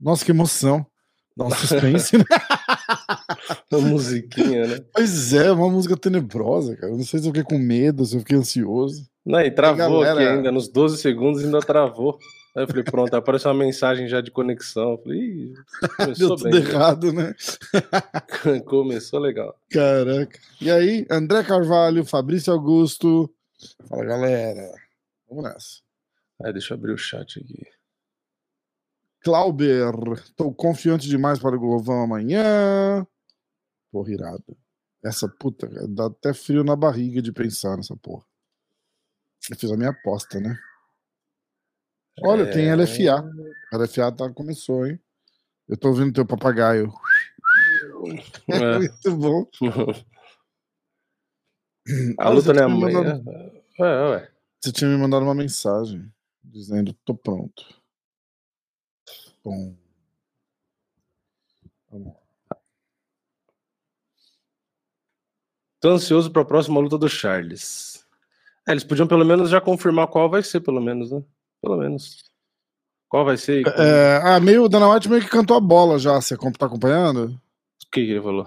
Nossa, que emoção. Dá um suspense, né? Uma musiquinha, né? Pois é, uma música tenebrosa, cara. Não sei se eu fiquei com medo, se eu fiquei ansioso. Não, e travou galera- aqui ainda, nos 12 segundos ainda travou. Aí eu falei, pronto, apareceu uma mensagem já de conexão. Eu falei, Ih, Deu começou tudo bem. errado, né? começou legal. Caraca. E aí, André Carvalho, Fabrício Augusto. Fala, galera. Vamos nessa. Aí deixa eu abrir o chat aqui. Clauber, tô confiante demais para o Glovão amanhã. Porra, irado. Essa puta, dá até frio na barriga de pensar nessa porra. Eu fiz a minha aposta, né? Olha, tem É. LFA. LFA tá, começou, hein? Eu tô ouvindo teu papagaio. É. Muito bom. A Olha, luta é amanhã. mandado- É. Você tinha me mandado uma mensagem dizendo, tô pronto. Bom. Vamos lá. Tô ansioso pra próxima luta do Charles. É, eles podiam pelo menos já confirmar qual vai ser, pelo menos, né? Pelo menos. Qual vai ser? quando? É, ah, meio, o Dana White meio que cantou a bola já. Você tá acompanhando? O que que ele falou?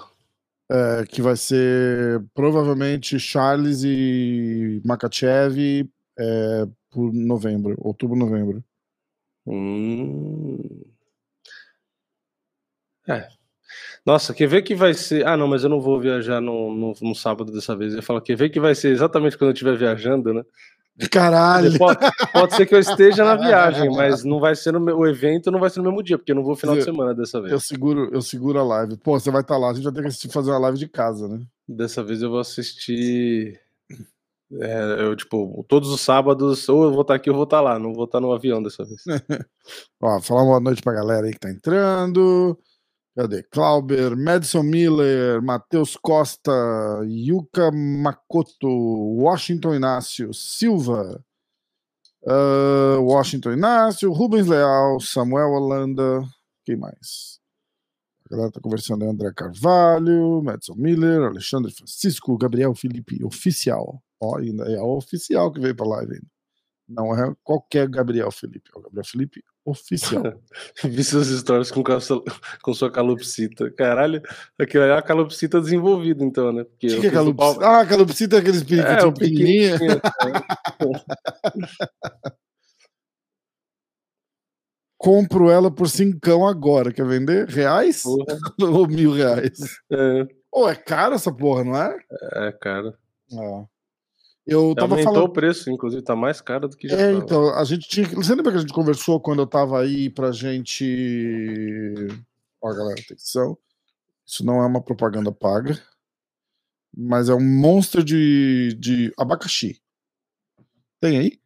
É, que vai ser provavelmente Charles e Makachev é, por novembro, outubro, novembro. Hum. É. Nossa, quer ver que vai ser. Ah, não, mas eu não vou viajar no, no, no sábado dessa vez. Eu falo, quer ver que vai ser exatamente quando eu estiver viajando, né? Caralho! Pode, pode ser que eu esteja na viagem, mas não vai ser no meu, o evento não vai ser no mesmo dia, porque eu não vou final de Eu- semana dessa Eu vez. seguro, eu seguro a live. Pô, você vai estar lá, a gente vai ter que assistir, fazer uma live de casa, né? Dessa vez eu vou assistir. É, eu, tipo, todos os sábados, ou eu vou estar aqui ou vou estar lá. Não vou estar no avião dessa vez. Ó, falar uma boa noite pra galera aí que tá entrando. Cadê? Clauber, Madison Miller, Matheus Costa, Yuka Makoto, Washington Inácio, Silva, ah, Washington Inácio, Rubens Leal, Samuel Holanda, quem mais? A galera tá conversando aí, André Carvalho, Madison Miller, Alexandre Francisco, Gabriel Felipe, oficial. Ó, ainda é o oficial que veio pra live ainda. Não é qualquer Gabriel Felipe, é o Gabriel Felipe oficial. Vi seus stories com, calça- com sua calopsita. Caralho, aquilo é uma calopsita desenvolvida, então, né? Porque O que, que é calopsita? pau- Ah, calopsita é aqueles É, periquitinhos o pequenininhos. pequenininho. Compro ela por cincão agora. Quer vender? Reais? Ou mil reais? é, Pô, é caro essa porra, não é? é, cara. É. Eu tava Aumentou falando. o preço, inclusive, tá mais caro do que já É, tava. então, a gente tinha. Você lembra que a gente conversou quando eu tava aí pra gente. Ó, galera, atenção. Isso não é uma propaganda paga, mas é um monster de, de abacaxi. Tem aí?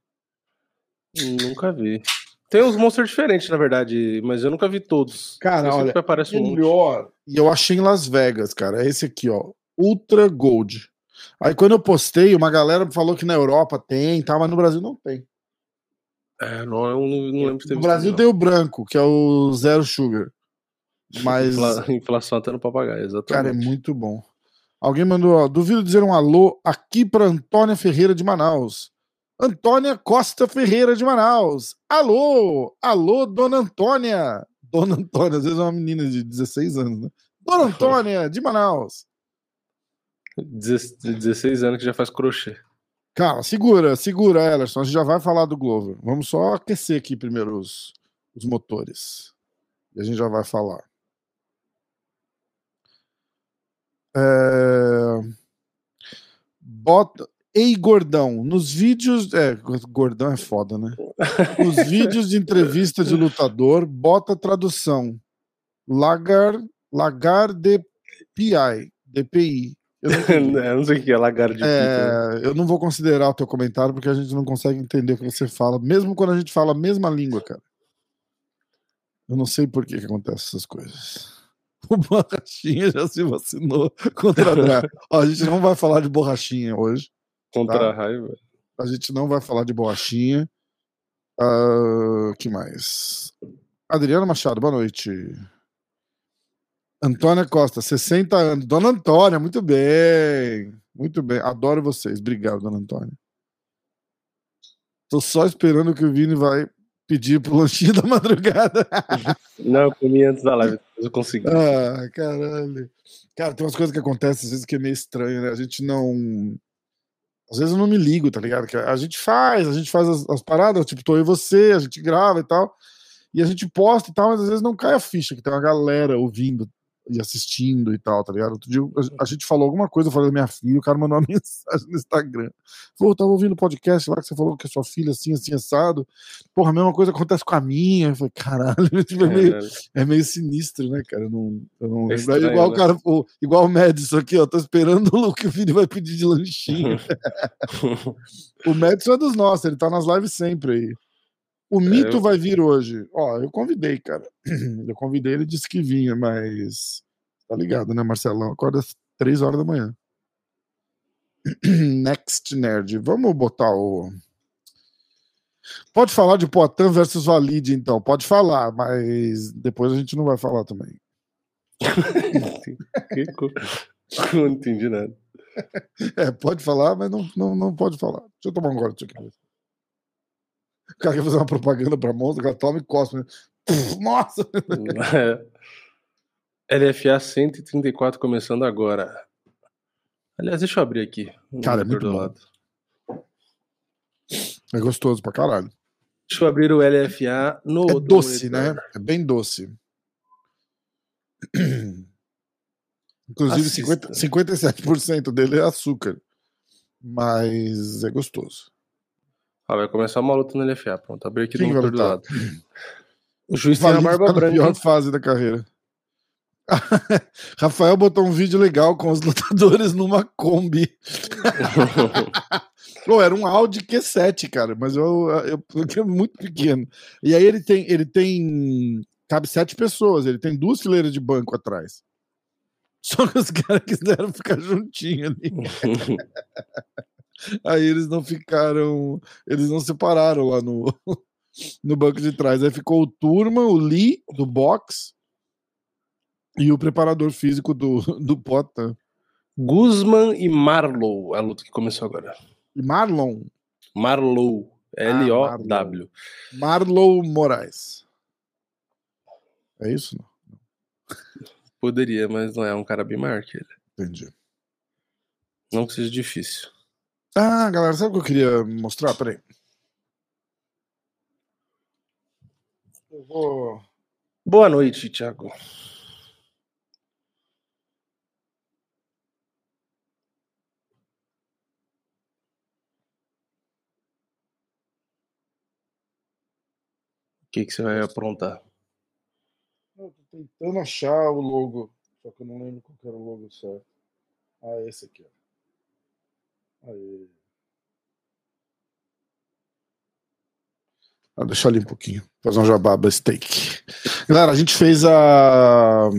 Nunca vi. Tem uns monstros diferentes, na verdade, mas eu nunca vi todos. Cara, olha, aparece um melhor. E eu achei em Las Vegas, cara. É esse aqui, ó. Ultra Gold. Aí quando eu postei, uma galera falou que na Europa tem, tá, mas no Brasil não tem. É, não, eu não, não lembro No Brasil não. tem o branco, que é o Zero Sugar. Mas, Infla- Inflação até no papagaio, exatamente. cara, é muito bom. Alguém mandou, ó, duvido dizer um alô aqui pra Antônia Ferreira de Manaus. Antônia Costa Ferreira de Manaus. Alô! Alô, dona Antônia! Dona Antônia, às vezes é uma menina de 16 anos, né? Dona Antônia, de Manaus. 16 anos que já faz crochê. Calma, segura, segura, Ellerson. A gente já vai falar do Glover. Vamos só aquecer aqui primeiro os, os motores. E a gente já vai falar. É... Bota. Ei, gordão, nos vídeos. É, gordão é foda, né? Nos vídeos de entrevista de lutador, bota tradução. Lagar, lagar de PI, DPI. Eu não entendi. Eu não sei o que é lagarto de pica. né? É, eu não vou considerar o teu comentário porque a gente não consegue entender o que você fala, mesmo quando a gente fala a mesma língua, cara. Eu não sei por que, que acontece essas coisas. O Borrachinha já se vacinou contra a. Ó, A gente não vai falar de borrachinha hoje. Contra tá. a raiva. A gente não vai falar de borrachinha. Ah, que mais? Adriano Machado, boa noite. Antônia Costa, 60 anos. Dona Antônia, muito bem. Muito bem. Adoro vocês. Obrigado, dona Antônia. Tô só esperando que o Vini vai pedir pro lanchinho da madrugada. Não, eu comi antes da live, eu consegui. Ah, caralho. Cara, tem umas coisas que acontecem às vezes que é meio estranho, né? A gente não. Às vezes eu não me ligo, tá ligado? A gente faz, a gente faz as, as paradas, tipo, tô eu e você, a gente grava e tal. E a gente posta e tal, mas às vezes não cai a ficha, que tem uma galera ouvindo e assistindo e tal, tá ligado? Outro dia a, a gente falou alguma coisa, eu falei da minha filha, o cara mandou uma mensagem no Instagram. Falou, tava ouvindo o podcast lá que você falou que a sua filha assim, assim, assado. Porra, a mesma coisa acontece com a minha. Eu falei, caralho, tipo, é, meio, é meio sinistro, né, cara? Eu não, eu não... É estranho, igual né? o cara, o, igual o Madison aqui, ó, tô esperando o que o filho vai pedir de lanchinho. o Madison é dos nossos, ele tá nas lives sempre aí. O Mito é, eu... vai vir hoje. Ó, eu convidei, cara. Eu convidei, ele disse que vinha, mas. Tá ligado, né, Marcelão? Acorda às 3 horas da manhã. Next Nerd. Vamos botar o. Pode falar de Poitin versus Valide, então. Pode falar, mas depois a gente não vai falar também. não entendi nada. É, pode falar, mas não, não, não pode falar. Deixa eu tomar um gole disso aqui. O cara quer fazer uma propaganda pra Monza, o cara toma e cospe. Né? Nossa! LFA 134 começando agora. Aliás, deixa eu abrir aqui. Cara, é muito bom. Lado. É gostoso pra caralho. Deixa eu abrir o LFA no. É doce, né? É bem doce. Inclusive, 50, 57% dele é açúcar. Mas é gostoso. Ah, vai começar uma luta no LFA. Pronto, abri aqui Quem do lado. O juiz tem a barba tá branca. pior fase da carreira. Rafael botou um vídeo legal com os lutadores numa Kombi. Pô, era um Audi Q7, cara, mas eu, eu, eu, muito pequeno. E aí ele tem, ele tem. Cabe sete pessoas, ele tem duas fileiras de banco atrás. Só que os caras quiseram ficar juntinho ali. Aí eles não ficaram, eles não separaram lá no, no banco de trás. Aí ficou o Turma, o Lee do box e o preparador físico do, do Potan. Guzman e Marlow, a luta que começou agora. Marlon? Marlow, L-O-W. Ah, Marlow Moraes. É isso? Poderia, mas não é um cara bem maior que ele. Entendi. Não que seja difícil. Ah, galera, sabe o que eu queria mostrar? Peraí. Eu vou. Boa noite, Thiago. O que, que você vai aprontar? Eu tô tentando achar o logo, só que eu não lembro qual era o logo certo. Ah, esse aqui, ó. Ah, deixa ali um pouquinho. Fazer um jababa steak. Galera, a gente fez a.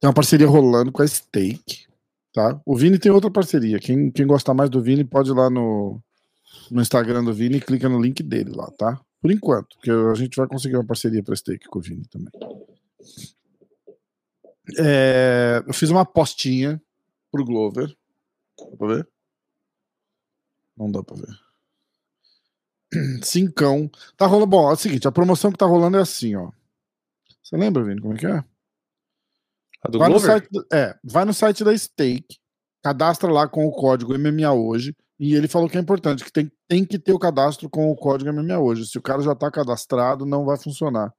Tem uma parceria rolando com a Steak. Tá? O Vini tem outra parceria. Quem, quem gostar mais do Vini pode ir lá no, no Instagram do Vini e clica no link dele lá, tá? Por enquanto, porque a gente vai conseguir uma parceria para Steak com o Vini também. É, eu fiz uma apostinha pro Glover. Dá pra ver? Não dá pra ver. Cincão. Tá rolando. Bom, é o seguinte, a promoção que tá rolando é assim, ó. Você lembra, Vini, como é que é? A do vai no site, é, vai no site da Stake, cadastra lá com o código MMA hoje. E ele falou que é importante, que tem, tem que ter o cadastro com o código MMA hoje. Se o cara já tá cadastrado, não vai funcionar.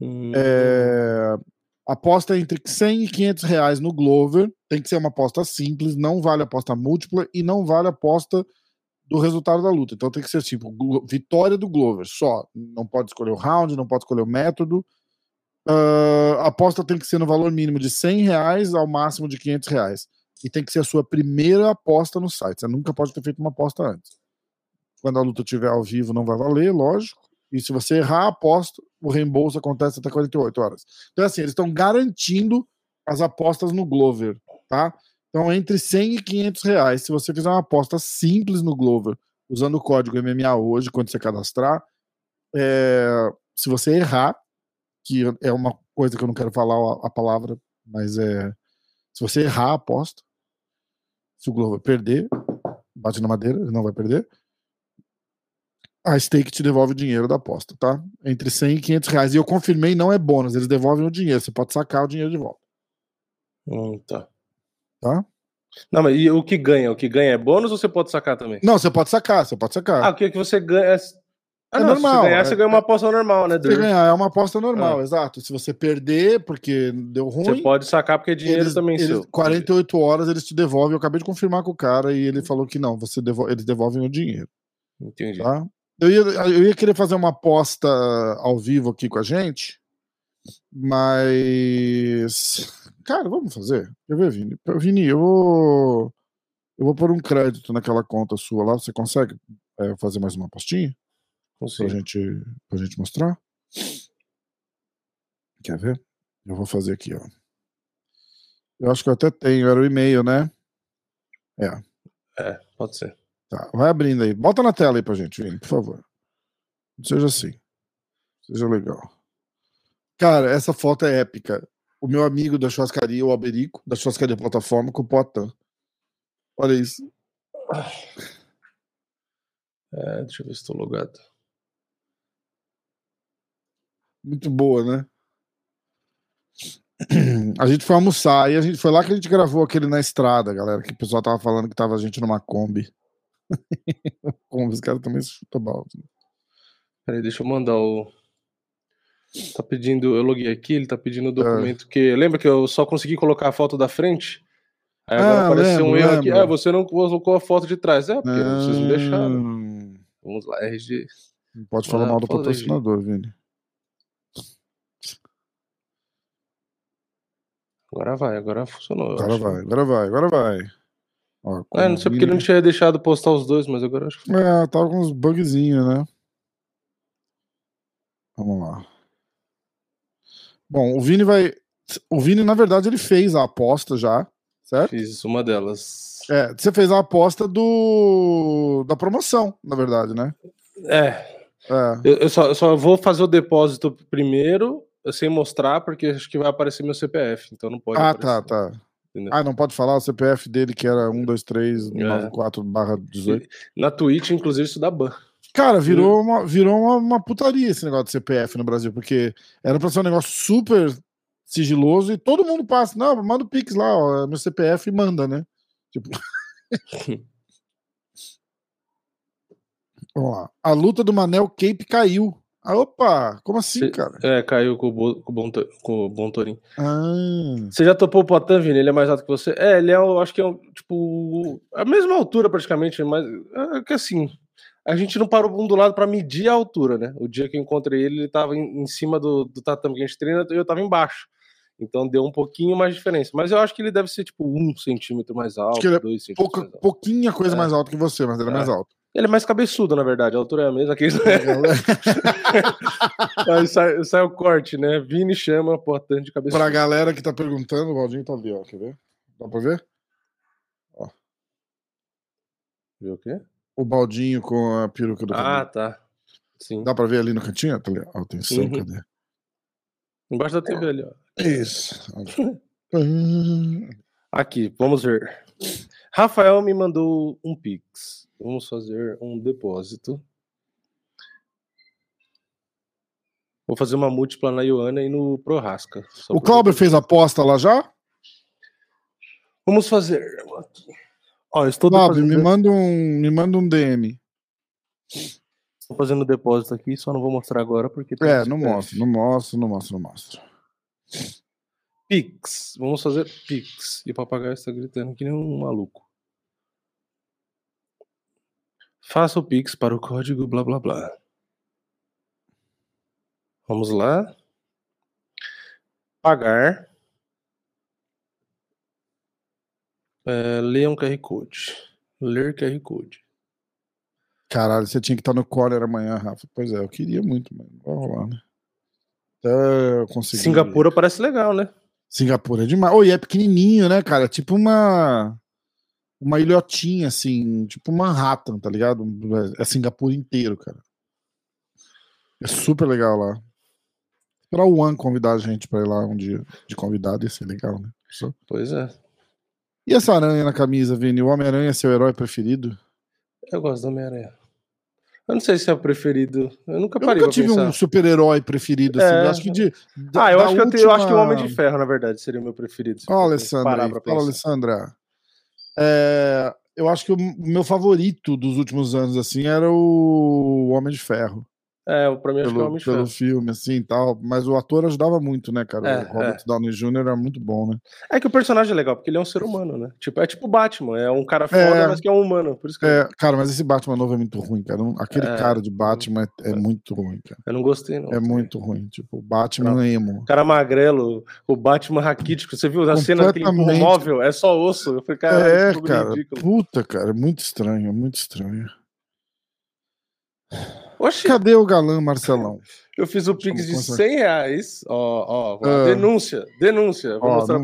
Hum. É, aposta entre 100 e 500 reais no Glover. Tem que ser uma aposta simples, não vale aposta múltipla e não vale aposta do resultado da luta. Então tem que ser tipo, vitória do Glover só. Não pode escolher o round, não pode escolher o método. Uh, a aposta tem que ser no valor mínimo de 100 reais ao máximo de 500 reais. E tem que ser a sua primeira aposta no site. Você nunca pode ter feito uma aposta antes. Quando a luta estiver ao vivo, não vai valer, lógico. E se você errar a aposta, o reembolso acontece até 48 horas. Então, assim, eles estão garantindo as apostas no Glover, tá? Então, entre 100 e 500 reais, se você fizer uma aposta simples no Glover, usando o código MMA hoje, quando você cadastrar, é, se você errar, que é uma coisa que eu não quero falar a, palavra, mas é. Se você errar a aposta, se o Glover perder, bate na madeira, ele não vai perder. a stake te devolve o dinheiro da aposta, tá? Entre 100 e 500 reais. E eu confirmei, não é bônus, eles devolvem o dinheiro. Você pode sacar o dinheiro de volta. Hum, tá. Tá? Não, mas e o que ganha? O que ganha é bônus ou você pode sacar também? Não, você pode sacar, você pode sacar. Ah, o que, que você ganha? Ah, É não, normal, Se você ganhar, é- você ganha uma aposta normal, né? Se Dur? ganhar, é uma aposta normal, Ah. exato. Se você perder porque deu ruim, Você pode sacar porque é dinheiro eles, também eles, seu. 48 horas eles te devolvem. Eu acabei de confirmar com o cara e ele falou que não, você devo- eles devolvem o dinheiro, Entendi. tá? Eu ia, eu ia querer fazer uma aposta ao vivo aqui com a gente, mas. Cara, vamos fazer. Quer ver, Vini? Vini, eu vou. Eu vou pôr um crédito naquela conta sua lá. Você consegue é, fazer mais uma apostinha? Pra Consigo. gente, pra gente mostrar? Quer ver? Eu vou fazer aqui, ó. Eu acho que eu até tenho, era o e-mail, né? É. É, pode ser. Tá, vai abrindo aí. Bota na tela aí pra gente, Vini, por favor. Não seja assim. Seja legal. Cara, essa foto é épica. O meu amigo da churrascaria, o Alberico, da churrascaria plataforma, com o Potan. Olha isso. É, deixa eu ver se estou logado. Muito boa, né? A gente foi almoçar e a gente foi lá que a gente gravou aquele na estrada, galera. Que o pessoal tava falando que tava a gente numa Kombi. Kombi, os caras também chutam balde. né? Peraí, deixa eu mandar o. Tá pedindo. Eu loguei aqui, ele tá pedindo o documento que. Lembra que eu só consegui colocar a foto da frente? Aí agora Ah, apareceu um lembro, erro aqui. Ah, você não colocou a foto de trás. É, porque vocês não deixaram. Hum, Vamos lá, RG. Não pode falar Ah, mal do patrocinador, Vini. Agora vai, agora funcionou. Agora vai, agora vai, agora vai. Ó, É, não sei porque ele não tinha deixado postar os dois, mas agora acho que. É, tava com uns bugzinhos, né? Vamos lá. Bom, o Vini vai. O Vini, na verdade, ele fez a aposta já, certo? Fiz uma delas. É, você fez a aposta do da promoção, na verdade, né? É, É. eu, eu só, eu só vou fazer o depósito primeiro, sem mostrar, porque acho que vai aparecer meu CPF, então não pode Ah, aparecer. tá, tá. Entendeu? Ah, não pode falar o CPF dele, que era 123 É. 94 barra 18. Na Twitch, inclusive, isso dá ban. Cara, virou, uma, virou uma, uma putaria esse negócio de CPF no Brasil, porque era pra ser um negócio super sigiloso e todo mundo passa. Não, manda o Pix lá, ó, meu CPF e manda, né? Tipo. Vamos lá. A luta do Manel Cape caiu. Ah, opa! Como assim, Cê- cara? É, caiu com o, Bo, com o Bom, com o. Ah, Você já topou o Potan, Vini? Ele é mais alto que você? É, ele é, eu acho que é um, tipo, a mesma altura praticamente, mas é que assim, a gente não parou um do lado pra medir a altura, né? O dia que eu encontrei ele, ele tava em, em cima do, do tatame que a gente treina e eu tava embaixo. Então deu um pouquinho mais de diferença. Mas eu acho que ele deve ser tipo um centímetro mais alto, que ele é dois centímetros pouca, alto. pouquinha coisa É. mais alta que você, mas ele é, É. mais alto. Ele é mais cabeçudo, na verdade. A altura é a mesma. Aqui... Aí sai, sai o corte, né? Vini chama Potan de cabeçudo. pra galera que tá perguntando, o Valdinho tá ali, ó. Quer ver? Dá pra ver? Viu o quê? O baldinho com a peruca do Ah, cabelo. tá. Sim. Dá pra ver ali no cantinho? Tá. Atenção, Uhum. cadê? Embaixo da TV ali, ó. Isso. Aqui, vamos ver. Rafael me mandou um Pix. Vamos fazer um depósito. Vou fazer uma múltipla na Ioana e no Prorasca. O Clauber fez a aposta lá já? Vamos fazer. aqui. Ó, estou Clauber, me fazendo, manda um, me manda um DM. estou fazendo depósito aqui, só não vou mostrar agora porque. É, não CPF. mostra, não mostra, não mostra, não mostra. Pix. Vamos fazer Pix. E o papagaio está gritando que nem um maluco. Faça o Pix para o código blá blá blá. Vamos lá. Pagar. É, leia um QR Code. Ler QR Code. Caralho, você tinha que estar no corner amanhã, Rafa. Pois é, eu queria muito, mas não vai rolar, né? Até eu conseguir. Singapura parece legal, né? Singapura é demais. Oi, é pequenininho, né, cara? Tipo uma. Uma ilhotinha, assim. Tipo Manhattan, tá ligado? É Singapura inteiro, cara. É super legal lá. O One convidar a gente pra ir lá um dia de convidado ia ser legal, né? Pois é. E essa aranha na camisa, Vini? O Homem-Aranha é seu herói preferido? Eu gosto do Homem-Aranha. Eu não sei se é o preferido. Eu nunca Eu parei nunca pra tive pensar. um super-herói preferido, assim. É. Eu acho que de. da- Ah, eu acho, que eu, eu acho que o última- Homem de Ferro, na verdade, seria o meu preferido. eu Alessandra. aí. Fala. Alessandra. É, eu acho que o o meu favorito dos últimos anos, assim, era o Homem de Ferro. É, pra mim acho que é o Pelo, pelo filme, assim e tal. Mas o ator ajudava muito, né, cara? É, o Robert Downey Jr. era muito bom, né? É que o personagem é legal, porque ele é um ser humano, né? Tipo, é tipo o Batman, é um cara foda, É. mas que é um humano. Por isso que eu- É, cara, mas esse Batman novo é muito ruim, cara. Aquele É. cara de Batman é, é muito ruim, cara. eu não gostei, não. É muito ruim. Tipo, o Batman emo. O cara magrelo, o Batman raquítico. Você viu a cena que ele empurra o Completamente. móvel? É só osso. Eu falei, caralho, É, cara. ridículo. Puta, cara. É muito estranho, é muito estranho. Oxi, Cadê o galã Marcelão? eu fiz o Pix de começar. 100 reais. Ó, ó, Ah. denúncia, denúncia. Vou, Ó, mostrar,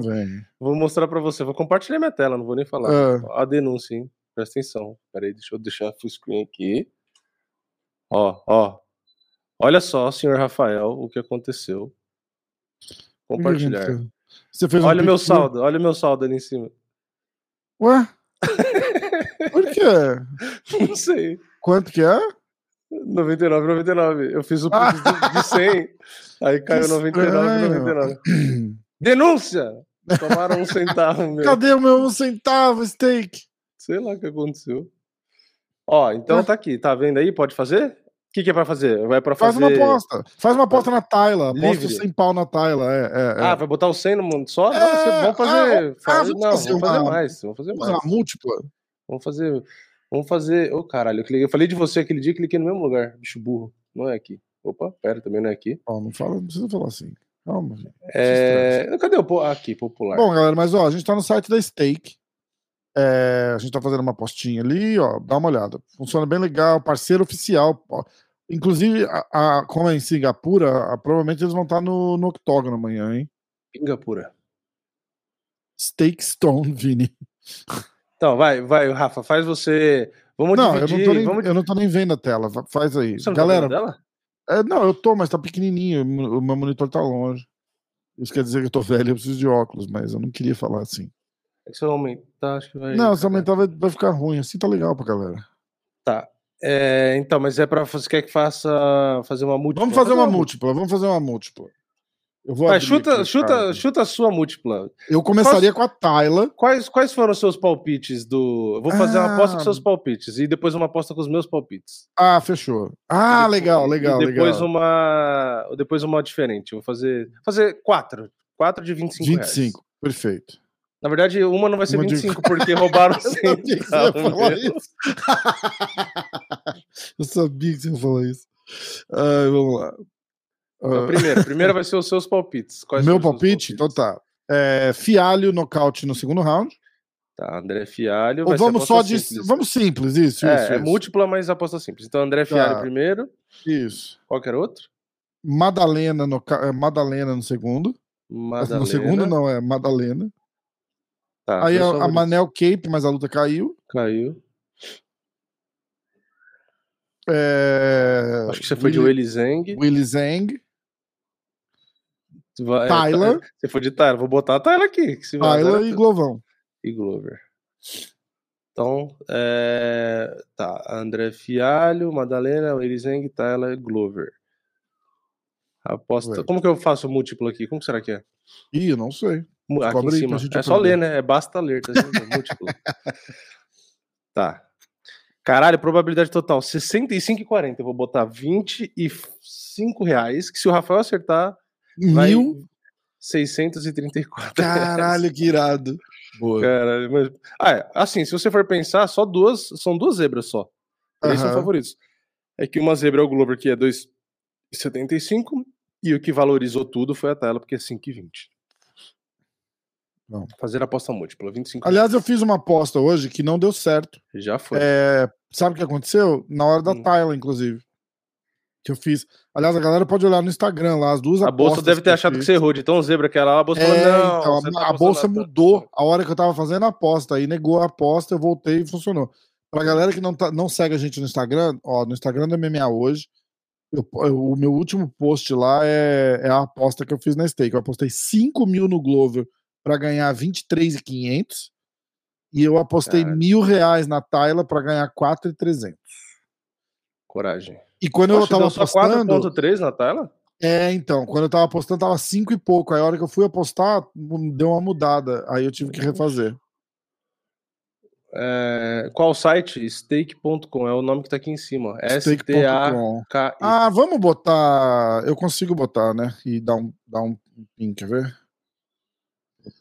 vou mostrar pra você. Vou compartilhar minha tela, não vou nem falar. Ah. A denúncia, hein? Presta atenção. Peraí, deixa eu deixar full screen aqui. Ó, ó. Olha só, senhor Rafael, o que aconteceu. Compartilhar. Você fez um Olha o meu saldo, olha meu saldo ali em cima. Ué? Por quê? Não sei. Quanto que é? 99, 99. Eu fiz o Ah. Pix de, de 100. Aí caiu Que 99, estranho. 99. Denúncia! Tomaram um centavo meu. Cadê o meu um centavo steak? Sei lá o que aconteceu. Ó, então Ah. tá aqui. Tá vendo aí? Pode fazer? O que, que é pra fazer? Vai pra Faz fazer. uma aposta. Faz uma aposta na Tyla. Aposta Livre. sem pau na Tyla. É, é, é. Ah, vai botar o 100 no mundo só? Não, É, você- vamos fazer. ah, faz- vamos não, fazer vamos fazer mais. Vamos fazer Vamos fazer mais. uma múltipla. Vamos fazer. Vamos fazer. Ô, caralho, eu, cliquei- eu falei de você aquele dia e cliquei no mesmo lugar. Bicho burro. Não é aqui. Opa, pera, também não é aqui. Ó, não, fala, não precisa falar assim. Calma, gente. É... Cadê o. Aqui, popular. Bom, galera, mas ó, a gente tá no site da Stake. É, a gente tá fazendo uma postinha ali, ó. Dá uma olhada. Funciona bem legal, parceiro oficial. ó. Inclusive, a, a- como é em Singapura, a- provavelmente eles vão estar no, no octógono amanhã, hein? Pinga pura. Stake Stone, Vini. Então, vai, vai, Rafa, faz você. Vamos Não, eu dividir. não, tô nem, vamos... eu não tô nem vendo a tela. fa- Faz aí. Você não tá Galera, vendo dela? é, não, eu tô, mas tá pequenininho. O meu monitor tá longe. Isso quer dizer que eu tô velho, eu preciso de óculos, mas eu não queria falar assim. É que se eu aumentar, acho que vai. Não, se aumentar vai, vai ficar ruim. Assim tá legal pra galera. Tá. É, então, mas é pra. Você quer que faça. Fazer uma múltipla? Vamos fazer uma múltipla, vamos fazer uma múltipla. Eu vou Vai, chuta, aqui, chuta, chuta a sua múltipla. Eu começaria com a Tayla. Quais, quais foram os seus palpites do. Eu vou fazer uma aposta com Ah. seus palpites e depois uma aposta com os meus palpites. Ah, fechou. Ah, depois- legal, legal, e depois legal. uma. Depois uma diferente. Eu vou fazer. Fazer quatro. Quatro de 25 reais. 25, perfeito. Na verdade, uma não vai ser Uma de- 25, porque roubaram Eu sabia que você ia isso. Eu sabia que você ia falar isso. Vamos lá. Então, Ah, primeiro, primeiro vai ser os seus palpites. Quais meu palpite? Então tá. É, Fialho nocaute no segundo round. Tá, André Fialho. Ou vamos só de. simples. Vamos simples, isso, É, isso. é isso. múltipla, mas aposta simples. Então, André Fialho Tá. primeiro. Isso. Qualquer outro? Madalena no, é, Madalena no segundo. Madalena. No segundo não, é Madalena. Tá, Aí a, a. Manel Cape, mas a luta caiu. Caiu. É, Acho que você foi de Willi- Willy Zeng. Willy Zeng. Vai- é, Tyler. tá- Você foi de Tyler. Vou botar a Tyler aqui. Que se Tyler eu- e Glovão. e Glover. Então, é... tá. André Fialho, Madalena, Zeng, Tyler e Glover. Aposta. Como que eu faço múltiplo aqui? Como será que é? Ih, eu não sei. Aqui em cima. É só ler, né? É basta ler, tá? Múltiplo. tá. Caralho, probabilidade total 65 e 40. Eu vou botar 25 reais, que se o Rafael acertar, Mil. 634 reais. Caralho, que irado. Boa. Caralho, mas... Ah, é, assim, se você for pensar, só duas, são duas zebras só. Três são favoritos. É que uma zebra é o Glover, que é 2,75, e o que valorizou tudo foi a tela, porque é 5,20. Bom. Fazer aposta múltipla, 25 Aliás, eu fiz uma aposta hoje que não deu certo. Já foi. É, sabe o que aconteceu? Na hora da Hum. Tyla, inclusive. Que eu fiz. Aliás, a galera pode olhar no Instagram lá, as duas a bolsa deve ter achado que fiz. você errou de tão zebra que era lá. A bolsa É, falou, não. então, tá a bolsa mudou a hora que eu tava fazendo a aposta. Aí negou a aposta, eu voltei e funcionou. Pra galera que não, tá, não segue a gente no Instagram, ó, no Instagram da MMA hoje, eu- eu- o meu último post lá é, é a aposta que eu fiz na stake. Eu apostei 5 mil no Glover pra ganhar 23,500 e eu apostei Caralho. mil reais na Tyla pra ganhar 4,300. Coragem. E quando eu Poxa, tava deu só apostando. 4.3 na tela? É, então, quando eu tava apostando, tava 5 e pouco. Aí a hora que eu fui apostar, deu uma mudada. Aí eu tive que refazer. É, qual site? Stake.com é o nome que tá aqui em cima. S-T-A-K. Ah, vamos botar. Eu consigo botar, né? E dar um, dar um pin, quer ver?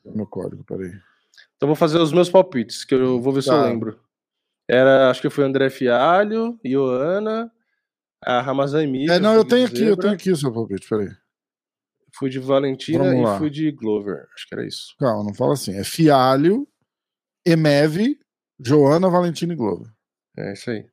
Meu código, peraí. Então vou fazer os meus palpites, que eu vou ver se eu Tá. lembro. Era, acho que foi André Fialho, Ioana, a Ramazan Emília. É, não, eu tenho aqui, eu tenho aqui o seu palpite, peraí. Fui de Valentina Vamos e lá. fui de Glover. Acho que era isso. Calma, não fala assim. É Fialho, Emeve, Joana, Valentina e Globo. É isso aí.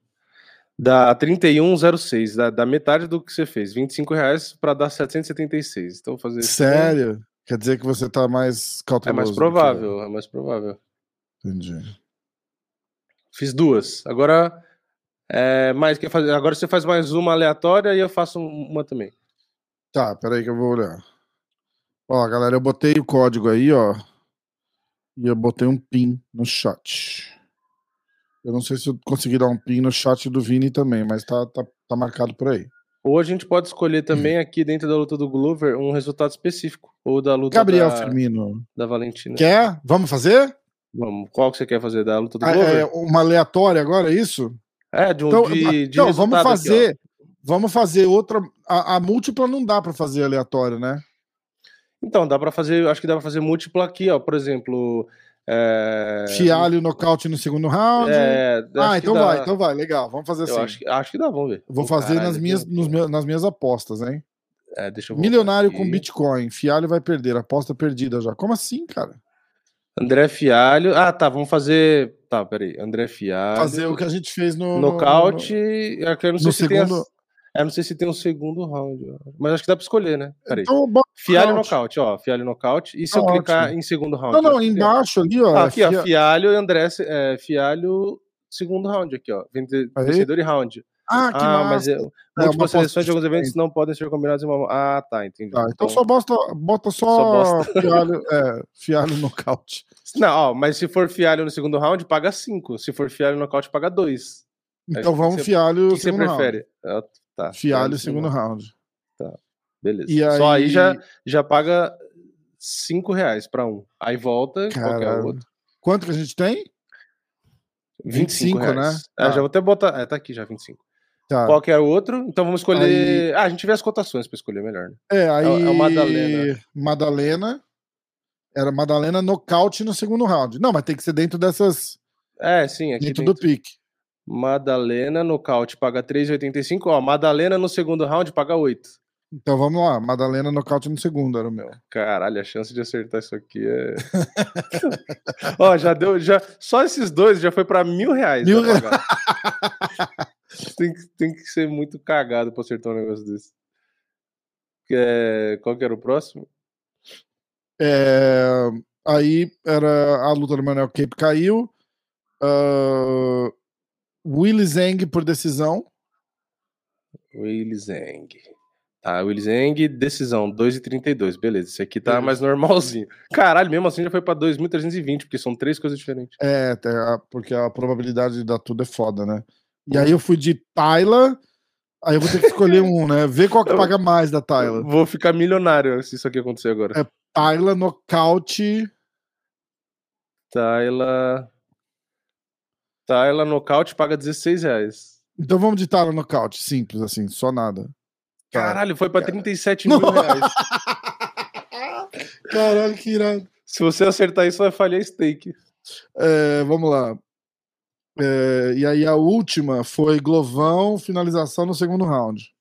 Dá 31,06, dá, dá metade do que você fez. 25 reais pra dar 776. Então fazer isso. Sério? Quer dizer que você tá mais É cauteloso. mais do que provável, é mais provável. Entendi. Fiz duas. Agora, é, mais, quer fazer, agora você faz mais uma aleatória e eu faço um, uma também. Tá, peraí que eu vou olhar. Ó, galera, eu botei o código aí, ó. E eu botei um pin no chat. Eu não sei se eu consegui dar um pin no chat do Vini também, mas tá, tá, tá marcado por aí. Ou a gente pode escolher também aqui dentro da luta do Glover um resultado específico. Ou da luta Gabriel da, Firmino. da Valentina. Quer? Vamos fazer? Vamos, qual que você quer fazer? Da luta do Ah, Glover? é uma aleatória agora, é isso? É, de um Então, de, de então vamos resultado aqui, fazer. vamos fazer outra. A, a múltipla não dá pra fazer aleatório, né? Então, dá pra fazer, acho que dá pra fazer múltiplo aqui, ó. Por exemplo. É... Fialho nocaute no segundo round. É, ah, então dá. vai, então vai, legal. Vamos fazer assim. Eu acho que, acho que dá, vamos ver. Vou fazer caralho, nas, minhas, meus- nas minhas apostas, hein? É, deixa eu voltar Milionário aqui. com Bitcoin. Fialho vai perder. Aposta perdida já. Como assim, cara? André Fialho. Ah, tá, vamos fazer. Tá, peraí. André Fialho. Fazer o que a gente fez no. no- Nocaute. é que eu não sei no se tem. as- segundo- Eu não sei se tem um segundo round. Mas acho que dá pra escolher, né? no- Peraí. Então, Fialho nocaute. ó. Fialho nocaute. E se Tá eu clicar ótimo. em segundo round? Não, não, tem. embaixo ali, ó. Ah, aqui, ó. Fia- Fialho e André. É, Fialho, segundo round aqui, ó. Vencedor e round. Ah, que Ah, mas massa. eu, É, múltiplas seleções de alguns eventos não podem ser combinados em uma. Ah, tá, entendi. Tá, então só bota, bota só, Só fialho, é, fialho nocaute. Não, ó, mas se for fialho no segundo round, paga 5. Se for fialho no nocaute, paga 2. Então que vamos você- fialho O que você segundo round. prefere? Ah, tá. Fialho segundo round. Beleza. E Só aí aí- já, já paga 5 reais pra um. Aí volta, qualquer Caralho. outro. Quanto que a gente tem? 25, 25, né? Tá. Ah, já vou até botar. É, tá aqui já, 25. Tá. Qualquer outro. Então vamos escolher. Ah, a gente vê as cotações pra escolher melhor, né? É, aí. é o Madalena. Madalena. Era Madalena nocaute no segundo round. Não, mas tem que ser dentro dessas. É, sim, aqui dentro dentro. do pique. Madalena, nocaute, paga 3,85. Ó, Madalena no segundo round paga 8. Então vamos lá. Madalena nocaute no segundo era o meu. Caralho, a chance de acertar isso aqui é. Ó, já deu. Já, só esses dois já foi pra mil reais. Mil pagar. tem, que- tem que ser muito cagado pra acertar um negócio desse. É, qual que era o próximo? É, aí era a luta do Manuel Cape caiu. Uh, Willy Zeng por decisão. Willy Zeng. Tá, Willy Zeng, decisão, 2,32. Beleza, esse aqui tá mais normalzinho. Caralho, mesmo assim já foi pra 2.320, porque são três coisas diferentes. É, porque a probabilidade de dar tudo é foda, né? E aí eu fui de Tyler. Aí eu vou ter que escolher um, né? Ver qual que paga mais da Tyler. Vou ficar milionário se isso aqui acontecer agora. É. Tyler nocaute. Tyler. Tyler nocaute paga 16 reais. Então vamos de Tyler nocaute. Simples, assim, só nada. Caralho, foi pra 37 Não. mil reais. Caralho, que irado. Se você acertar isso, vai falhar stake. É, vamos lá. É, e aí a última foi Glovão, finalização no segundo round.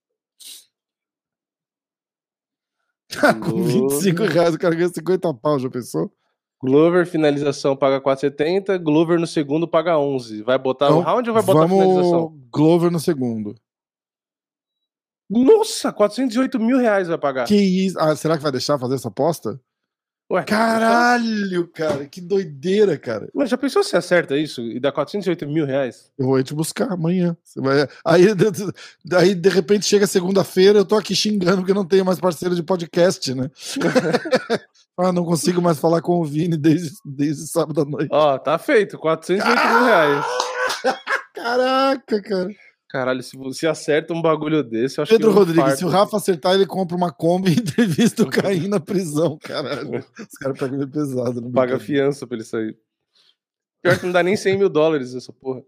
Com 25 reais, o cara ganha 50 pau, já pensou? Glover, finalização paga 4,70. Glover no segundo paga 11. Vai botar o Então, round ou vai botar a finalização? Vamos Glover no segundo. Nossa, 408 mil reais vai pagar. Que isso? Ah, será que vai deixar fazer essa aposta? Ué, Caralho, cara, que doideira, cara. Mas já pensou se acerta isso e dá 408 mil reais? Eu vou te buscar amanhã. Você vai... aí, aí, de repente, chega segunda-feira, eu tô aqui xingando porque não tenho mais parceiro de podcast, né? ah, não consigo mais falar com o Vini desde, desde sábado à noite. Ó, tá feito, 408 mil reais. Caraca, cara. Caralho, se você acerta um bagulho desse, eu acho Pedro que. eu Rodrigues, infarto. se o Rafa acertar, ele compra uma Kombi e entrevista o Caim na prisão, caralho. Os caras pegam meio pesado. Paga fiança pra ele sair. Pior que não dá nem 100 mil dólares essa porra.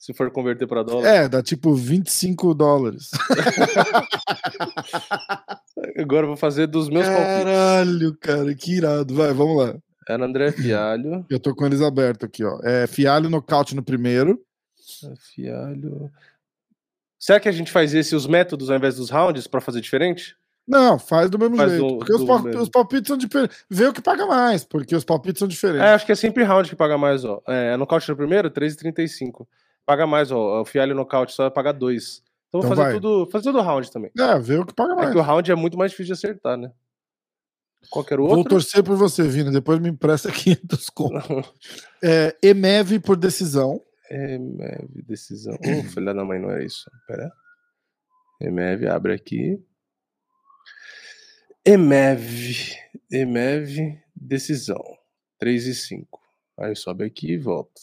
Se for converter pra dólar. É, dá tipo 25 dólares. Agora eu vou fazer dos meus palpites. Caralho, cara, que irado. Vai, vamos lá. Era André Fialho. Eu tô com eles abertos aqui, ó. É, Fialho nocaute no primeiro. Fialho. Será que a gente faz esse, os métodos ao invés dos rounds, pra fazer diferente? Não, faz do mesmo Faz jeito. do- porque os, do pal- mesmo. os palpites são diferentes. Vê o que paga mais, porque os palpites são diferentes. É, acho que é sempre round que paga mais, ó. É, nocaute no primeiro, 3,35. Paga mais, ó. O Fialho nocaute só vai pagar 2. Então vou Então fazer vai. tudo, fazer tudo round também. É, vê o que paga É mais. que o round é muito mais difícil de acertar, né? Qualquer Vou outro. torcer por você, Vina. Depois me empresta 500 conto. É, Emev por decisão. EMEV, decisão. Ô, filha da mãe, não é isso. Pera. EMEV, abre aqui. EMEV. EMEV, decisão. 3 e 5. Aí sobe aqui e volta.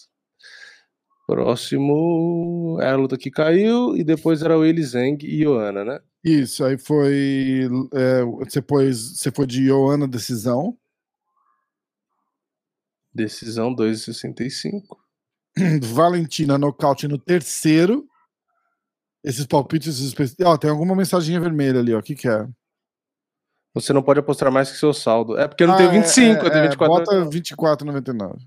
Próximo. Era a luta que caiu. E depois era o Eli Zeng e Joana, né? Isso, aí foi. é, você, pôs, você foi de Joana decisão. Decisão 2,65. Valentina nocaute no terceiro. Esses palpites específicos. Ó, tem alguma mensaginha vermelha ali, ó. O que, que é? Você não pode apostar mais que seu saldo. É porque eu não Ah, tenho é, 25, é, eu tenho é, 24. Bota 24,99.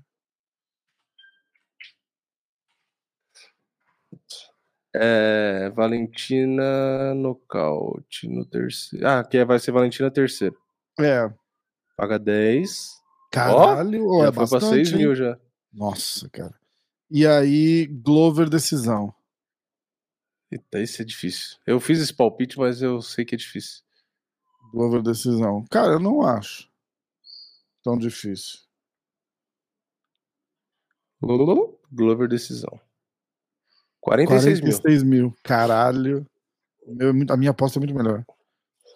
É, Valentina nocaute no terceiro. Ah, que é- vai ser Valentina terceiro. É. Paga 10. Caralho, ó, é foi pra bastante. 6 hein? mil já. Nossa, cara. E aí, Glover decisão. Eita, isso é difícil. Eu fiz esse palpite, mas eu sei que é difícil. Glover decisão. Cara, eu não acho tão difícil. Glover decisão. 46 mil. 46 mil. Caralho. Meu é a minha aposta é muito melhor.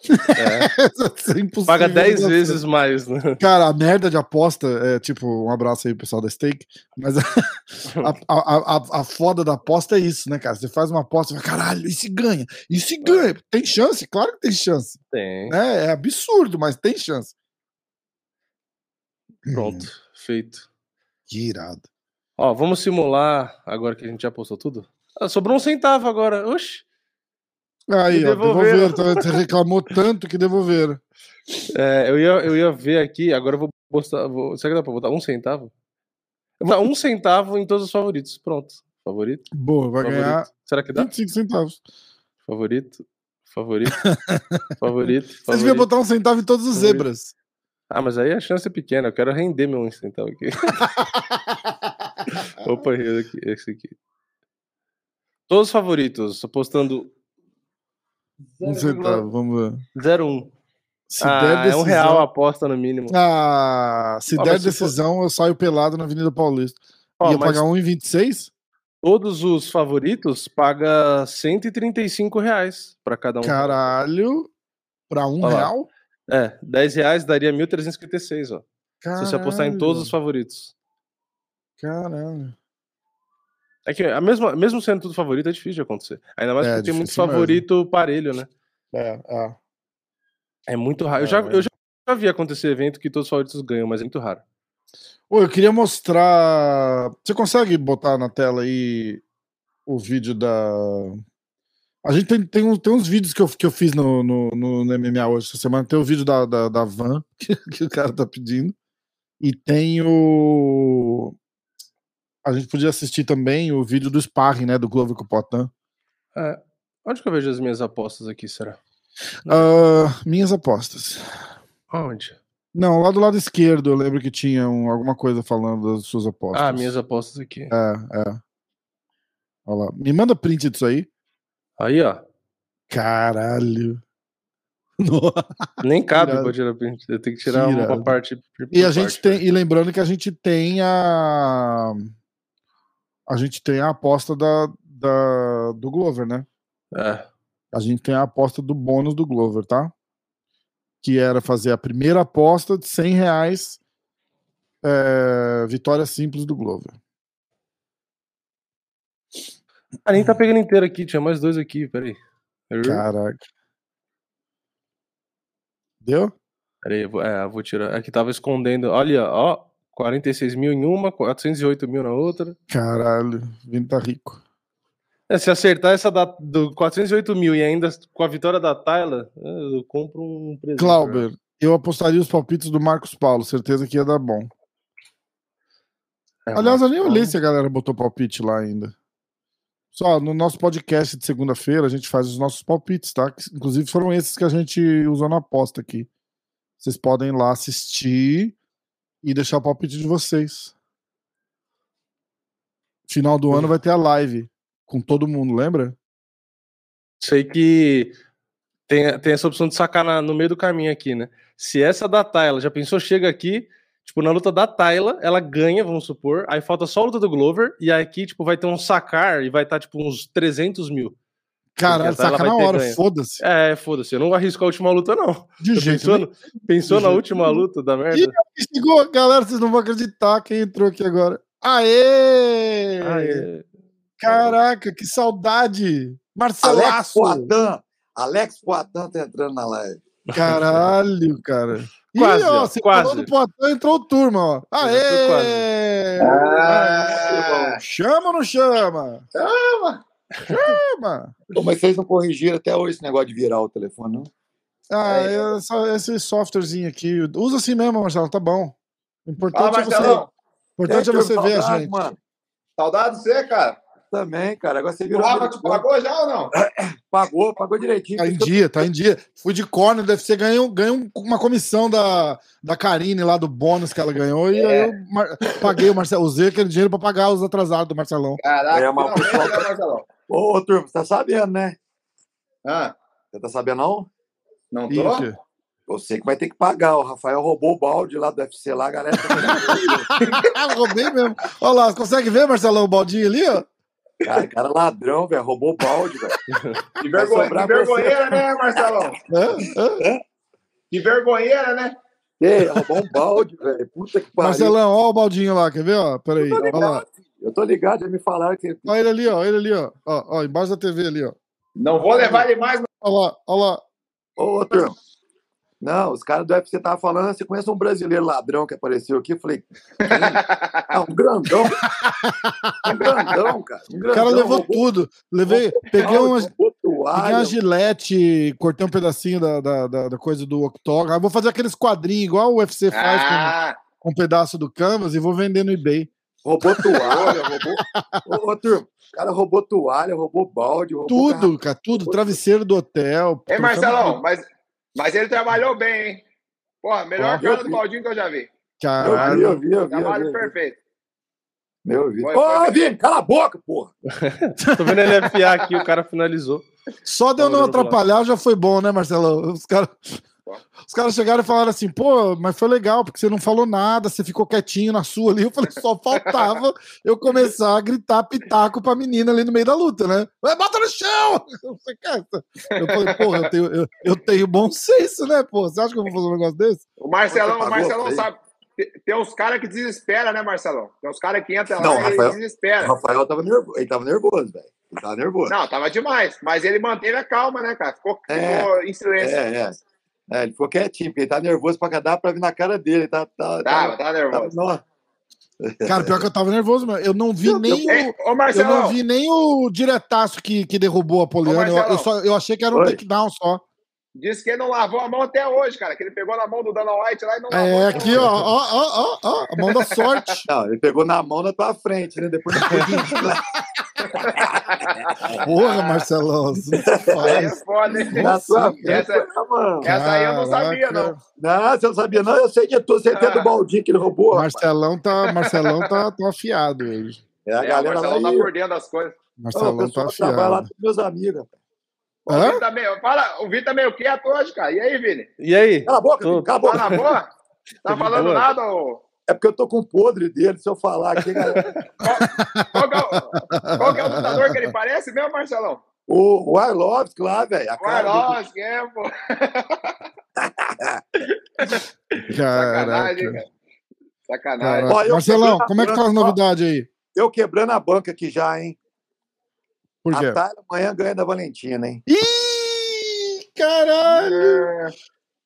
É, é paga de 10 dar vezes mais, né? Cara, a merda de aposta é tipo, um abraço aí, pessoal da Stake. Mas a, a, a, a, foda da aposta é isso, né, cara? Você faz uma aposta e fala, caralho, e se ganha? E se ganha? Tem chance? Claro que tem chance. Tem. né? É absurdo, mas tem chance. Pronto, feito. Que irado. Ó, vamos simular agora que a gente já postou tudo? Ah, sobrou um centavo agora. Oxi. Aí, Me ó, devolveram. devolveram. tá? Você reclamou tanto que devolveram. É, eu, ia, eu ia ver aqui, agora eu vou postar. Vou, será que dá pra botar um centavo? Botar um centavo em todos os favoritos. Pronto. Favorito. Boa, vai favorito. ganhar Será que dá? 25 centavos. Favorito. Favorito. favorito. Você devia favorito. botar um centavo em todos os Favorito. zebras. Ah, mas aí a chance é pequena. Eu quero render meu um centavo aqui. Opa, esse aqui. Todos os favoritos. Tô postando. Um centavo, vamos ver. 0,1. Se Ah, der é decisão. um real a aposta no mínimo. Ah, se Ah, der se for- decisão, eu saio pelado na Avenida Paulista. Ó, Ia mas pagar 1,26? todos os favoritos paga 135 reais pra cada um. Caralho. Pra um Olha lá. real? É, 10 reais daria 1.356, ó. Se você apostar em todos os favoritos. Caralho. É que a mesma, mesmo sendo tudo favorito, é difícil de acontecer. Ainda mais É, porque tem muito difícil mesmo. favorito parelho, né? É, é. É muito raro. Eu É, já, é. eu já vi acontecer evento que todos os favoritos ganham, mas é muito raro. Ô, eu queria mostrar. Você consegue botar na tela aí o vídeo da. A gente tem, tem, uns, tem uns vídeos que eu, que eu fiz no, no, no MMA hoje essa semana. Tem o vídeo da, da, da van que, que o cara tá pedindo. E tem o. A gente podia assistir também o vídeo do Sparring, né? Do Glover com o Potan. É, onde que eu vejo as minhas apostas aqui, será? Ah, minhas apostas. Onde? Não, lá do lado esquerdo eu lembro que tinha um- alguma coisa falando das suas apostas. Ah, minhas apostas aqui. É, é. Olha lá. Me manda print disso aí. Aí, ó. Caralho. Nossa. Nem cabe pra tirar print. Eu tenho que tirar Que uma parte. E a parte, gente tem, e lembrando que a gente tem a a gente tem a aposta da, da do Glover, né? É. A gente tem a aposta do bônus do Glover, tá? Que era fazer a primeira aposta de 100 reais é, vitória simples do Glover. Ah, nem tá pegando inteiro aqui, tinha mais dois aqui, peraí. Caraca. Deu? Peraí, eu vou, é, eu vou tirar. Aqui tava escondendo. Olha, ó. 46 mil em uma, 408 mil na outra. Caralho, o Vini tá rico. É, se acertar essa da, do 408 mil e ainda com a vitória da Tyler, eu compro um presente. Clauber, eu apostaria os palpites do Marcos Paulo, certeza que ia dar bom. É, Aliás, eu nem olhei se a galera botou palpite lá ainda. Só no nosso podcast de segunda-feira a gente faz os nossos palpites, tá? Que, inclusive foram esses que a gente usou na aposta aqui. Vocês podem ir lá assistir e deixar o palpite de vocês. Final do ano vai ter a live com todo mundo, lembra? Sei que tem, tem essa opção de sacar na- no meio do caminho aqui, né? Se essa da Tyler, já pensou, chega aqui, tipo, na luta da Tyler, ela ganha, vamos supor, aí falta só a luta do Glover, e aqui, tipo, vai ter um sacar e vai estar, tipo, uns 300 mil. Caralho, saca na hora, foda-se. É, foda-se, eu não arrisco a última luta, não. De jeito pensou, nenhum. pensou De na jeito última luta da merda? Ih, Chegou, galera, vocês não vão acreditar quem entrou aqui agora. Aê! Ah, é. Caraca, que saudade! Alex Marcelaço! Poitin. Alex Poitin tá entrando na live. Caralho, cara. Quase, Ih, ó, ó, você quase. falou do Poitin, entrou o turma, ó. Aê! Ah. Chama ou não chama? Chama. Chama! Pô, mas vocês não corrigiram até hoje esse negócio de virar o telefone, não? Ah, É. é só esse softwarezinho aqui. Usa assim mesmo, Marcelo, tá bom. O importante Fala, é você, o importante é você ver a Saudade, gente. Mano. Saudade de você, cara. Também, cara. Agora você O virou. Rafa te pagou já ou não? Pagou, pagou direitinho. Tá em dia, tá em dia. Fui de corner, deve ser ganhou, ganhou uma comissão da, da Karine lá do bônus que ela ganhou. E aí eu mar- paguei o Marcelo. Usei aquele dinheiro pra pagar os atrasados do Marcelão. Caraca, É, o finalmente, pessoal- né, Marcelão? Ô, ô, turma, você tá sabendo, né? Ah, Você tá sabendo, não? não tô? Você que vai ter que pagar. O Rafael roubou o balde lá do UFC lá, a galera. Tá... Roubei mesmo. Olha lá, consegue ver, Marcelão, o baldinho ali, ó? cara, cara ladrão, velho. Roubou o balde, velho. Que, vergonha, que vergonheira, né, Marcelão? Hã? Hã? Que vergonheira, né? Ei, roubou um balde, velho. Puta que pariu. Marcelão, ó o baldinho lá, quer ver? Ó, peraí, olha lá. Eu tô ligado, já me falaram que. Ó ele ali, ó, ele ali, ó. Ó, ó, embaixo da TV ali, ó. Não vou levar ele mais. Olha lá, olha lá. Ô, ô, turma. Não, os caras do UFC estavam falando, você conhece um brasileiro ladrão que apareceu aqui? Eu falei, quem? ah, um grandão. Um grandão, cara. Um O grandão, cara levou roubou tudo. Levei, peguei umas, roubou Peguei toalha. uma gilete, cortei um pedacinho da, da, da, da coisa do octógono. Vou fazer aqueles quadrinhos igual o UFC faz Ah, com, com um pedaço do canvas e vou vender no eBay. Roubou toalha, roubou. Ô, ô, turma, o cara roubou toalha, roubou balde, roubou Tudo, cara, tudo. Travesseiro do hotel. Ei, trocamos Marcelão, tudo. mas, mas ele trabalhou bem, hein? Porra, melhor cara do. Baldinho que eu já vi. garrafa. Eu vi, Caralho. eu vi, eu vi. Trabalho eu vi. perfeito. Eu vi. Foi, Ô. Vini, cala a boca, porra. Tô vendo ele FA aqui, o cara finalizou. Só de eu Tava não atrapalhar já foi bom, né, Marcelão? Os caras os caras chegaram e falaram assim, pô, mas foi legal, porque você não falou nada, você ficou quietinho na sua ali. Eu falei, só faltava eu começar a gritar pitaco pra menina ali no meio da luta, né? Vai, bota no chão! Eu falei, porra, eu tenho, eu, eu tenho bom senso, né, pô? Você acha que eu vou fazer um negócio desse? O Marcelão, o Marcelão sabe. Tem- uns caras que desesperam, né, Marcelão? Tem uns caras que entram Não, lá e Rafael- eles O desesperam. Rafael tava nervoso. Ele tava nervoso, velho. Ele tava nervoso. Não, tava demais. Mas ele manteve a calma, né, cara? Ficou, É. ficou em silêncio. É, é. É, ele ficou quietinho, porque ele tá nervoso pra dar pra vir na cara dele. Ele tá, tá, Tava, tava tava- nervoso. Nossa. Cara, pior que eu tava nervoso, mano. Eu não vi nem o, Ei, ô, eu não vi nem o diretaço que, que derrubou a Poliana. Eu, eu, só, eu achei que era um Oi. takedown só. disse que ele não lavou a mão até hoje, cara. Que ele pegou na mão do Dana White lá e não lavou. É, aqui, ó, ó, ó, ó, ó, a mão da sorte. Não, ele pegou na mão na tua frente, né? Depois Porra, Marcelão, você Aí é faz. foda, hein? frente. Essa-. Essa aí eu não sabia, não. Não, você não sabia, não. Eu sei de tudo. Você tem Ah. do baldinho que ele roubou. rapaz. Marcelão tá, Marcelão tá, tá afiado hoje. É a É, o galera lá. Marcelão tá por dentro das coisas. Ô, Marcelão tá pessoal trabalha lá afiado. com meus amigos. rapaz. O Hã? Vitor tá meio, fala, o Vitor tá meio quieto hoje, cara. E aí, Vini? E aí? Cala a boca, Tô- Vini, cala a Tá boca. na boa? Tá falando nada, ô? É porque eu tô com o podre dele. Se eu falar aqui, galera. Qual é o, qual que é o lutador que ele parece mesmo, Marcelão? O, o Arlovski lá, velho. O cara do- Arlovski, é, pô. Sacanagem, cara. Sacanagem. Caraca. Ó, Marcelão, como é que tá as novidades aí? Eu quebrando a banca aqui já, hein? Por quê? A amanhã ganha da Valentina, hein? Ih, caralho! É,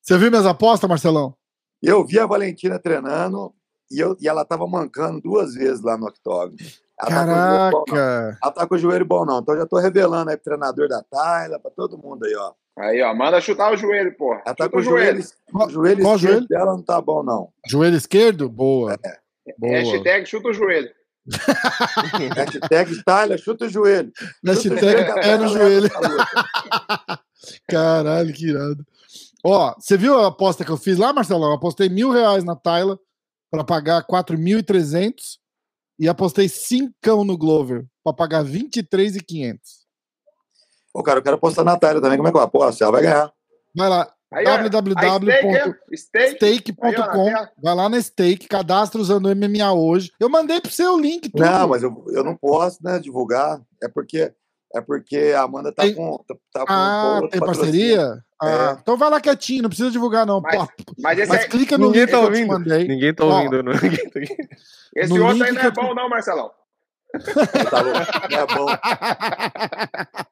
Você viu minhas apostas, Marcelão? Eu vi a Valentina treinando e, eu, e ela tava mancando duas vezes lá no octógono. Ela tá com o joelho bom, não. Caraca! Ela tá com o joelho bom, não. Então eu já tô revelando aí pro treinador da Tayla, pra todo mundo aí, ó. Aí, ó, manda chutar o joelho, porra. Ela tá Chuta com o joelho, o joelho Qual esquerdo joelho? dela não tá bom, não. Joelho esquerdo? Boa. Boa. Hashtag chuta o joelho. Hashtag Tayla, chuta o joelho. Hashtag pé no joelho. Caralho, que irado. Ó, você viu a aposta que eu fiz lá, Marcelão? Eu apostei mil reais na Tayla para pagar 4.300 e apostei cincão no Glover para pagar 23.500. Ô, cara, eu quero apostar na Tayla também. Como é que eu aposto? Ela vai ganhar. Vai lá, www.stake.com. Vai lá na Stake, cadastra usando o MMA hoje. Eu mandei pro seu link tudo. Não, mas eu, eu não posso, né, divulgar. É porque, é porque a Amanda tá Tem- com, tá, tá com Ah, outro tem parceria? Ah, Então vai lá quietinho, não precisa divulgar, não. Mas- Pô, Mas esse, mas aí- clica no Ninguém link tá que eu te ouvindo. mandei. Ninguém tá ouvindo, não. Tá- esse no outro link aí não é eu bom, não, Marcelão. Tá louco? Não é bom.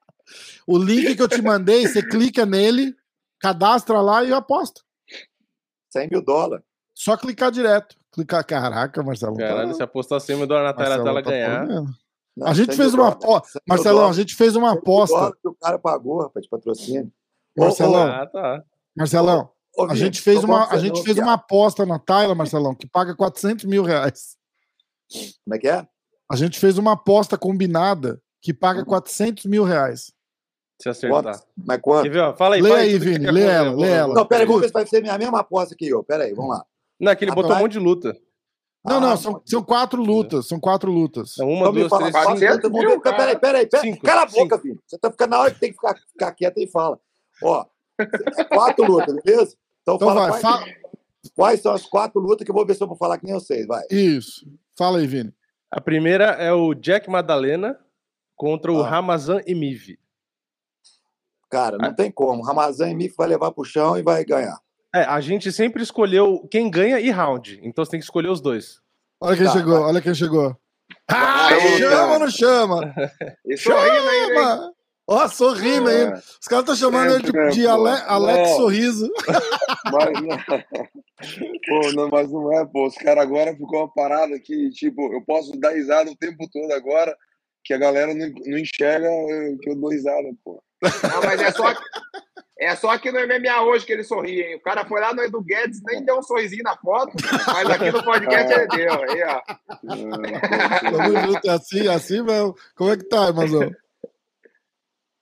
o link que eu te mandei, você clica nele, cadastra lá e aposta. 100 mil dólares. Só clicar direto. Clicar, caraca, Marcelo. Caralho, tá- se apostar 100 mil dólares na tela dela tá ganhar. podendo. Não, A gente 100 fez uma aposta. 100 mil Marcelão, a gente fez uma 100 mil aposta. que o cara pagou, rapaz, de patrocínio. Marcelão, Ah, tá. Marcelão, Ô, a gente fez uma, a gente fez uma aposta na Tyler, Marcelão, que paga 400 mil reais. Como é que é? A gente fez uma aposta combinada que paga 400 mil reais. Se acertar. Quanto? Mas quanto? Ó? Fala aí, Lê fala aí, Vini, lê ela, lê ela. Não, pera aí, vamos ver se vai ser a mesma aposta que eu. Pera aí, vamos lá. Não, é que ele Ah, botou um monte de luta. Não, Ah, não, são, são quatro lutas. São quatro lutas. É uma, Então me duas, fala, três, cinco. quatro. todo mundo- cara? Peraí, peraí, peraí. Cinco, Cala a cinco. boca, filho. Você tá ficando na hora que tem que ficar, ficar quieto e fala. Ó, quatro lutas, beleza? Então, Então fala vai, quais, fala. quais são as quatro lutas que eu vou ver se eu vou falar que nem vocês, vai. Isso. Fala aí, Vini. A primeira é o Jack Madalena contra o Ah. Ramazan Emiv. Cara, Ah. não tem como. Ramazan e Mif vai levar pro chão e vai ganhar. É, a gente sempre escolheu quem ganha e round. Então você tem que escolher os dois. Olha quem Tá, chegou, vai. olha quem chegou. Ah, Aí, chama ou não chama? Hein? Chama! Ó, sorrindo ainda. Os caras estão chamando ele de, É, de. Ale- Alex Não. Sorriso. Mas não, pô, não, mas não é, pô. Os caras agora ficou uma parada que, tipo, eu posso dar risada o tempo todo agora, que a galera não, não enxerga eh, que eu dou risada, pô. Não, mas é só, é só aqui no MMA hoje que ele sorri, hein? O cara foi lá no Edu Guedes, nem deu um sorrisinho na foto, mas aqui no podcast ele deu. Aí, ó. Tamo junto, é assim, é assim mesmo. Como é que tá, irmãozão?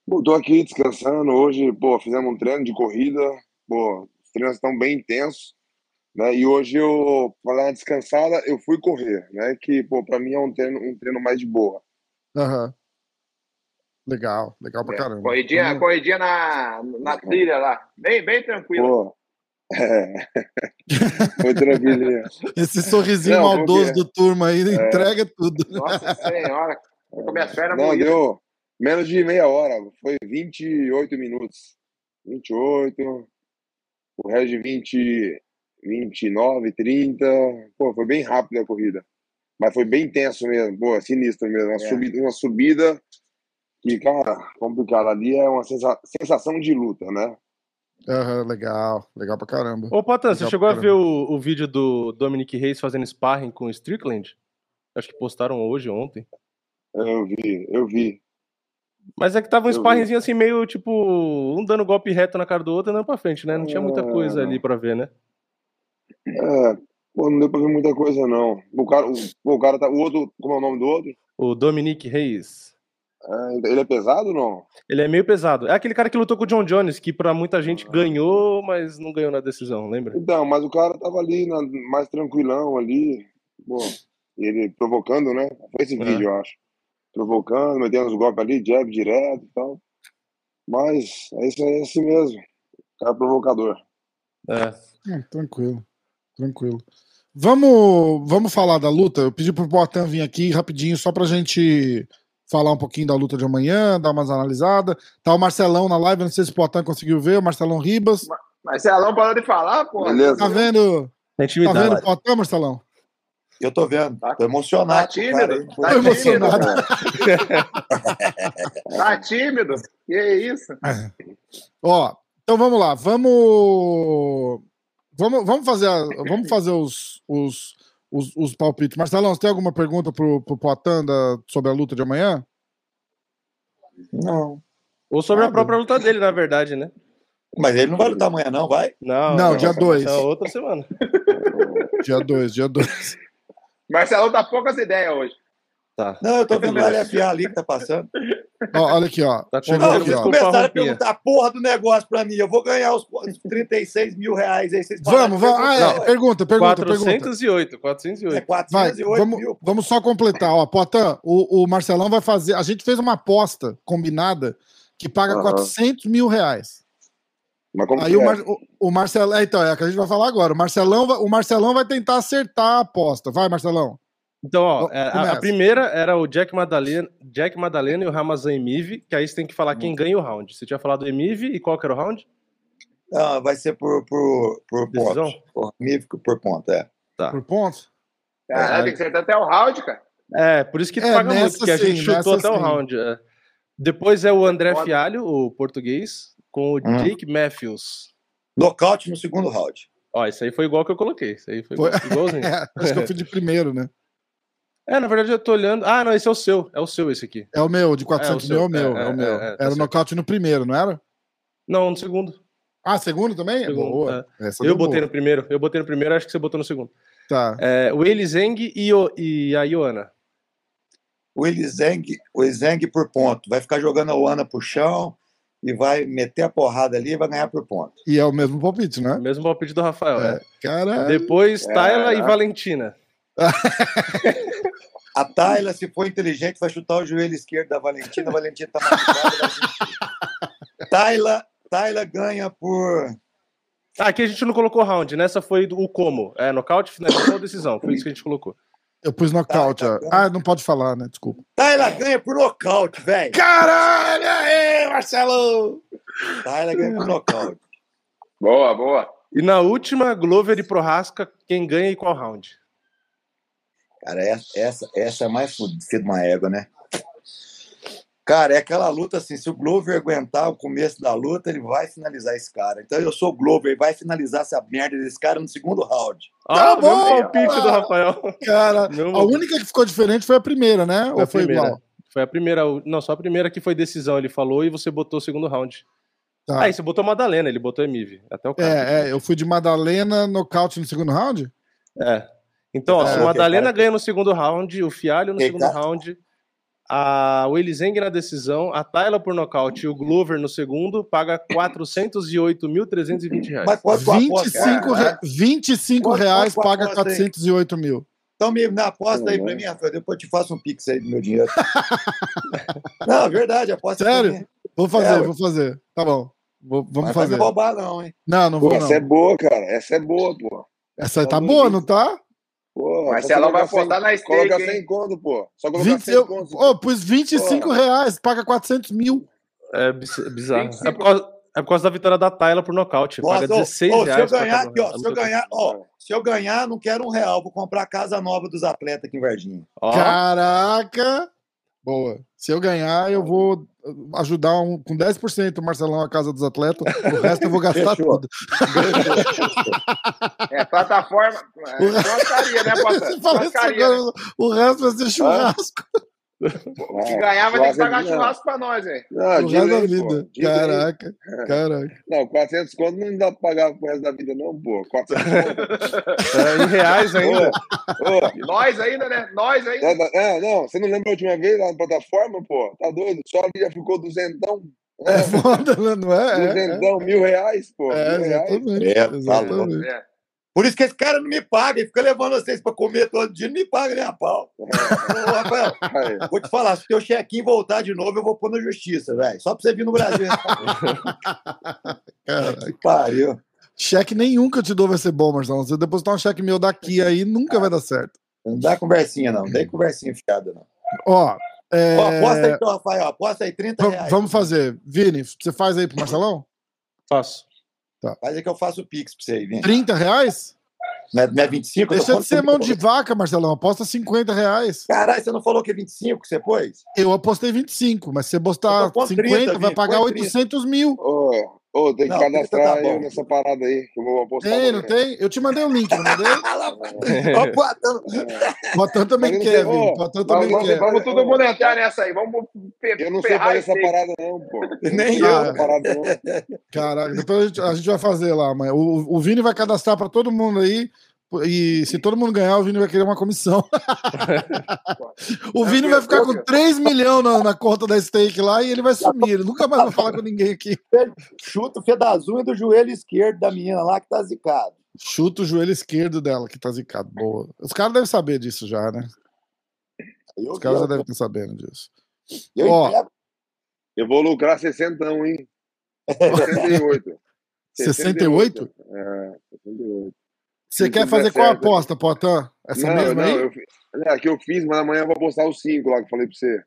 Pô, tô aqui descansando hoje, pô, fizemos um treino de corrida, pô, os treinos estão bem intensos, né? E hoje eu, pra dar uma descansada, eu fui correr, né? Que, pô, pra mim é um treino, um treino mais de boa. Aham. Legal, legal pra caramba. Corridinha, Vamos- corridinha na, na trilha lá. Bem, bem tranquilo. Pô, é. Foi tranquilinho. Esse sorrisinho Não, maldoso porque- do turma aí entrega tudo. Nossa senhora. Comer as pernas Não, deu menos de meia hora, foi 28 minutos. 28, o resto de 20, 29, 30. Pô, foi bem rápido a corrida. Mas foi bem intenso mesmo, pô, sinistro mesmo. Uma, É. subida, uma subida que, cara, complicado. Ali é uma sensa- sensação de luta, né? Aham, legal, legal pra caramba. Ô, Potan, você chegou a ver o, o vídeo do Dominic Reis fazendo sparring com o Strickland? Acho que postaram hoje, ontem. Eu vi, eu vi. Mas é que tava um Eu vi. sparringzinho assim, meio tipo, um dando golpe reto na cara do outro e andando pra frente, né? Não tinha muita É, coisa não. ali pra ver, né? É, pô, não deu pra ver muita coisa, não. O cara, o, o cara tá. O outro, como é o nome do outro? O Dominic Reis. É, ele é pesado ou não? Ele é meio pesado. É aquele cara que lutou com o John Jones, que pra muita gente ganhou, mas não ganhou na decisão, lembra? Então, mas o cara tava ali, na- mais tranquilão ali. Pô, ele provocando, né? Foi esse É. vídeo, eu acho. Provocando, metendo os golpes ali, jab direto e tal. Mas é isso aí, é assim mesmo. Cara provocador. É. Hum, tranquilo, tranquilo. Vamos, vamos falar da luta. Eu pedi pro Poitin vir aqui rapidinho, só pra gente falar um pouquinho da luta de amanhã, dar umas analisadas. Tá o Marcelão na live, não sei se o Poitin conseguiu ver, o Marcelão Ribas. Marcelão parou de falar, pô. Beleza? Tá vendo? Tá vendo o Poitin, Marcelão? Eu tô vendo. Tá- Tô emocionado. Tá com o cara tímido? Tá Tô tímido, emocionado. Tá tímido? Que isso? Ó, então vamos lá, vamos. Vamos, vamos fazer, a- vamos fazer os, os, os, os palpites. Marcelão, você tem alguma pergunta pro, pro Poitin da- sobre a luta de amanhã? Não. Ou sobre a Nada. própria luta dele, na verdade, né? Mas ele não vai lutar amanhã, não, vai? Não, Não, dia dois. É outra semana. Dia 2, dia 2. Marcelo dá poucas ideias hoje. Tá. Não, eu tô vendo o LFA ali que tá passando. Olha aqui, ó. Tá Chegou aqui, vocês ó. começaram a perguntar a porra do negócio pra mim. Eu vou ganhar os os 36 mil reais aí. Vocês Vamos, vamos. Ah, é, pergunta, pergunta, pergunta. 408, É 408. Vai, 408 vamos, mil. vamos só completar. Ó, Poitin, o, o Marcelão vai fazer. A gente fez uma aposta combinada que paga Aham. 400 mil reais. Mas como Aí que o, é? Mar, o, o Marcelão. É, então, é o que a gente vai falar agora. O Marcelão, o Marcelão vai tentar acertar a aposta. Vai, Marcelão. Então, ó, é, a- a, primeira era o Jack Madalena, Jack Madalena e o Ramazan Emive, que aí você tem que falar quem ganha o round. Você tinha falado Emive e qual que era o round? Não, vai ser por, por, por Decisão? ponto. Por por ponto, é. Tá. Por pontos? Caralho, tem que acertar até o round, cara. É, por isso que tu É, paga muito, porque a gente chutou até o sim. round. é. Depois é o André Foda. Fialho, o português, com o Hum. Jake Matthews. Nocaute no segundo round. Ó, isso aí foi igual que eu coloquei. Isso aí foi, Foi. igualzinho. É, acho que eu fui de primeiro, né? É, na verdade eu tô olhando. Ah, não, esse é o seu. É o seu esse aqui. É o meu, de 400 É, o mil é o meu. É, É, o é, meu. tá era o nocaute no primeiro, não era? Não, no segundo. Ah, segundo também? Segundo, boa. Essa Eu botei boa. no primeiro. Eu botei no primeiro, acho que você botou no segundo. Tá. É, o Eli Zeng e, o, e a Ioana. O Elizeng, o Elizeng por ponto. Vai ficar jogando a Oana pro chão e vai meter a porrada ali e vai ganhar por ponto. E é o mesmo palpite, né? Mesmo palpite do Rafael. É. é. Cara, Depois, É, Tayla e né? Valentina. A Tayla, se for inteligente, vai chutar o joelho esquerdo da Valentina. A Valentina tá machucada. Tayla, Tayla ganha por. Ah, aqui a gente não colocou round. Nessa foi do- o como. É, nocaute, finalização ou decisão. Foi isso que a gente colocou. eu pus nocaute. Tá, tá. Ah, não pode falar, né? Desculpa. Tayla ganha por nocaute, velho. Caralho, aí, Marcelo! Tayla ganha por nocaute. Boa, boa. E na última, Glover e Prohaska, quem ganha e qual round? Cara, essa, essa, essa é mais fodida uma égua, né? Cara, é aquela luta assim, se o Glover aguentar o começo da luta, ele vai finalizar esse cara. Então eu sou o Glover, ele vai finalizar essa merda desse cara no segundo round. Ah, Tá bom, palpite cara. do Rafael. Cara, Meu- a única que ficou diferente foi a primeira, né? Foi Ou foi primeira. igual? Foi a primeira. Não, só a primeira que foi decisão, ele falou, e você botou o segundo round. Tá. Aí você botou Madalena, ele botou Emive. Até o cara. É, é, eu fui de Madalena nocaute no segundo round? É. Então, ó, se o Madalena cara. ganha no segundo round, o Fialho no Ok, segundo tá. round, a o Elizeng na decisão, a Tayla por nocaute e o Glover no segundo, paga 408.320 reais. Mas quanto tu aposta? 25, re... Cara, 25 Quanto- reais quanto paga aposta aí? 408 mil. Então me na aposta aí pra mim, Rafael. Depois eu te faço um pix aí do meu dinheiro. Não, é verdade, aposta pra Sério? Vou fazer, É, vou fazer. Tá bom. Vou- vamos Mas fazer. roubar, não, hein? Não, não Pô, vou não. essa é boa, cara. Essa é boa, pô. Essa tá Tá boa, não tá? Pô, Marcelão vai apostar na cem- Coloca stake, 100 hein? conto, pô. Só colocar 20, 100 eu, conto. oh, pus 25 reais, paga 400 mil. É biz- bizarro. 25. É por, causa, é por causa da vitória da Tayla por nocaute. Paga Nossa, ô, 16 ô, se eu reais. ganhar aqui, ó, se eu ganhar, ó, se eu ganhar, não quero um real, vou comprar a casa nova dos atletas aqui em Varginha. Ó, Caraca! Boa. Se eu ganhar, eu vou ajudar um, com 10% o Marcelão a casa dos atletas. O resto eu vou gastar Fechou. tudo. É, plataforma. É, né, Potter? fala isso Churrascaria. né? o resto vai ser churrasco Se ganhar, vai ter que pagar Churrasco- pra nós, hein? Não, o de resto da vida. pô. De lei. Caraca, caraca. Não, 400 conto não dá pra pagar pro resto da vida, não, pô. 400 conto. é, em reais ainda. Ô, nós ainda, né? Nós ainda. É, é, não, você não lembra a última vez lá na plataforma, pô? Tá doido? Só ali já ficou duzentão. É foda, né? não é? É, é. Duzentão, mil reais, pô. É, mil reais. exatamente. É, tá exatamente. Por isso que esse cara não me paga, ele fica levando vocês pra comer todo dia, não me paga nem a pau. Ô, Rafael, vou te falar, se teu chequinho voltar de novo, eu vou pôr na justiça, velho. Só pra você vir no Brasil. Caraca. que pariu. Cheque nenhum que eu te dou vai ser bom, Marcelo. Se eu depositar um cheque meu daqui aí, nunca vai dar certo. Não dá conversinha, não. Não tem conversinha fiada, não. Ó, é, Ó, aposta aí, então, Rafael. Aposta aí, 30 va- reais. vamos fazer. Vini, você faz aí pro Marcelão? Faço. Faz aí que eu faço o Pix pra você aí, Vini. 30 reais? Não é, não é 25? Eu tô Deixa de ser mão de vaca, Marcelão. Aposta 50 reais. Caralho, você não falou que é 25 que você pôs? Eu apostei 25, mas se você botar tô com 50, 30, vai pagar põe 30. 800 mil. Ô, ô, tem que Não, cadastrar tá eu nessa parada aí, que eu vou apostar. Tem, não tem? Eu te mandei o link, não mandei? Ó, o Platão. O Potan também quer, mas também vamos- quer. Vamos todo mundo entrar nessa aí. Vamos Eu não sei fazer essa parada, não, pô. Nem Eu parada, não. Depois a gente, a gente vai fazer lá amanhã. O, o Vini vai cadastrar pra todo mundo aí. E se todo mundo ganhar, o Vini vai querer uma comissão. o Vini vai ficar com 3 milhões na, na conta da stake lá e ele vai sumir. Ele nunca mais vai falar com ninguém aqui. Chuta o unhas do joelho esquerdo da menina lá que tá zicado. Chuta o joelho esquerdo dela, que tá zicado. Boa. Os caras devem saber disso já, né? Os caras já devem estar sabendo disso. eu Ó. Eu vou lucrar 60, hein? 68. 68? É, 68. Você quer fazer der qual certo. aposta, Potan? Essa não, mesma não, aí? eu, é, que eu fiz, mas amanhã eu vou postar os 5 lá que eu falei pra você.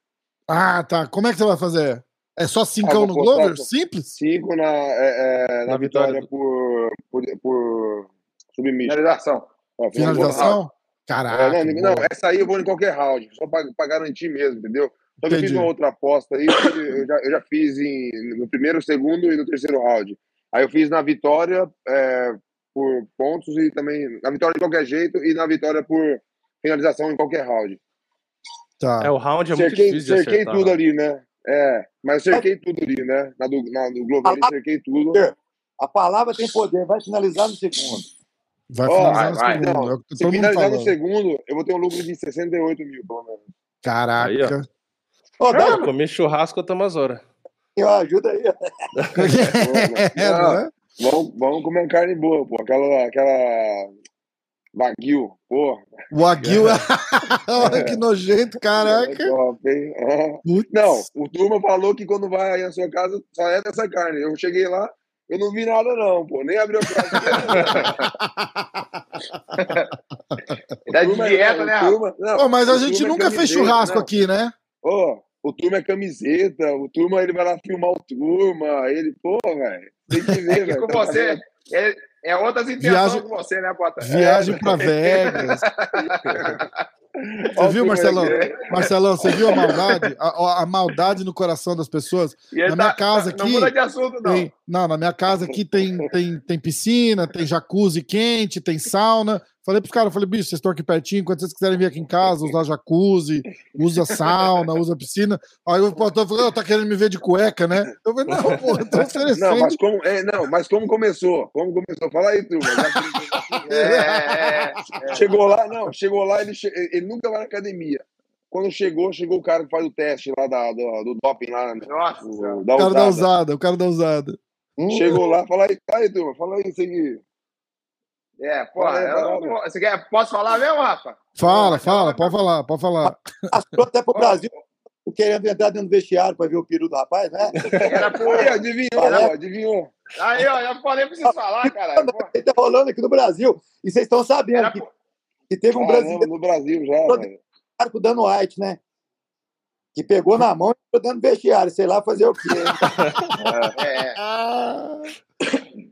Ah, tá. Como é que você vai fazer? É só cincão Ah, no vou postar Glover? Simples? 5 na, é, é, na, Na vitória, vitória. por, por, por submission. Finalização. Ó, Finalização? É, Caraca. não, não, boa. essa aí eu vou em qualquer round, só pra, pra garantir mesmo, entendeu? Só que eu fiz uma outra aposta aí, eu já, eu já fiz em, no primeiro, segundo e no terceiro round. Aí eu fiz na vitória é, por pontos e também na vitória de qualquer jeito e na vitória por finalização em qualquer round. Tá. É, o round é muito cerquei difícil de cerquei acertar. tudo né? ali, né? É, mas cerquei tudo ali, né? Na do, na do Globo ali, cerquei tudo. A palavra tem poder, vai finalizar no segundo. Vai finalizar no vai. segundo. Não, é Se finalizar no segundo, eu vou ter um lucro de 68 mil, pelo menos. Caraca. Ô, dá, Comer churrasco eu tomo as horas. eu ajuda aí. é, não é? Vamos, vamos comer uma carne boa, pô. Aquela, aquela Wagyu, pô. O Aguil. Olha que nojento, É caraca. top, hein? Ah. Putz. Não, o turma falou que quando vai aí na sua casa só é dessa carne. Eu cheguei lá, eu não vi nada, não, pô. Nem abriu a. Ele é de dieta, né, turma, não, Pô, mas a gente é nunca fez churrasco não. aqui, né? Ô, o turma é camiseta, o turma ele vai lá filmar o turma, ele, pô, velho, tem que ver, E velho. com tá você. É, é outras intenções Viagem- com você, né, Pota? Viagem pra Vegas. Você viu, Marcelão? Marcelão, você viu a maldade? A, a- maldade no coração das pessoas? Ele Na minha tá- casa Não aqui, muda de assunto, não. Tem, não, na minha casa aqui tem, tem, tem piscina, tem jacuzzi quente, tem sauna. Falei pros caras, falei, bicho, vocês estão aqui pertinho, quando vocês quiserem vir aqui em casa, usar jacuzzi, usa sauna, usa piscina. Aí o pastor falou, "Ah, tá querendo me ver de cueca, né? Eu falei, não, pô, eu tô oferecendo. Não, mas como, é, não, mas como começou? Como começou? Fala aí, que- É, é, é. Chegou lá, não, chegou lá, ele, che- ele nunca vai na academia. Quando chegou, chegou o cara que faz o teste lá da, do, do doping lá, né? Nossa. O- O da cara da usada. usada, o cara da usada. Chegou lá, fala aí, fala aí, turma, fala aí, isso aqui. É, pô, Fala eu você quer, posso falar mesmo, Rafa? Fala, fala, pode falar, pode falar. Passou até pro Brasil querendo entrar dentro do vestiário para ver o peru do rapaz, né? Era por... Aí, adivinhou, pô, adivinhou. Aí, ó, já falei pra vocês falar, cara. Ele tá rolando aqui no Brasil. E vocês estão sabendo Era que, por... que teve um Caramba, brasileiro no Brasil já, velho. com o Dan White, né? Que pegou na mão e ficou dentro do vestiário, sei lá fazer o quê. É, Ah,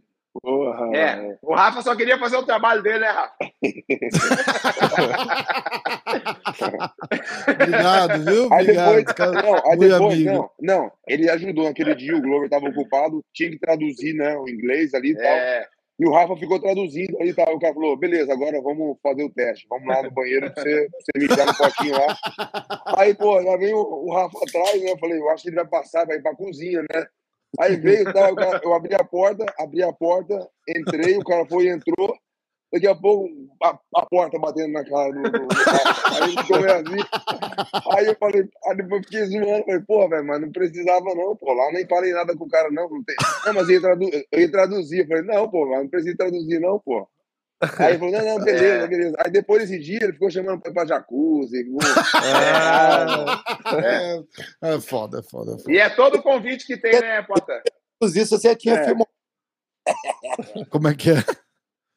Porra, é. O Rafa só queria fazer o trabalho dele, né, Rafa? obrigado, viu? Aí Obrigado. depois, cara não, aí depois, amigo. não, não, ele ajudou naquele dia, o Glover estava ocupado, tinha que traduzir, né, o inglês ali e tal. E o Rafa ficou traduzindo ali, tá? o cara falou, beleza, agora vamos fazer o teste, vamos lá no banheiro pra você, pra você mijar no potinho lá. Aí, pô, já veio o, o Rafa atrás, né, eu falei, eu acho que ele vai passar, vai ir pra cozinha, né. Aí veio, tá, cara- eu abri a porta, abri a porta, entrei, o cara foi e entrou, daqui a pouco a, a porta batendo na cara do, do, do Rafa. Aí meio assim, Aí eu falei, aí depois eu fiquei zoando, falei, pô, velho, mas não precisava não, pô, lá eu nem falei nada com o cara, não, não tem. Não, mas eu ia, tradu eu ia traduzir, eu falei, não, pô, mas não precisa traduzir, não, pô. Aí ele falou, não, não, beleza, É. beleza. Aí depois desse dia ele ficou chamando pra ir pra jacuzzi. ficou- É, é foda, é foda, é foda. E é todo o convite que tem, né, Pota? Isso você tinha É. fimose. Como é que é?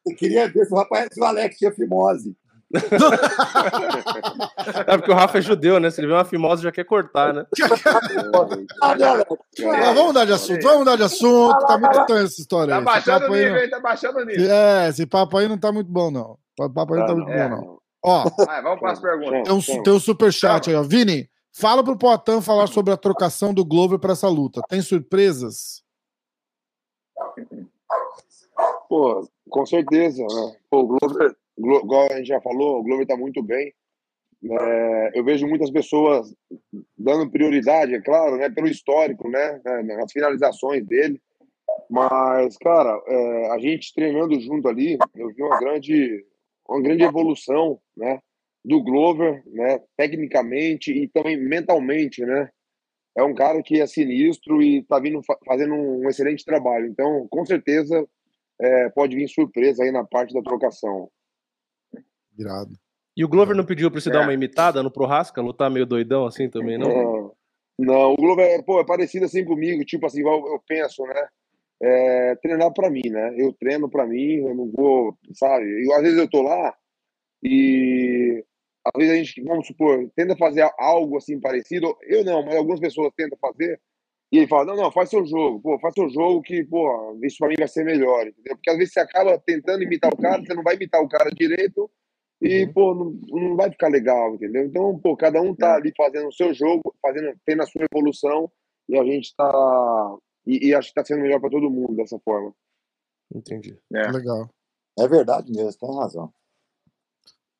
Eu queria ver se o rapaz, se o Alex tinha fimose. É porque o Rafa é judeu, né? Se ele vê uma fimose, já quer cortar, né? Ah, vamos mudar de assunto, vamos mudar de assunto. Tá muito estranho essa história Tá baixando o aí nível, não- hein? Tá baixando o nível. É, esse papo aí não tá muito bom, não. O papo aí não tá muito é. bom, não. Ó, vamos para as perguntas. tem um, tem um superchat aí, ó. Vini, fala pro Poitin falar sobre a trocação do Glover pra essa luta. Tem surpresas? Pô, com certeza, né? Pô, o Glover, Glo- igual a gente já falou, o Glover tá muito bem. É, eu vejo muitas pessoas dando prioridade, é claro, né, pelo histórico, né, né, nas finalizações dele. Mas, cara, é, a gente treinando junto ali, eu vi uma grande, uma grande evolução, né, do Glover, né, tecnicamente e também mentalmente, né. É um cara que é sinistro e tá vindo fa- fazendo um excelente trabalho. Então, com certeza, é, pode vir surpresa aí na parte da trocação. Irado. E o Glover não pediu pra você dar É. uma imitada no Prohasca? Lutar meio doidão assim também, não? Não, não o Globo é, pô, é parecido assim comigo, tipo assim, igual eu penso, né? É, treinar pra mim, né? Eu treino pra mim, eu não vou, sabe? Eu, às vezes eu tô lá e às vezes a gente, vamos supor, tenta fazer algo assim parecido. Eu não, mas algumas pessoas tentam fazer. E ele fala, não, não, faz seu jogo, pô, faz seu jogo que, pô, isso pra mim vai ser melhor, entendeu? Porque às vezes você acaba tentando imitar o cara, você não vai imitar o cara direito e, pô, não, não vai ficar legal, entendeu? Então, pô, cada um tá ali fazendo o seu jogo, fazendo, tendo a sua evolução e a gente tá. E, e acho que tá sendo melhor pra todo mundo dessa forma. Entendi. É. Legal. É verdade mesmo, tem razão.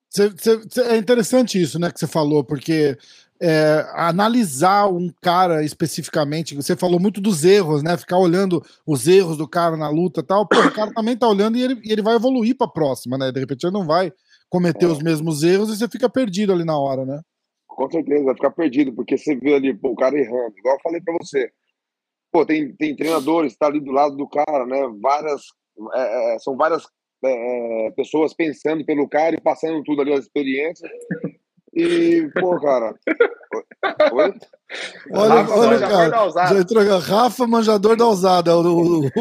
Cê- cê- cê- é interessante isso, né, que você falou, porque é, analisar um cara especificamente, você falou muito dos erros, né? Ficar olhando os erros do cara na luta e tal. Pô, o cara também tá olhando e ele, e ele vai evoluir pra próxima, né? De repente ele não vai cometer os mesmos erros e você fica perdido ali na hora, né? Com certeza, vai ficar perdido, porque você vê ali, pô, o cara errando. Igual eu falei pra você. Pô, tem, tem treinadores que tá ali do lado do cara, né? Várias. é, é, são várias é, é, pessoas pensando pelo cara e passando tudo ali, as experiências. E, pô, cara. Oi? Olha, Rafa, olha cara. Já entrou, Rafa Manjador da Ousada, é o, o-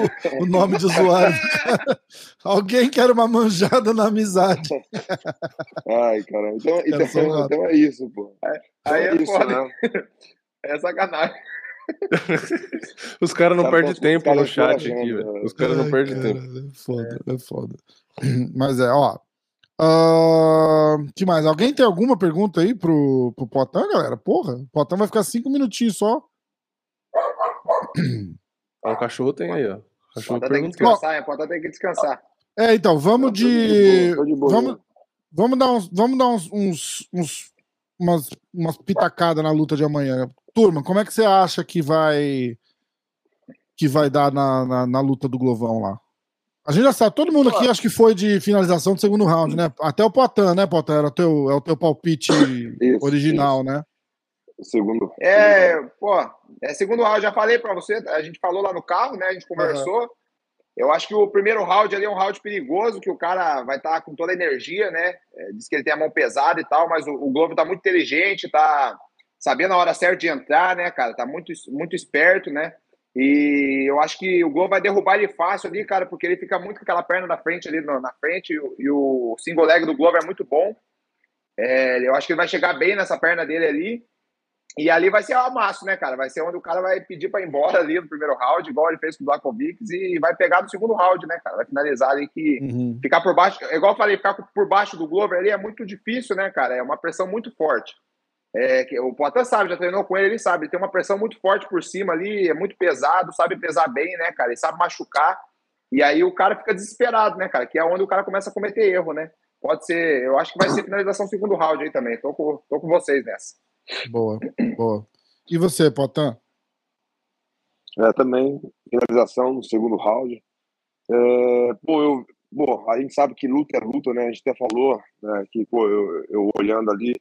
o nome de usuário. cara. Alguém quer uma manjada na amizade. Ai, cara. Então, então, então é isso, pô. Aí é é isso, foda. né? É sacanagem. Os caras não Cara, perdem tempo no chat aqui, velho. Os caras não perdem cara, tempo. É foda, é foda. Mas é, ó. Ah, que mais? Alguém tem alguma pergunta aí pro, pro Potan, galera? Porra, o Potan vai ficar cinco minutinhos só. Ah, O cachorro tem aí, ó. O cachorro Pota tem que descansar? Pota tem que descansar. É, então, vamos de de. boa. Vamos, vamos dar uns, vamos dar uns, uns, uns- umas, umas pitacadas na luta de amanhã. Turma, como é que você acha que vai que vai dar na, na, na luta do Glovão lá? A gente já sabe, todo mundo aqui acho que foi de finalização do segundo round, né? Até o Potan, né, Potan? Era o teu, é o teu palpite Isso, original, né? Segundo. É, pô, é segundo round, já falei pra você, a gente falou lá no carro, né? A gente conversou. Eu acho que o primeiro round ali é um round perigoso, que o cara vai estar com toda a energia, né? É, diz que ele tem a mão pesada e tal, mas o, o Globo tá muito inteligente, tá sabendo a hora certa de entrar, né, cara? Tá muito, muito esperto, né? E eu acho que o Globo vai derrubar ele fácil ali, cara, porque ele fica muito com aquela perna da frente ali na frente, e, o- single leg do Globo é muito bom. É, eu acho que ele vai chegar bem nessa perna dele ali. E ali vai ser o amasso, né, cara? Vai ser onde o cara vai pedir pra ir embora ali no primeiro round, igual ele fez com o Blakovic, e vai pegar no segundo round, né, cara? Vai finalizar ali que Uhum. ficar por baixo, é igual eu falei, ficar por baixo do Glover ali é muito difícil, né, cara? É uma pressão muito forte. É, que o Poitin sabe, já treinou com ele, ele sabe, ele tem uma pressão muito forte por cima ali, é muito pesado, sabe pesar bem, né, cara? Ele sabe machucar. E aí o cara fica desesperado, né, cara? Que é onde o cara começa a cometer erro, né? Pode ser, eu acho que vai ser finalização segundo round aí também. Tô com, tô com vocês nessa. Boa, boa. E você, Potan? É, também, finalização no segundo round. É, pô, eu, pô, a gente sabe que luta é luta, né? A gente até falou né, que, pô, eu, eu olhando ali,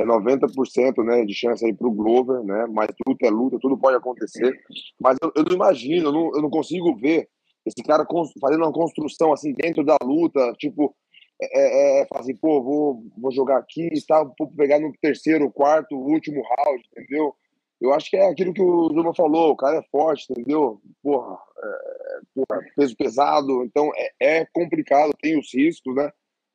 é 90% né, de chance aí pro Glover, né? Mas luta é luta, tudo pode acontecer. Mas eu, eu não imagino, eu não, eu não consigo ver esse cara fazendo uma construção assim dentro da luta, tipo, é, é, é, assim, pô, vou, vou jogar aqui e tal, vou pegar no terceiro, quarto, último round, entendeu? Eu acho que é aquilo que o Zuma falou, o cara é forte, entendeu? Porra, é, porra, peso pesado, então é, é complicado, tem os riscos, né?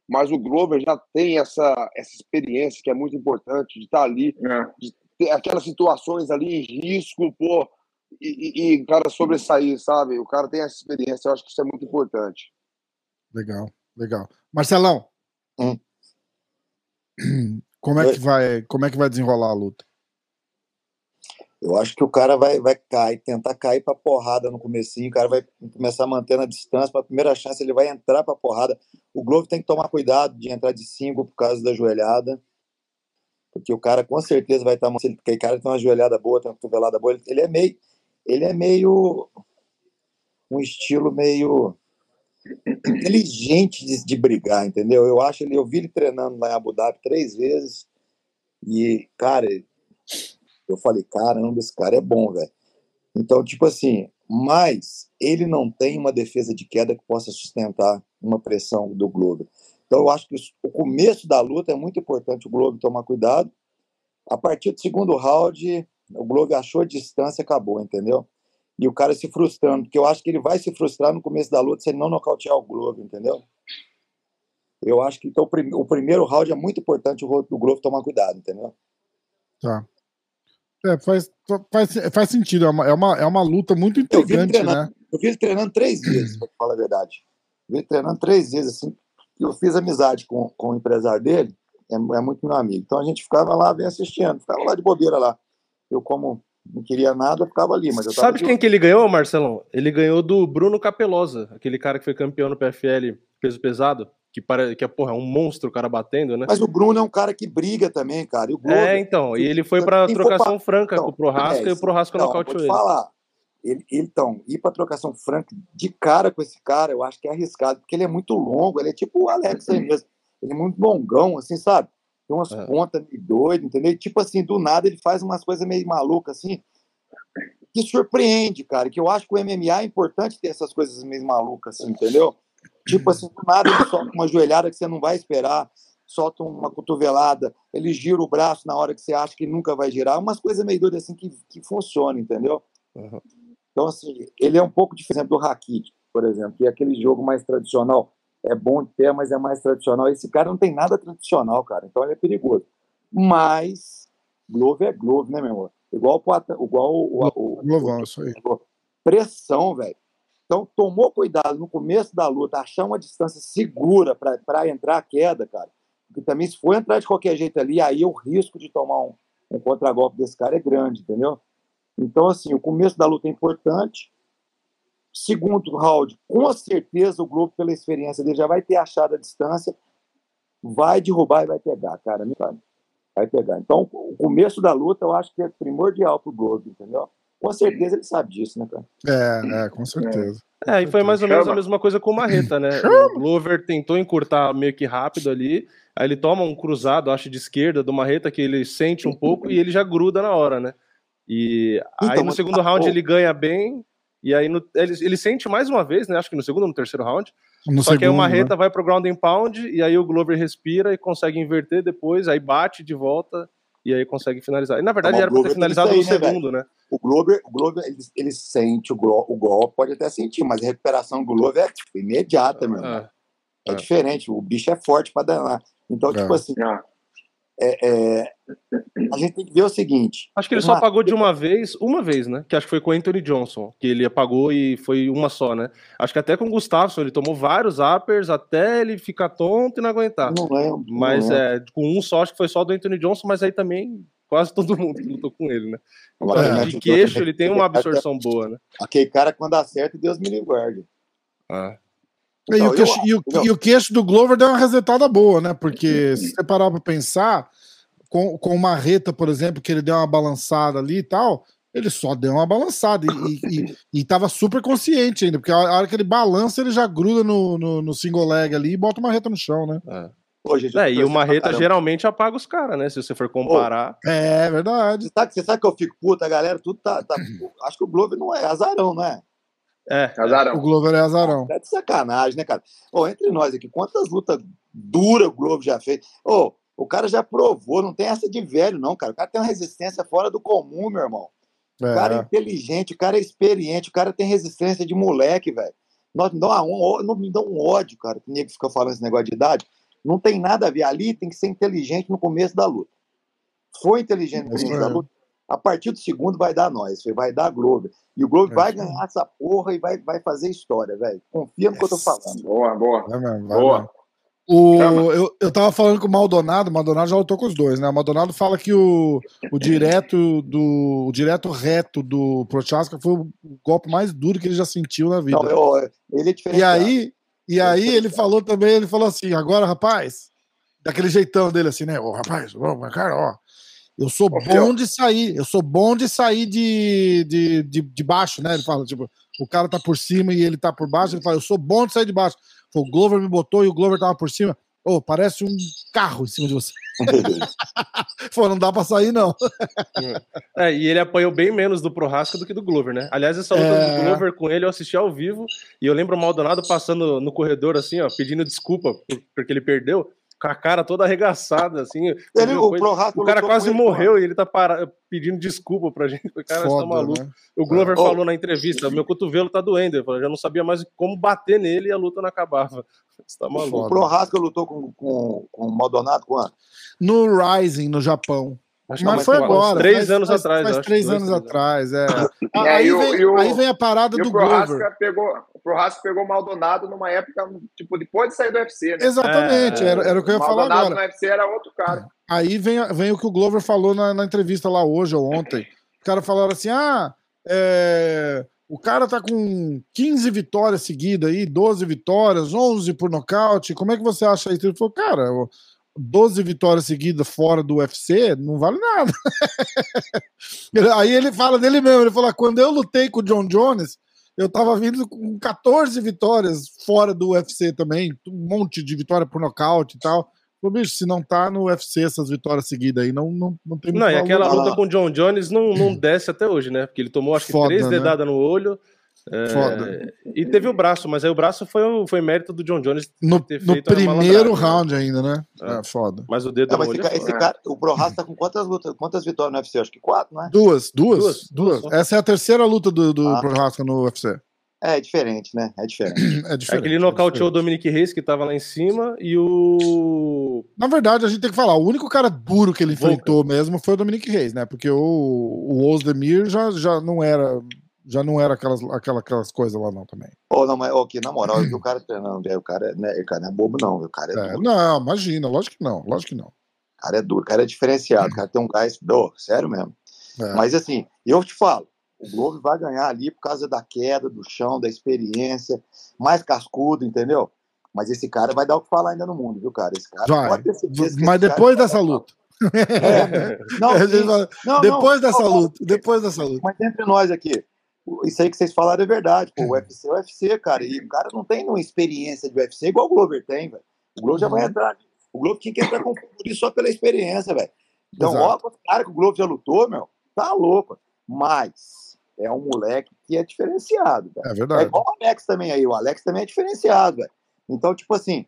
Mas o Glover já tem essa, essa experiência que é muito importante de estar ali, ter aquelas situações ali em risco, pô, e, e, e o cara sobressair, sabe? O cara tem essa experiência, eu acho que isso é muito importante. Legal, legal. Marcelão, Hum. Como é que vai, como é que vai desenrolar a luta? Eu acho que o cara vai, vai cair, tentar cair pra porrada no comecinho, o cara vai começar mantendo a distância, para a primeira chance ele vai entrar pra porrada. O Globo tem que tomar cuidado de entrar de cinco por causa da joelhada, porque o cara com certeza vai estar, se ele, porque o cara tem uma joelhada boa, tem uma cotovelada boa, ele, ele é meio, ele é meio um estilo meio inteligente de, de, brigar, entendeu? Eu acho ele, eu vi ele treinando lá em Abu Dhabi três vezes e, cara, eu falei, caramba, esse cara é bom, velho. Então, tipo assim, mas ele não tem uma defesa de queda que possa sustentar uma pressão do Globo. Então, eu acho que o começo da luta é muito importante o Globo tomar cuidado. A partir do segundo round, o Globo achou a distância acabou, entendeu? E o cara se frustrando, porque eu acho que ele vai se frustrar no começo da luta se ele não nocautear o Globo, entendeu? Eu acho que então, o primeiro round é muito importante o Globo tomar cuidado, entendeu? Tá. É, faz, faz, faz sentido, é uma, é, uma, é uma luta muito intrigante, né? Eu ele treinando três vezes, pra falar a verdade. Eu ele treinando três vezes, assim. Eu fiz amizade com, com o empresário dele, é, é muito meu amigo. Então a gente ficava lá bem assistindo, ficava lá de bobeira lá. Eu, como não queria nada, ficava ali. Mas Sabe de... quem que ele ganhou, Marcelão? Ele ganhou do Bruno Capelosa, aquele cara que foi campeão no PFL peso pesado que para que é, porra, é um monstro o cara batendo, né? Mas o Bruno é um cara que briga também, cara. E o Glover, é, então, e ele foi para trocação pra... franca então, com o Prohasco é, e o Prohasco então, nocauteou ele. falar. Ele, então, ir para trocação franca de cara com esse cara, eu acho que é arriscado, porque ele é muito longo, ele é tipo o Alex aí mesmo. Ele é muito longão, assim, sabe? Tem umas é. pontas meio doidas, entendeu? Tipo assim, do nada ele faz umas coisas meio malucas, assim, que surpreende, cara. Que eu acho que o MMA é importante ter essas coisas meio malucas, assim, entendeu? Tipo assim, do nada ele solta uma joelhada que você não vai esperar, solta uma cotovelada, ele gira o braço na hora que você acha que nunca vai girar, umas coisas meio doidas assim que, que funcionam, entendeu? Uhum. Então, assim, ele é um pouco diferente do Rakit, por exemplo, que é aquele jogo mais tradicional. É bom de ter, mas é mais tradicional. Esse cara não tem nada tradicional, cara, então ele é perigoso. Mas, Glove é Glove, né, meu amor? Igual o. Igual o, o, o, o isso aí. Pressão, velho. Então, tomou cuidado no começo da luta, achar uma distância segura para entrar a queda, cara. Porque também, se for entrar de qualquer jeito ali, aí o risco de tomar um, um contragolpe desse cara é grande, entendeu? Então, assim, o começo da luta é importante. Segundo round, com certeza o Globo, pela experiência dele, já vai ter achado a distância, vai derrubar e vai pegar, cara. Vai pegar. Então, o começo da luta eu acho que é primordial pro Globo, entendeu? Com certeza ele sabe disso, né, cara? É, é, com certeza. É, e foi mais ou menos a mesma coisa com o Marreta, né? O Glover tentou encurtar meio que rápido ali, aí ele toma um cruzado, acho, de esquerda do Marreta, que ele sente um pouco e ele já gruda na hora, né? E então, aí no segundo round ele ganha bem, e aí no, ele, ele sente mais uma vez, né? Acho que no segundo ou no terceiro round. No só segundo, que aí o Marreta né? vai pro ground and pound, e aí o Glover respira e consegue inverter depois, aí bate de volta e aí consegue finalizar. E na verdade era para ter finalizado no né, segundo, né? O Glover, o Glover ele, ele sente o, o golpe, pode até sentir, mas a recuperação do Glover é tipo, imediata, meu irmão. É, é, é, diferente, o bicho é forte para danar. Então, tipo é. assim, é, é, a gente tem que ver o seguinte. Acho que ele uma... só apagou de uma vez, uma vez, né? Que acho que foi com o Anthony Johnson, que ele apagou e foi uma só, né? Acho que até com o Gustafsson ele tomou vários uppers até ele ficar tonto e não aguentar. Não lembro. Mas não é, com um só, acho que foi só do Anthony Johnson, mas aí também quase todo mundo que lutou com ele, né? Então, é, de queixo, ele tem uma absorção boa, né? Aquele cara, quando acerta, Deus me livre. Ah. Então, e, o queixo, eu, e, o, e, o queixo, do Glover deu uma resetada boa, né? Porque se você parar pra pensar, com, com o Marreta, por exemplo, que ele deu uma balançada ali e tal, ele só deu uma balançada e, e, e, tava super consciente ainda, porque a hora que ele balança, ele já gruda no, no, no single leg ali e bota o Marreta no chão, né? É. Pô, gente, é, e o Marreta geralmente apaga os caras, né? Se você for comparar. é verdade. Você sabe, você sabe que eu fico puta, a galera, tudo tá. tá acho que o Glover não é azarão, não é? É, azarão. O Glover é azarão. É de sacanagem, né, cara? Ô, entre nós aqui, quantas lutas duras o Glover já fez? Ô, o cara já provou, não tem essa de velho, não, cara. O cara tem uma resistência fora do comum, meu irmão. É. O cara é inteligente, o cara é experiente, o cara tem resistência de moleque, velho. Não, me dá um, não me dá um ódio, cara, que nego fica falando esse negócio de idade. Não tem nada a ver. Ali tem que ser inteligente no começo da luta. Foi inteligente no começo é. da luta, a partir do segundo vai dar nós, vai dar Glover. E o Glover é vai ganhar essa porra e vai, vai fazer história, velho. Confia no que eu tô falando. Boa, boa. Vai mesmo, boa. Mesmo. O, eu, eu tava falando com o Maldonado, o Maldonado já lutou com os dois, né? O Maldonado fala que o, o direto do o direto reto do Prochaska foi o golpe mais duro que ele já sentiu na vida. Não, eu, ele é diferente. E aí, e aí ele falou também, ele falou assim, agora, rapaz, daquele jeitão dele assim, né? Ô, rapaz, ô, cara, ó, eu sou Ô, bom Fiel. de sair, eu sou bom de sair de, de, de, de baixo, né? Ele fala, tipo, o cara tá por cima e ele tá por baixo, ele fala, eu sou bom de sair de baixo. O Glover me botou e o Glover tava por cima. Ô, parece um carro em cima de você. Pô, não dá pra sair, não. É, e ele apanhou bem menos do Prohaska do que do Glover, né? Aliás, essa luta É. do Glover com ele eu assisti ao vivo e eu lembro o Maldonado passando no corredor assim, ó, pedindo desculpa por- porque ele perdeu, com a cara toda arregaçada, assim. Ele, o coisa- Prohaska o cara quase com ele, morreu e ele tá para- pedindo desculpa pra gente. O cara está maluco. né? O Glover Ô. falou na entrevista: meu cotovelo tá doendo. Ele falou, já não sabia mais como bater nele e a luta não acabava. Você tá maluco. O Foda. Prohaska lutou com, com, com o Maldonado quando? No Rising, no Japão. Mas mais foi uns agora. Três faz- anos faz- atrás. Faz acho, três dois, anos atrás, é. E aí, aí o- vem, o- aí vem a parada E do o Glover. Pegou, o Prohaska pegou o Maldonado numa época, tipo, depois de sair do UFC, né? Exatamente, É, era, era o que eu o ia falar Maldonado agora. no UFC era outro cara. Aí vem, vem o que o Glover falou na, na entrevista lá hoje ou ontem. Os caras falaram assim: ah, é, o cara tá com 15 vitórias seguidas aí, 12 vitórias, 11 por nocaute. Como é que você acha isso? Ele falou, cara, 12 vitórias seguidas fora do UFC não vale nada. Aí ele fala dele mesmo: ele falou, quando eu lutei com o John Jones. Eu tava vindo com 14 vitórias fora do UFC também, um monte de vitória por nocaute e tal. Pô, bicho, se não tá no UFC essas vitórias seguidas aí, não, não, não tem Não, e muito aquela luta com o John Jones não, não desce até hoje, né? Porque ele tomou acho que Foda, três né? dedadas no olho. É, Foda. E teve o braço, mas aí o braço foi, o- foi mérito do John Jones No, ter no feito a primeiro né? round ainda, né? É. É, foda. Mas o dedo Não, no mas esse, é ca- esse foda. cara, o Prohaska tá com quantas lutas, quantas vitórias no UFC? Acho que quatro, né? Duas, duas, Duas, duas. duas só. Essa é a terceira luta do, do Ah. Prohaska no UFC. É diferente, né? É diferente. É diferente. Aquele é nocauteou o diferente. Dominic Reis, que tava lá em cima, e o. Na verdade, a gente tem que falar, o único cara duro que ele enfrentou mesmo foi o Dominic Reis, né? Porque o, o Ozdemir já, já não era já não era aquelas, aquela, aquelas coisas lá não também. Ô, não, mas ok, na moral, o cara treinando, velho, o cara, né, o cara não é bobo, não. O cara é, É, duro. não, imagina, lógico que não, lógico que não. O cara é duro, o cara é diferenciado, o cara tem um gás, do, sério mesmo. É. Mas assim, eu te falo, o Globo vai ganhar ali por causa da queda, do chão, da experiência, mais cascudo, entendeu? Mas esse cara vai dar o que falar ainda no mundo, viu, cara? Esse cara Vai. pode ter certeza Mas depois dessa luta. É, não, vai- não, depois não, dessa luta, depois dessa luta. Mas entre nós aqui, isso aí que vocês falaram é verdade. Pô, o UFC é o UFC, cara. E o cara não tem uma experiência de UFC igual o Glover tem, velho. O Glover já vai Uhum. entrar. O Glover tinha que entrar com isso só pela experiência, velho. Então, Exato. ó, os caras que o Glover já lutou, meu, tá louco. Mas é um moleque que é diferenciado, velho. É É verdade. igual o Alex também aí. O Alex também é diferenciado, velho. Então, tipo assim,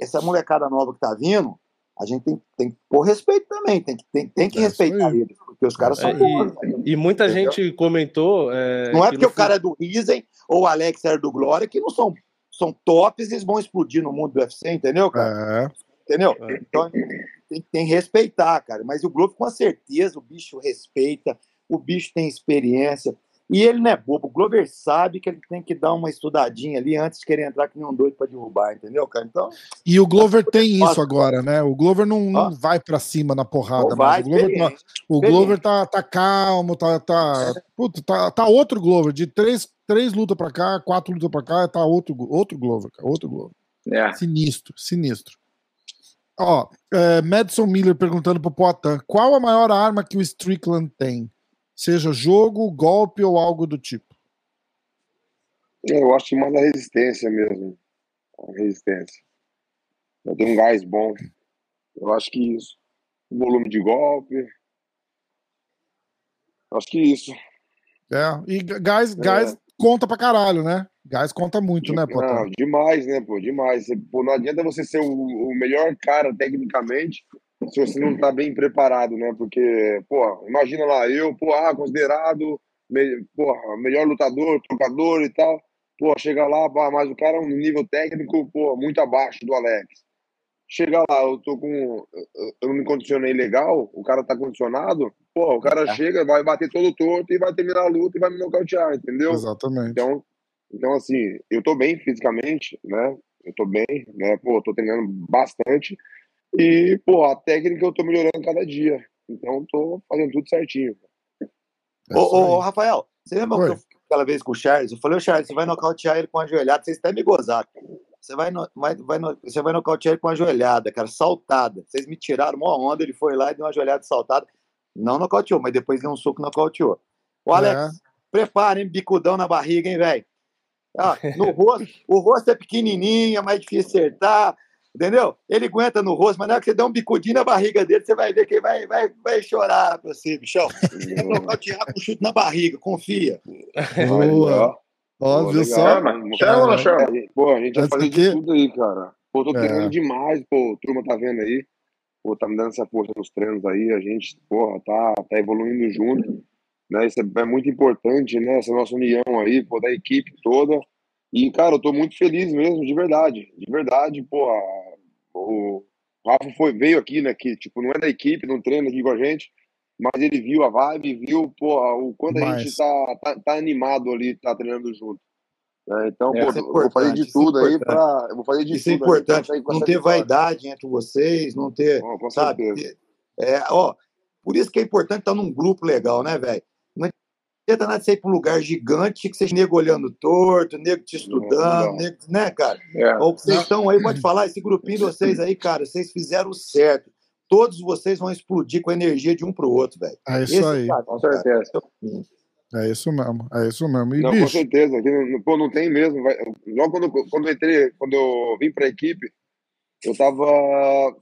essa molecada nova que tá vindo, a gente tem, tem que pôr respeito também. Tem que, tem, tem que É respeitar aí. eles. Porque os caras É, são e- bons, velho. E muita Entendeu? gente comentou. é, Não é que porque o cara é do Risen ou o Alex era do Glória que não são, são tops e eles vão explodir no mundo do UFC, entendeu, cara? É, Entendeu? É. Então tem, tem que respeitar, cara. Mas o Globo, com certeza, o bicho respeita, o bicho tem experiência. E ele não é bobo. O Glover sabe que ele tem que dar uma estudadinha ali antes de querer entrar que nem um doido pra derrubar, entendeu, cara? Então, E o Glover tem isso Nossa. agora, né? O Glover não, não Ó. vai pra cima na porrada. não vai, mas o Glover, tá, o Glover tá, tá calmo, tá, tá, puta, tá, tá outro Glover. De três, três lutas pra cá, quatro lutas pra cá, tá outro, outro Glover, cara, outro Glover. É. Sinistro, sinistro. Ó, é, Madison Miller perguntando pro Poitin, qual a maior arma que o Strickland tem? Seja jogo, golpe ou algo do tipo. Eu acho que mais a resistência mesmo. A resistência. Eu tenho um gás bom. Eu acho que isso. Volume de golpe. Acho que isso. É, e gás, gás conta pra caralho, né? Gás conta muito, né, Não, Poitin? demais, né, pô? Demais. Pô, não adianta você ser o, o melhor cara tecnicamente se você não tá bem preparado, né? Porque, pô, imagina lá, eu, pô, ah, considerado me, porra, melhor lutador, trocador e tal. Pô, chega lá, pá, mas o cara é um nível técnico, pô, muito abaixo do Alex. Chega lá, eu tô com. eu- Eu não me condicionei legal, o cara tá condicionado, pô, o cara É. chega, vai bater todo torto e vai terminar a luta e vai me nocautear, entendeu? Exatamente. Então, então assim, eu tô bem fisicamente, né? eu tô bem, né? Pô, tô treinando bastante. E, pô, a técnica eu tô melhorando cada dia. Então, tô fazendo tudo certinho. É ô, ô, Rafael, você lembra que eu, aquela vez com o Charles? Eu falei, ô Charles, você vai nocautear ele com a joelhada, vocês até me gozaram. Você vai, no, vai, vai no, você vai nocautear ele com uma joelhada, cara, saltada. Vocês me tiraram uma onda, ele foi lá e deu uma joelhada saltada. Não nocauteou, mas depois deu um soco e nocauteou. O Alex, é. prepara, hein? Bicudão na barriga, hein, velho? Ah, no rosto, o rosto é pequenininho, é mais difícil acertar, entendeu? Ele aguenta no rosto, mas na hora que você dá um bicudinho na barriga dele, você vai ver que ele vai, vai, vai chorar pra você, bichão. Nocautear com chute na barriga, confia. Boa. Ó, viu só? Chama ou não chama? Pô, a gente vai fazer de tudo aí, cara. Pô, tô treinando é. demais, pô, turma tá vendo aí. Pô, tá me dando essa força nos treinos aí, a gente, porra, tá, tá evoluindo junto. Né? Isso é, é muito importante, né? Essa nossa união aí, pô, da equipe toda. E, cara, eu tô muito feliz mesmo, de verdade. De verdade, pô, o Rafa foi, veio aqui, né? Que, tipo, não é da equipe, não treina aqui com a gente mas ele viu a vibe, viu pô, o quanto mas... a gente tá, tá, tá, animado ali, tá treinando junto. É, então, é, pô, é eu vou fazer de tudo é aí para. Eu vou fazer de isso é tudo. Isso é importante. Não ter vaidade entre vocês, não ter. Oh, sabe? É, ó, por isso que é importante estar num grupo legal, né, velho? Não adianta nada você ir para um lugar gigante que vocês nego olhando torto, nego te estudando, nego, né, cara? É. Ou vocês estão aí, pode falar, esse grupinho de vocês aí, cara, vocês fizeram certo todos vocês vão explodir com a energia de um para o outro, velho. É isso Esse aí. Cara, com certeza. É isso mesmo, é isso mesmo. E, não, bicho... com certeza. Aqui não, pô, não tem mesmo. Vai, logo quando, quando eu entrei, quando eu vim para a equipe, eu tava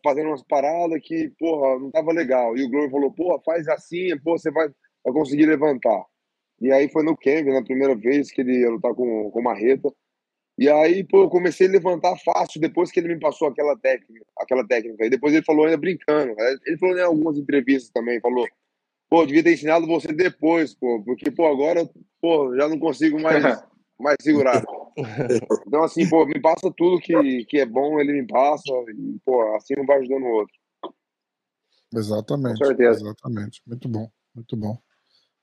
fazendo umas paradas que, porra, não tava legal. E o Globo falou, porra, faz assim, pô, você vai, vai conseguir levantar. E aí foi no Kevin, na primeira vez que ele ia lutar com, com Marreta. E aí, pô, eu comecei a levantar fácil depois que ele me passou aquela técnica, aquela técnica. E depois ele falou ainda brincando. Ele falou em algumas entrevistas também, falou, pô, devia ter ensinado você depois, pô, porque, pô, agora, pô, já não consigo mais, mais segurar. Então, assim, pô, me passa tudo que, que é bom, ele me passa, e, pô, assim não vai ajudando o outro. Exatamente. Com certeza. Exatamente. Muito bom, muito bom.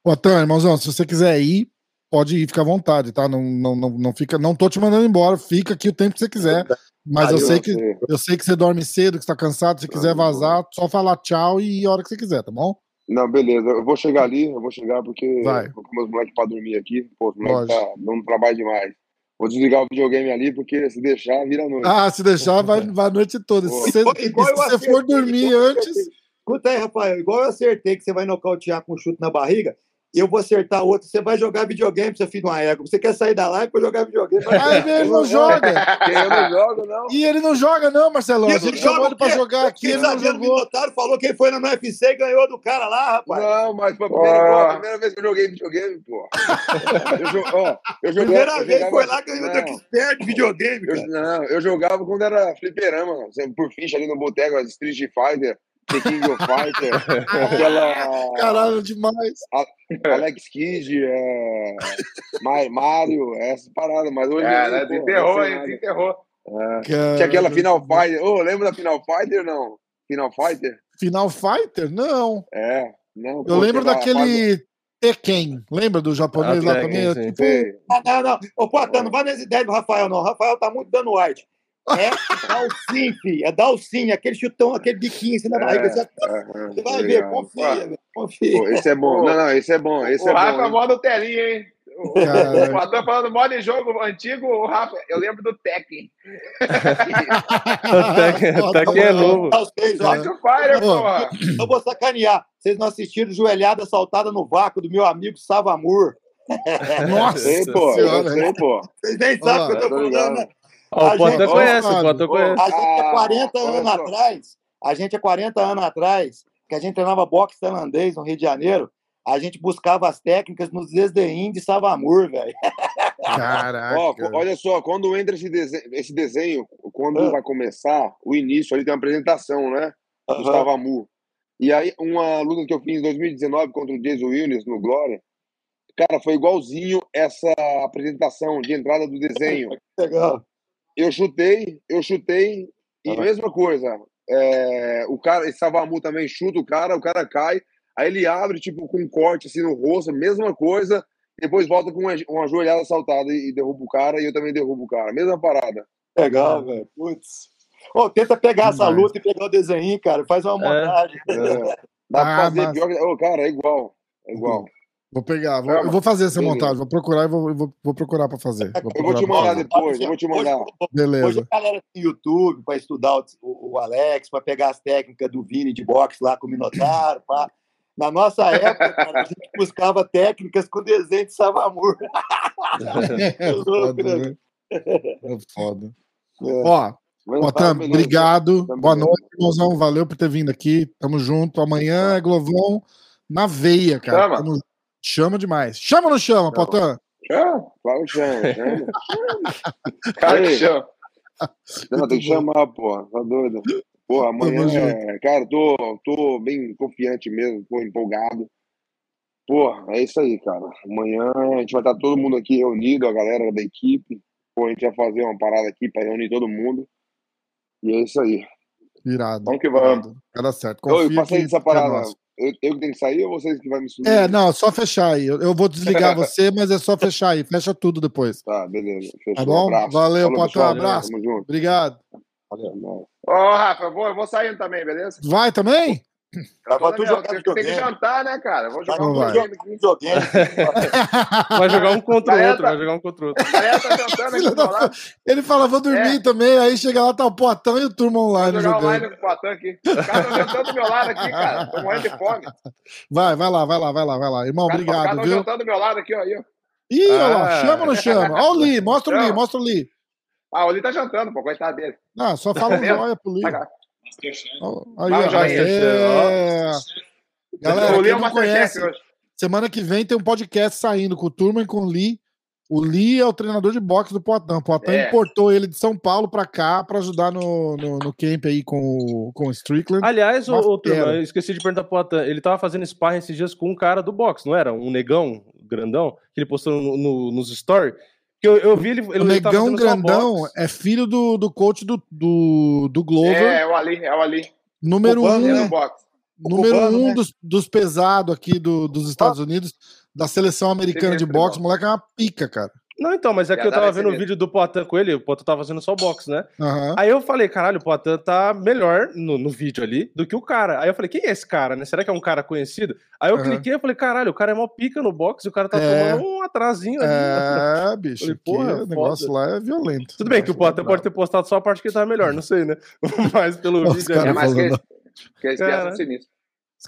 Pô, Tan, irmãozão, se você quiser ir, pode ir, fica à vontade, tá? Não, não, não, não fica, não tô te mandando embora, fica aqui o tempo que você quiser. Mas eu, sei que eu sei que você dorme cedo, que está cansado, se quiser vazar, só falar tchau e a hora que você quiser, tá bom? Não, beleza. Eu vou chegar ali, eu vou chegar porque Vai. vou com meus moleques para dormir aqui. Pô, os moleques tá dando trabalho demais. Vou desligar o videogame ali, porque se deixar, vira noite. Ah, se deixar, vai, vai a noite toda. Se você, se você for dormir antes. Escuta aí, Rafael, igual eu acertei que você vai nocautear com um chute na barriga, eu vou acertar outro. Você vai jogar videogame, seu filho de uma égua. Você quer sair da live para jogar videogame? Mas ele não joga. Eu não jogo, não. E ele não joga, não, Marcelo. Ele para jogar aqui. Ele não jogou. Otário falou que ele foi no UFC e ganhou do cara lá, rapaz. Não, mas foi a primeira, primeira vez que eu joguei videogame, pô. Eu, ó, eu jogava, primeira eu vez jogava... foi lá que ganhou do expert de videogame, cara. Eu, não, eu jogava quando era fliperama, por ficha ali no boteco, Street Fighter. The King of Fighter, aquela. Caralho, demais. A, Alex Kidd, é, Mario, essa parada, mas hoje. É, né? Desenterrou, hein? Desenterrou. É. Tinha aquela Final Fighter. Ô, oh, lembra da Final Fighter não? Final Fighter? Final Fighter? Não. É, não. Eu lembro daquele. Tekken, lembra do japonês ah, lá também? Tipo... Ah, não, não. Ô, pô, não vai nas ideias do Rafael, não. O Rafael tá muito dando white. É Dalcin, filho. É Dalcin, aquele chutão, aquele biquinho assim na barriga. Você, é, você vai ver, confia, confia. Pô, esse é bom. Não, não, esse é bom. Esse o é Rafa bom, modo telinha, hein? O Patrão falando modo de jogo antigo, o Rafa, eu lembro do Tekken. o Tekken é novo. Fire, porra. Eu vou sacanear. Vocês não assistiram Joelhada Saltada no Vácuo do meu amigo Savamur? Nossa, sei, pô. Sei, pô. Vocês nem sabem o que eu tô falando, né? Oh, o Potter conhece, o Potter conhece. A gente é 40 anos atrás, a gente é 40 anos atrás, que a gente treinava boxe tailandês no Rio de Janeiro, a gente buscava as técnicas nos desdeim de Savamur, velho. Caraca. Ó, olha só, quando entra esse desenho, esse desenho quando ah. vai começar, o início ali tem uma apresentação, né? Do uhum. Savamur. E aí, uma luta que eu fiz em 2019 contra o Jason Williams no Glória, cara, foi igualzinho essa apresentação de entrada do desenho. Legal eu chutei, eu chutei, e ah, mesma coisa. É, o cara, esse Savamu também chuta o cara, o cara cai, aí ele abre, tipo, com um corte assim no rosto, mesma coisa, depois volta com uma, uma joelhada saltada e, e derruba o cara, e eu também derrubo o cara. Mesma parada. Legal, velho. Putz. Ô, tenta pegar essa luta e pegar o desenho, cara. Faz uma É. montagem. É. Dá pra Ah, fazer mas- pior que. Ô, cara, é igual. É igual. Vou pegar, vou, eu vou fazer essa beleza. montagem, vou procurar e vou, vou, vou procurar pra fazer. Vou Eu vou te procurar pra mandar fazer. depois, eu vou te mandar. Hoje, hoje Beleza. a galera tem YouTube para estudar o, o- Alex, para pegar as técnicas do Vini de boxe lá com o Minotauro. pá. Na nossa época, cara, a gente buscava técnicas com desenho de Savamur. É foda, né? né? É foda. É. Ó, beleza. obrigado. Tá Boa noite, irmãozão. Valeu por ter vindo aqui. Tamo junto. Amanhã é Glovão na veia, cara. Tamo- Chama demais. Chama ou não chama, Chama. Potan? Ah, Claro que chama, chama. Cara, que chama. Não, tem que chamar, pô. Tá doido. Porra, amanhã, é... cara, tô, tô bem confiante mesmo, tô empolgado. Porra, é isso aí, cara. Amanhã a gente vai estar todo mundo aqui reunido, a galera da equipe. Pô, a gente vai fazer uma parada aqui pra reunir todo mundo. E é isso aí. Irado. Vamos que vamos. Vai dar certo. Eu, Confia passei que dessa é parada. nosso. Eu, eu que tenho que sair ou vocês que vai me subir? É, não, só fechar aí. Eu, eu vou desligar você, mas é só fechar aí. Fecha tudo depois. Tá, beleza. Fechou. Tá bom? Abraço. Valeu, Potão. pessoal. Abraço. Tamo junto. Obrigado. Valeu. Ô, Rafa, eu vou, eu vou saindo também, beleza? Vai também? Era pra tu Meu, jogar tem, tem que videogame. jantar, né, cara? Vou jogar um vai. videogame. Videogame. Vai jogar um contra o outro, tá- vai jogar um contra o outro. Tá. Ele fala, vou dormir É. também. Aí chega lá, tá o Potão e o turma Vou online jogar jogando. online com o Patã aqui. Os caras estão jantando do meu lado aqui, cara. Tô morrendo de fome. Vai, vai lá, vai lá, vai lá, vai lá. Irmão, Os caras obrigado, estão viu? jantando do meu lado aqui, ó. Aí, ó. Ih, olha lá, Ah. chama ou não chama? Olha o Lee, mostra o Lee, mostra o Lee. Ah, o Oli tá jantando, pô, coitado dele. Ah, só fala um joia pro Lee. Ó, Aí, joia. É. Galera, quem é não conhece, Masterchef hoje. semana que vem tem um podcast saindo com o Turma e com o Lee. O Lee é o treinador de boxe do Poitin. O Poitin É. importou ele de São Paulo pra cá pra ajudar no, no, no camp aí com, o- com o Strickland. Aliás, o, Uma o turma, fera. eu esqueci de perguntar pro Atan. Ele tava fazendo sparring esses dias com um cara do boxe, não era? Um negão grandão, que ele postou no, no- nos stories. Que eu, eu vi ele. ele o Negão Grandão é filho do, do coach do, do, do Glover, É, é o Ali, é o Ali. número Cubano, um, né? número cubano, um né? dos, dos pesados aqui do- dos Estados Unidos, da seleção americana de Sinistro, boxe. O moleque é uma pica, cara. Não, então, mas é que eu tava vendo o ser vídeo do Poitin com ele, o Poitin tava fazendo só boxe, né? Aham. Aí eu falei, caralho, o Poitin tá melhor no, no vídeo ali do que o cara. Aí eu falei, quem é esse cara, né? Será que é um cara conhecido? Aí eu Aham. cliquei e falei, caralho, o cara é mó pica no boxe e o cara tá É. tomando um atrasinho ali. É, bicho, Falei, que porra, o negócio lá é violento. Tudo bem que o Poitin pode ter postado só a parte que ele tava melhor, não sei, né? Mas pelo Os vídeo caras É mais que, falando. que eles Cara. pensam sinistro.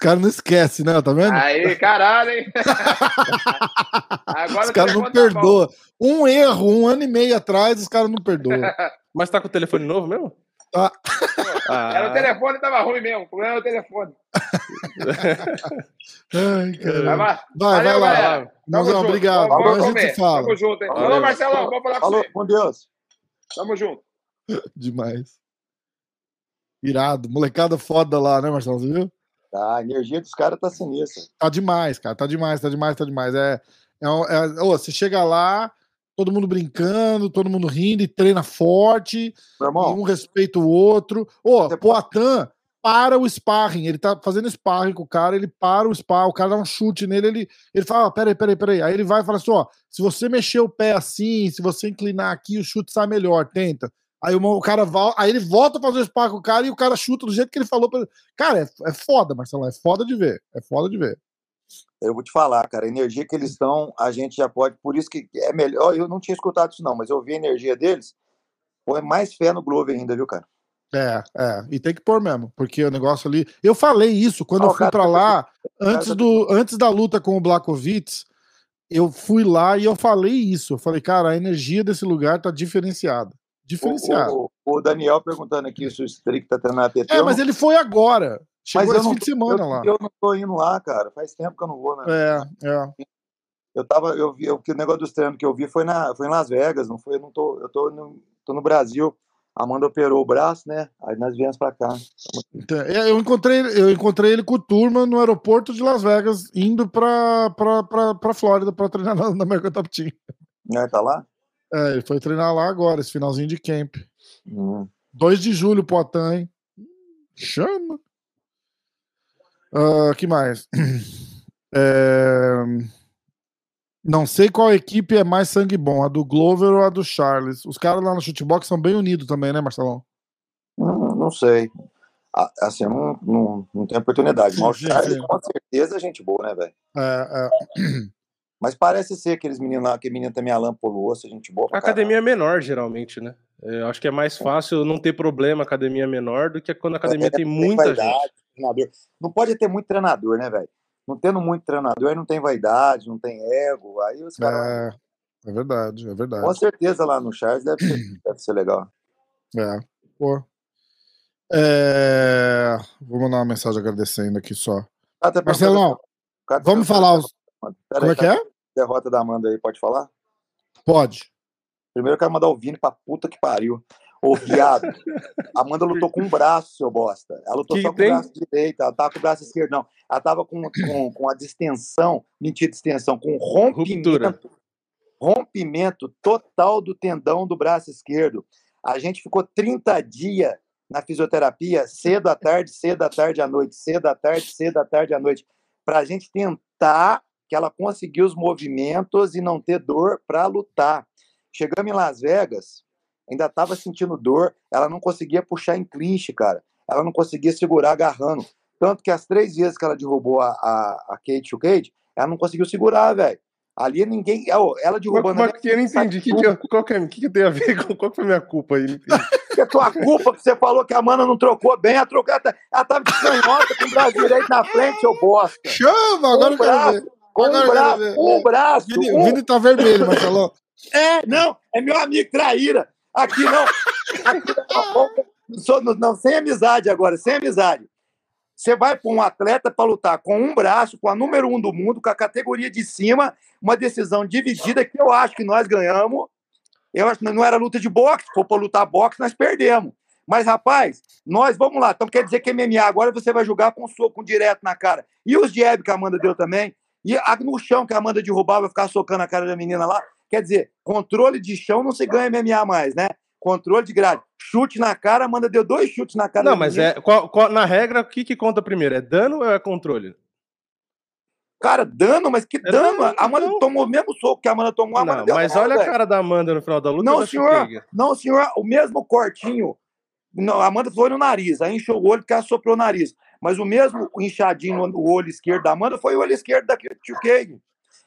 Os caras não esquecem, né? Tá vendo? Aí, caralho, hein? Agora Os caras não perdoam. Um erro, um ano e meio atrás, os caras não perdoam. Mas tá com o telefone novo mesmo? Tá. Ah, Era o telefone tava ruim mesmo. O problema era o telefone. Ai, Vai, cara. vai. Vai, vai Valeu, lá. Tamo Mãozão, junto. obrigado. Vamos, Amanhã a vamos gente fala. Tamo junto, hein? Valeu. Ô, Marcelão, vou falar com Falou, você. com Deus. Tamo junto. Demais. Irado. Molecada foda lá, né, Marcelo? Você viu? Tá, a energia dos caras tá sinistra. Tá demais, cara. Tá demais, tá demais, tá demais. É, é, é- ô, você chega lá, todo mundo brincando, todo mundo rindo e treina forte, irmão, um respeita o outro. Ô, Você Poitin para o sparring. Ele tá fazendo sparring com o cara, ele para o sparring, o cara dá um chute nele, ele, ele fala: ah, peraí, peraí, peraí. Aí ele vai e fala assim: ó, se você mexer o pé assim, se você inclinar aqui, o chute sai melhor, tenta. Aí o, o cara vai, aí ele volta a fazer o sparring com o cara e o cara chuta do jeito que ele falou. Pra... ele. Cara, é, é foda, Marcelo, é foda de ver. É foda de ver. eu vou te falar, cara, a energia que eles estão, a gente já pode. Por isso que é melhor. Eu não tinha escutado isso, não, mas eu vi a energia deles. Põe mais fé no Glover ainda, viu, cara? É, é, e tem que pôr mesmo, porque o negócio ali. Eu falei isso quando Ah, eu fui pra tá- lá, antes, tá- do, antes da luta com o Blakovic, eu fui lá e eu falei isso. Eu falei, cara, a energia desse lugar tá diferenciada. Diferenciada. O, o- o Daniel perguntando aqui se o Strick tá treinando a TT. É, mas não- ele foi agora. Chegou mas esse não fim de semana eu, lá. Eu não tô indo lá, cara. Faz tempo que eu não vou, né? É, é. Eu tava, eu vi, eu, o negócio dos treinos que eu vi foi, na, foi em Las Vegas, não foi, eu não tô, eu tô no, tô no Brasil. A Amanda operou o braço, né? Aí nós viemos pra cá. Então, é, eu, encontrei, eu encontrei ele com o turma no aeroporto de Las Vegas, indo pra, pra Flórida pra treinar na, na American Top Team. Né, tá lá? É, ele foi treinar lá agora, esse finalzinho de camp. Hum. 2 de julho, Poitin, hein? Chama. Ah, que mais? É, Não sei qual equipe é mais sangue bom, a do Glover ou a do Charles. Os caras lá no chutebox são bem unidos também, né, Marcelão? Hum, não sei. Assim, não, não, não tenho oportunidade. Mas o Sim, Charles, sim. com certeza, é gente boa, né, velho? É, é. Mas parece ser aqueles meninos lá, aquele menino também, Alan Poluosso, gente boa A pra academia é menor, geralmente, né? Eu acho que é mais fácil não ter problema academia menor do que quando a academia É, tem não muita vaidade, gente. treinador. Não pode ter muito treinador, né, velho? Não tendo muito treinador, aí não tem vaidade, não tem ego. Aí os caras. É, é verdade, é Com verdade. certeza lá no Charles deve ser, deve ser legal. É, pô. É, Vou mandar uma mensagem agradecendo aqui só. Ah, tá Marcelão, vamos falar os. Pera Como aí, é que é? Derrota da Amanda aí, pode falar? Pode. Primeiro eu quero mandar o Vini pra puta que pariu. Ô, viado. A Amanda lutou com um braço, seu bosta. Ela lutou Que só com tem? o braço direito, ela tava com o braço esquerdo, não. Ela tava com, com, com a distensão, mentira, distensão, com rompimento, Ruptura. rompimento total do tendão do braço esquerdo. A gente ficou 30 dias na fisioterapia, cedo à tarde, cedo à tarde à noite, cedo à tarde, cedo à tarde à noite, para a gente tentar que ela conseguir os movimentos e não ter dor para lutar. Chegamos em Las Vegas, ainda estava sentindo dor, ela não conseguia puxar em clinch, cara. Ela não conseguia segurar agarrando. Tanto que as três vezes que ela derrubou a, a, a Kate Cage, ela não conseguiu segurar, velho. Ali ninguém. Ela Mas, derrubando. mas que eu não entendi. Que que, qual, que, é- que, que tem a ver com qual que foi a minha culpa aí? Que é tua culpa que você falou que a mana não trocou bem, ela trocou, ela, tá- ela tava de canhota com o braço direito na frente, seu bosta. Chama, agora eu quero braço, ver. Com Agora um ver. um braço. Vini, um- o Vini tá vermelho, Marcelão. É, não, é meu amigo traíra. Aqui não. Aqui não, não, sou- não, não, sem amizade agora, sem amizade. Você vai para um atleta para lutar com um braço, com a número um do mundo, com a categoria de cima, uma decisão dividida que eu acho que nós ganhamos. Eu acho que não era luta de boxe, se for para lutar boxe, nós perdemos. Mas, rapaz, nós vamos lá. Então quer dizer que MMA agora você vai jogar com soco direto na cara. E os jab que a Amanda deu também. E a, no chão que a Amanda derrubava, vai ficar socando a cara da menina lá. Quer dizer, controle de chão não se ganha MMA mais, né? Controle de grade. Chute na cara, Amanda deu dois chutes na cara Não, da mas menina. é. qual- qual- na regra, o que, que conta primeiro? É dano ou é controle? Cara, dano, mas que É dano? A Amanda então. tomou o mesmo soco que a Amanda tomou. A Amanda Não, mas olha a cara da Amanda no final da luta. Não, senhor. Chukaga. Não, senhor, o mesmo cortinho. Não, a Amanda foi no nariz, aí encheu o olho porque ela soprou o nariz. Mas o mesmo inchadinho no olho esquerdo da Amanda foi o olho esquerdo da Tio Cage.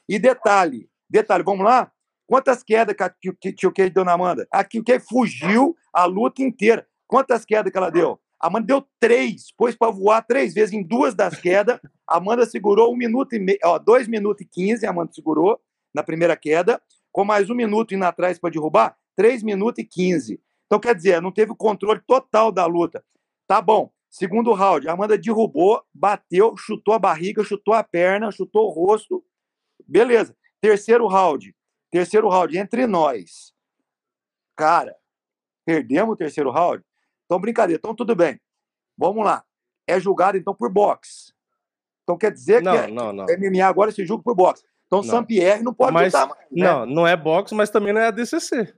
E detalhe, detalhe, vamos lá? Quantas quedas que a Tio- Cage deu na Amanda? A Tio Cage fugiu a luta inteira. Quantas quedas que ela deu? A Amanda deu três, pôs para voar três vezes em duas das quedas. A Amanda segurou um minuto e meio, ó, dois minutos e quinze, a Amanda segurou na primeira queda, com mais um minuto indo atrás para derrubar, três minutos e quinze. Então, quer dizer, não teve o controle total da luta. Tá bom. Segundo round, a Amanda derrubou, bateu, chutou a barriga, chutou a perna, chutou o rosto. Beleza. Terceiro round. Terceiro round, entre nós. Cara, perdemos o terceiro round? Então, brincadeira. Então, tudo bem. Vamos lá. É julgado, então, por boxe. Então, quer dizer Não, que é- não, não. MMA agora se julga por boxe. Então, Não. Saint-Pierre não pode Mas- lutar mais. né? Não, não é boxe, mas também não é ADCC.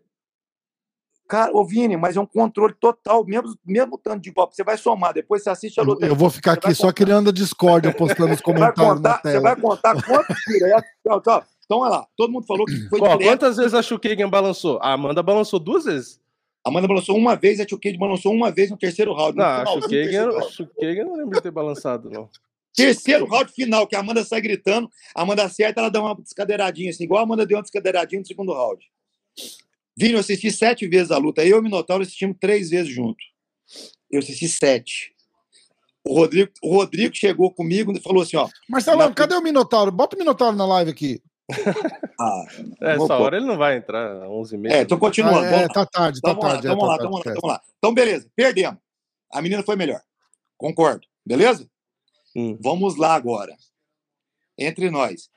Cara, ô Vini, mas é um controle total, mesmo, mesmo tanto de golpe. Você vai somar, depois você assiste a Eu, luta. eu vou ficar aqui só criando a discórdia, postando os Você vai comentários na contar, você vai contar quantos direto. Então, então, então, olha lá, todo mundo falou que foi Ó, direto. quantas vezes a Chukagan balançou? A Amanda balançou duas vezes. A Amanda balançou uma vez, a Cade balançou uma vez no terceiro round. Não, Chukagan, a eu não lembro de ter balançado, não. Terceiro round final, que a Amanda sai gritando, a Amanda acerta, ela dá uma descadeiradinha, assim, igual a Amanda deu uma descadeiradinha no segundo round. Vini, eu assisti sete vezes a luta. Eu e o Minotauro assistimos três vezes junto. Eu assisti sete. O Rodrigo, o Rodrigo chegou comigo e falou assim: ó. Marcelão, Na- cadê o Minotauro? Bota o Minotauro na live aqui. Ah, Essa vou pôr. hora ele não vai entrar, 11h30. é, tô continuando. Ah, é, tá tarde, tá Vamos lá, tarde. é, vamos tá lá, vamos lá, esquece. vamos lá. Então, beleza, perdemos. A menina foi melhor. Concordo. Beleza? Hum. Vamos lá agora. Entre nós.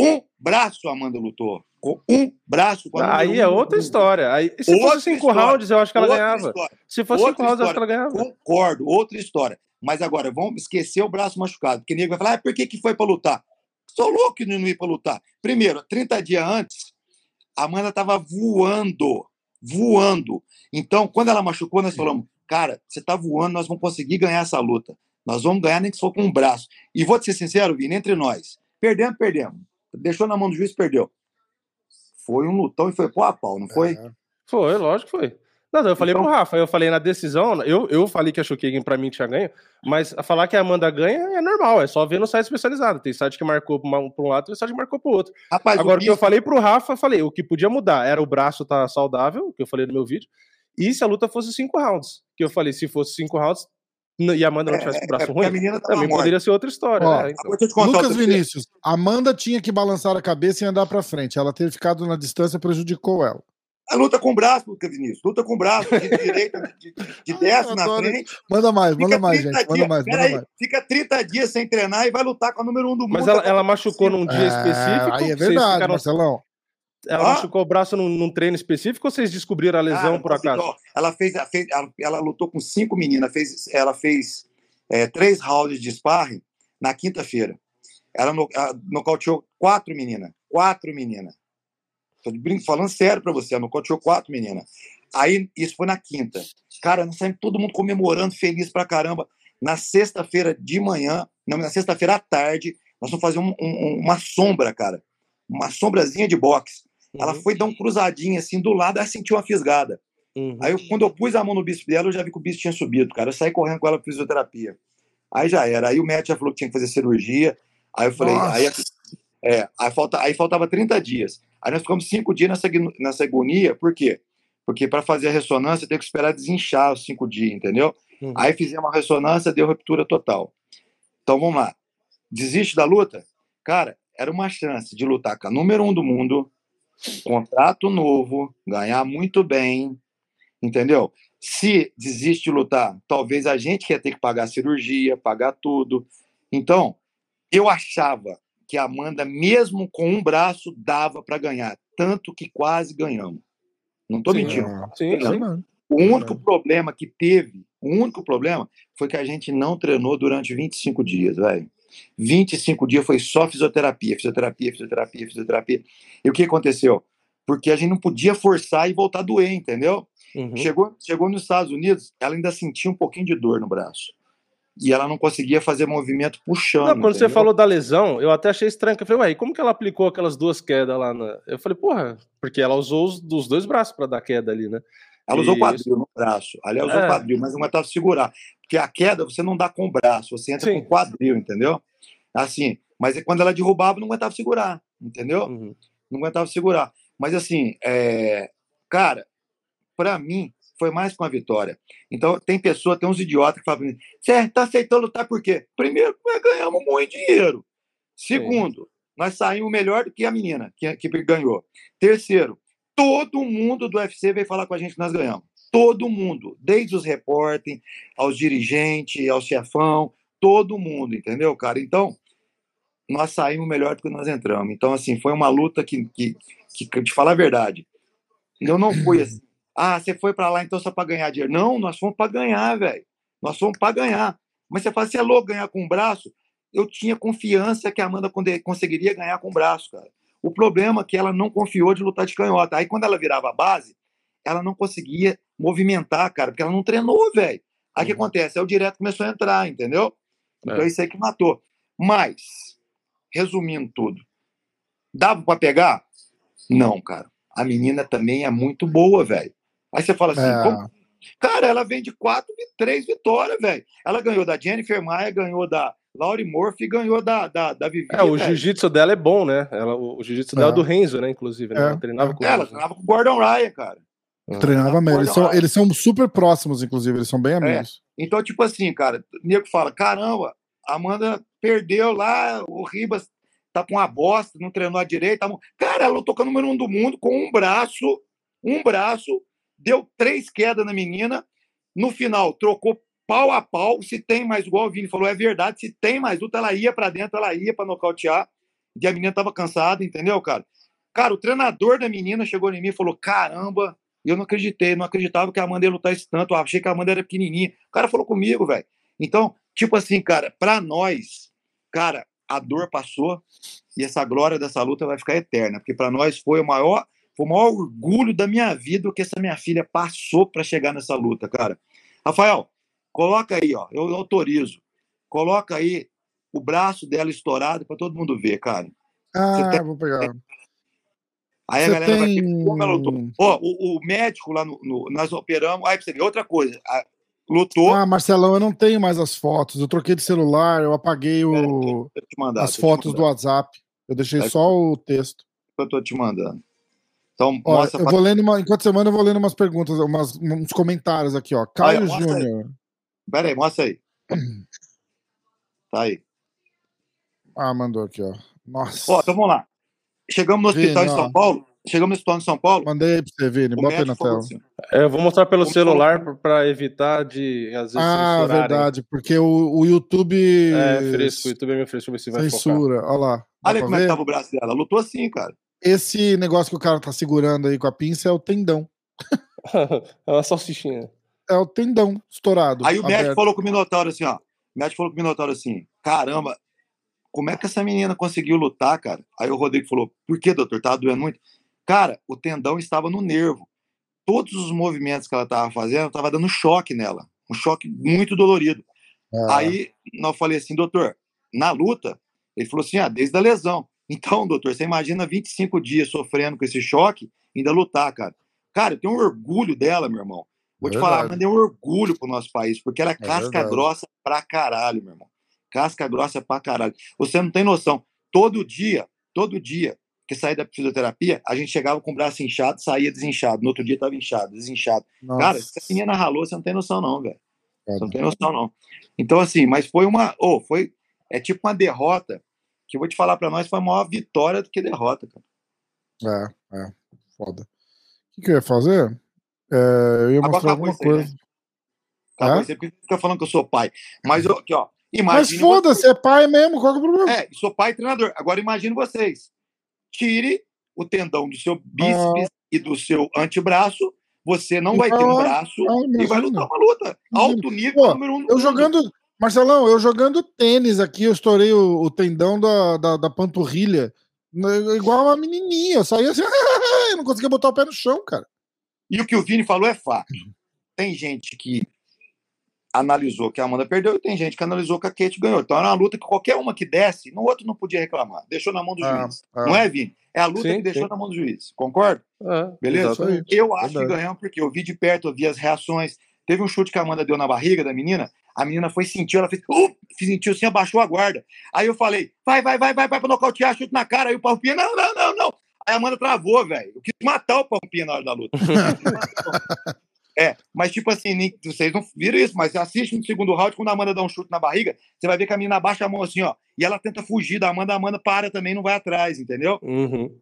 Um braço a Amanda lutou. Um braço. Com a Aí é um outra mundo. história. Aí, se Outra fosse cinco história. rounds, eu acho que ela ganhava. história. Se fosse cinco rounds, eu acho que ela ganhava. Concordo, outra história. Mas agora, vamos esquecer o braço machucado. Porque nego vai falar, ah, por que, que foi para lutar? Sou louco que não ia para lutar. Primeiro, 30 dias antes, a Amanda estava voando. Voando. Então, quando ela machucou, nós falamos, cara, você está voando, nós vamos conseguir ganhar essa luta. Nós vamos ganhar nem que for com um braço. E vou te ser sincero, Vini, entre nós, perdemos, perdemos. Deixou na mão do juiz, perdeu. Foi um lutão e foi pau a pau, não foi? É. Foi, lógico que foi. Não, eu falei Então- pro Rafa, eu falei na decisão, eu, eu falei que a Shokagen pra mim tinha ganho, mas falar que a Amanda ganha é normal, é só ver no site especializado. Tem site que marcou pra, uma, pra um lado, tem site que marcou pro outro. Rapaz, Agora, o que eu falei pro Rafa, eu falei, o que podia mudar era o braço estar saudável, que eu falei no meu vídeo, e se a luta fosse cinco rounds. Que eu falei, se fosse cinco rounds e a Amanda não tivesse com o braço é ruim, também morta. poderia ser outra história. Ó, né? Então, Lucas. Vinícius, Amanda tinha que balançar a cabeça e andar pra frente. Ela ter ficado na distância prejudicou ela. A luta com o braço, Lucas Vinícius. Luta com o braço, de direita, de, de, de desce na adoro. frente. Manda mais, manda mais, 30 gente. Manda dias- mais, manda peraí, mais. Fica 30 dias sem treinar e vai lutar com a número um do mundo. Mas ela, Tá ela machucou num dia É, específico? aí é verdade, ficaram- Marcelão. Ela Ah. machucou o braço num, num treino específico ou vocês descobriram a lesão Cara, por acaso? ó, ela fez, ela, fez ela, ela lutou com cinco meninas, fez, ela fez é, três rounds de sparring na quinta-feira. Ela, no, ela nocauteou quatro meninas. Quatro meninas. Tô brinco, falando sério pra você, ela nocauteou quatro meninas. Aí, isso foi na quinta. Cara, nós saímos todo mundo comemorando, feliz pra caramba. Na sexta-feira de manhã, não, na sexta-feira à tarde, nós vamos fazer um- um- uma sombra, cara. Uma sombrazinha de boxe. Ela Uhum, foi dar um cruzadinho assim do lado, ela sentiu uma fisgada. uhum. Aí, eu, quando eu pus a mão no bíceps dela, eu já vi que o bíceps tinha subido, cara. Eu saí correndo com ela pra fisioterapia. Aí já era. Aí o médico já falou que tinha que fazer cirurgia. Aí eu falei, Nossa. aí, é, aí, falta, aí faltava 30 dias. Aí nós ficamos cinco dias nessa, nessa agonia, por quê? Porque para fazer a ressonância tem que esperar desinchar os cinco dias, entendeu? Uhum. Aí fizemos a ressonância, deu ruptura total. Então vamos lá. Desiste da luta? Cara, era uma chance de lutar com a número um do mundo, contrato novo, ganhar muito bem, entendeu? Se desiste de lutar, talvez a gente ia ter que pagar a cirurgia, pagar tudo. Então, eu achava que a Amanda, mesmo com um braço, dava para ganhar. Tanto que quase ganhamos. Não estou mentindo. Sim, sim. O único problema que teve, o único problema foi que a gente não treinou durante 25 dias, velho. 25 dias foi só fisioterapia, fisioterapia, fisioterapia, fisioterapia. E o que aconteceu? Porque a gente não podia forçar e voltar a doer, entendeu? Uhum. Chegou, chegou nos Estados Unidos, ela ainda sentia um pouquinho de dor no braço. E ela não conseguia fazer movimento puxando. Não, quando você entendeu? falou da lesão, eu até achei estranho. Eu falei, ué, e como que ela aplicou aquelas duas quedas lá na. Eu falei, porra, porque ela usou os dos dois braços pra dar queda ali, né? Ela usou o quadril no braço. Aliás, usou o É. quadril, mas não aguentava segurar. Porque a queda você não dá com o braço, você entra Sim. com o quadril, entendeu? Assim, mas é quando ela derrubava, não aguentava segurar, entendeu? Uhum. Não aguentava segurar. Mas assim, é... cara, pra mim, foi mais que uma vitória. Então, tem pessoa, tem uns idiotas que falam pra mim, você tá aceitando lutar por quê? Primeiro, nós ganhamos muito dinheiro. Segundo, nós saímos melhor do que a menina que, que ganhou. Terceiro, todo mundo do UFC veio falar com a gente que nós ganhamos. Todo mundo, desde os repórteres, aos dirigentes, ao chefão, todo mundo, entendeu, cara? Então, nós saímos melhor do que nós entramos. Então, assim, foi uma luta que, que, que de falar a verdade, eu não fui assim, ah, você foi para lá então só para ganhar dinheiro. Não, nós fomos para ganhar, velho. Nós fomos para ganhar. Mas você fala, você é louco ganhar com o braço? Eu tinha confiança que a Amanda conseguiria ganhar com o braço, cara. O problema é que ela não confiou de lutar de canhota. Aí, quando ela virava a base, ela não conseguia movimentar, cara, porque ela não treinou, velho. Aí o que Uhum. acontece? Aí o direto começou a entrar, entendeu? Então É. é isso aí que matou. Mas, resumindo tudo, dava para pegar? Não, cara. A menina também é muito boa, velho. Aí você fala assim, É. como- cara, ela vem de quatro, três vitórias, velho. Ela ganhou da Jennifer Maia, ganhou da Laurie Murphy, ganhou da, da, da Vivi. É, o jiu-jitsu dela é bom, né? Ela, o jiu-jitsu dela é É. do Renzo, né? Inclusive, né? É. Ela treinava com Ela ela. treinava com o Gordon Ryan, cara. Treinava mesmo. Eles são, eles são super próximos, inclusive, eles são bem amigos. Então, tipo assim, cara, o nego fala: caramba, a Amanda perdeu lá, o Ribas tá com uma bosta, não treinou a direita. Cara, ela o número um do mundo com um braço, um braço, deu três quedas na menina. No final, trocou pau a pau. Se tem mais, igual o Vini falou, é verdade. Se tem mais luta, ela ia pra dentro, ela ia pra nocautear. E a menina tava cansada, entendeu, cara? Cara, o treinador da menina chegou em mim e falou: caramba, eu não acreditei, não acreditava que a Amanda ia lutar esse tanto. Eu achei que a Amanda era pequenininha. O cara falou comigo, velho. Então, tipo assim, cara, pra nós, cara, a dor passou e essa glória dessa luta vai ficar eterna, porque pra nós foi o maior, foi o maior orgulho da minha vida o que essa minha filha passou pra chegar nessa luta, cara. Rafael, coloca aí, ó, eu autorizo. Coloca aí o braço dela estourado pra todo mundo ver, cara. Ah, tem- vou pegar. Aí a Você galera vai ter tem- como ela lutou. Ó, o, o médico lá no, no- Nós operamos. Aí pra você ver, outra coisa. a- lutou. Ah, Marcelão, eu não tenho mais as fotos. Eu troquei de celular, eu apaguei o, eu mandar. as fotos do WhatsApp. Eu deixei Vai- só o texto. Eu tô te mandando. Então, Ó, mostra eu pra- vou lendo uma, enquanto semana eu vou lendo umas perguntas, umas, uns comentários aqui, ó. Caio. Júnior. Pera aí, mostra aí. Tá aí. Ah, mandou aqui, ó. Nossa. Ó, então vamos lá. Chegamos no hospital Vini, em ó. São Paulo. Chegamos no hospital em São Paulo. Mandei aí pra você, Vini. O Bota aí na tela. assim, É, eu vou mostrar pelo Como celular pra- pra evitar de, às vezes, Ah, censurarem. verdade, porque o, o YouTube É, fresco. O YouTube é meio fresco. Deixa eu ver se vai focar. censura. Olha lá. Dá Olha como é que tava o braço dela. Lutou assim, cara. Esse negócio que o cara tá segurando aí com a pinça é o tendão. é uma salsichinha. É o tendão estourado. Aí o médico aberto. falou com o Minotauro assim, ó. O médico falou com o Minotauro assim: caramba, como é que essa menina conseguiu lutar, cara? Aí o Rodrigo falou: por que, doutor? Tava doendo muito? Cara, o tendão estava no nervo. Todos os movimentos que ela tava fazendo, tava dando choque nela. Um choque muito dolorido. Ah, Aí nós falei assim, doutor, na luta, ele falou assim: ah, desde a lesão. Então, doutor, você imagina 25 dias sofrendo com esse choque, ainda lutar, cara. Cara, eu tenho um orgulho dela, meu irmão. Vou te falar, Verdade. mas deu um orgulho pro nosso país, porque ela é casca verdade. grossa pra caralho, meu irmão. Casca grossa pra caralho. Você não tem noção. Todo dia, todo dia que saía da fisioterapia, a gente chegava com o braço inchado, saía desinchado. No outro dia tava inchado, desinchado. nossa. Cara, se a menina ralou, você não tem noção, não, velho. Você não Foda. tem noção, não. Então, assim, mas foi uma. Oh, foi. É tipo uma derrota que eu vou te falar pra nós foi maior vitória do que derrota, cara. É, é. Foda. O que, que eu ia fazer? É, eu ia mostrar alguma né? coisa. Acabou, Hã? Você fica falando que eu sou pai. Mas, aqui, ó. Mas foda-se, é pai mesmo, qual que é o problema? É, sou pai e treinador. Agora imagine vocês. Tire o tendão do seu bíceps e do seu antebraço. Você não E vai ter um braço Ah, e vai lutar uma luta. Alto nível, Pô, número um. Eu jogando. Marcelão, eu jogando tênis aqui, eu estourei o, o tendão da, da, da panturrilha. né, Igual uma menininha. Eu saía assim, eu não conseguia botar o pé no chão, cara. E o que o Vini falou é fato. Tem gente que analisou que a Amanda perdeu e tem gente que analisou que a Kate ganhou. Então era uma luta que qualquer uma que desse, no outro não podia reclamar. Deixou na mão do Ah, juiz. ah. Não é, Vini? É a luta Sim, que deixou sim. na mão do juiz. Concorda? É, Beleza? exatamente. Eu acho que Verdade. ganhamos porque eu vi de perto, eu vi as reações. Teve um chute que a Amanda deu na barriga da menina. A menina foi sentiu, ela fez, uh, sentiu assim, abaixou a guarda. Aí eu falei, vai, vai, vai, vai, vai pra nocautear, chute na cara. Aí o Palpinha, não, não, não, não. Aí a Amanda travou, velho. Eu quis matar o Palpinha na hora da luta. é, mas tipo assim, nem- vocês não viram isso, mas assiste no segundo round, quando a Amanda dá um chute na barriga, você vai ver que a menina abaixa a mão assim, ó. E ela tenta fugir da Amanda, a Amanda para também, não vai atrás, entendeu? Uhum.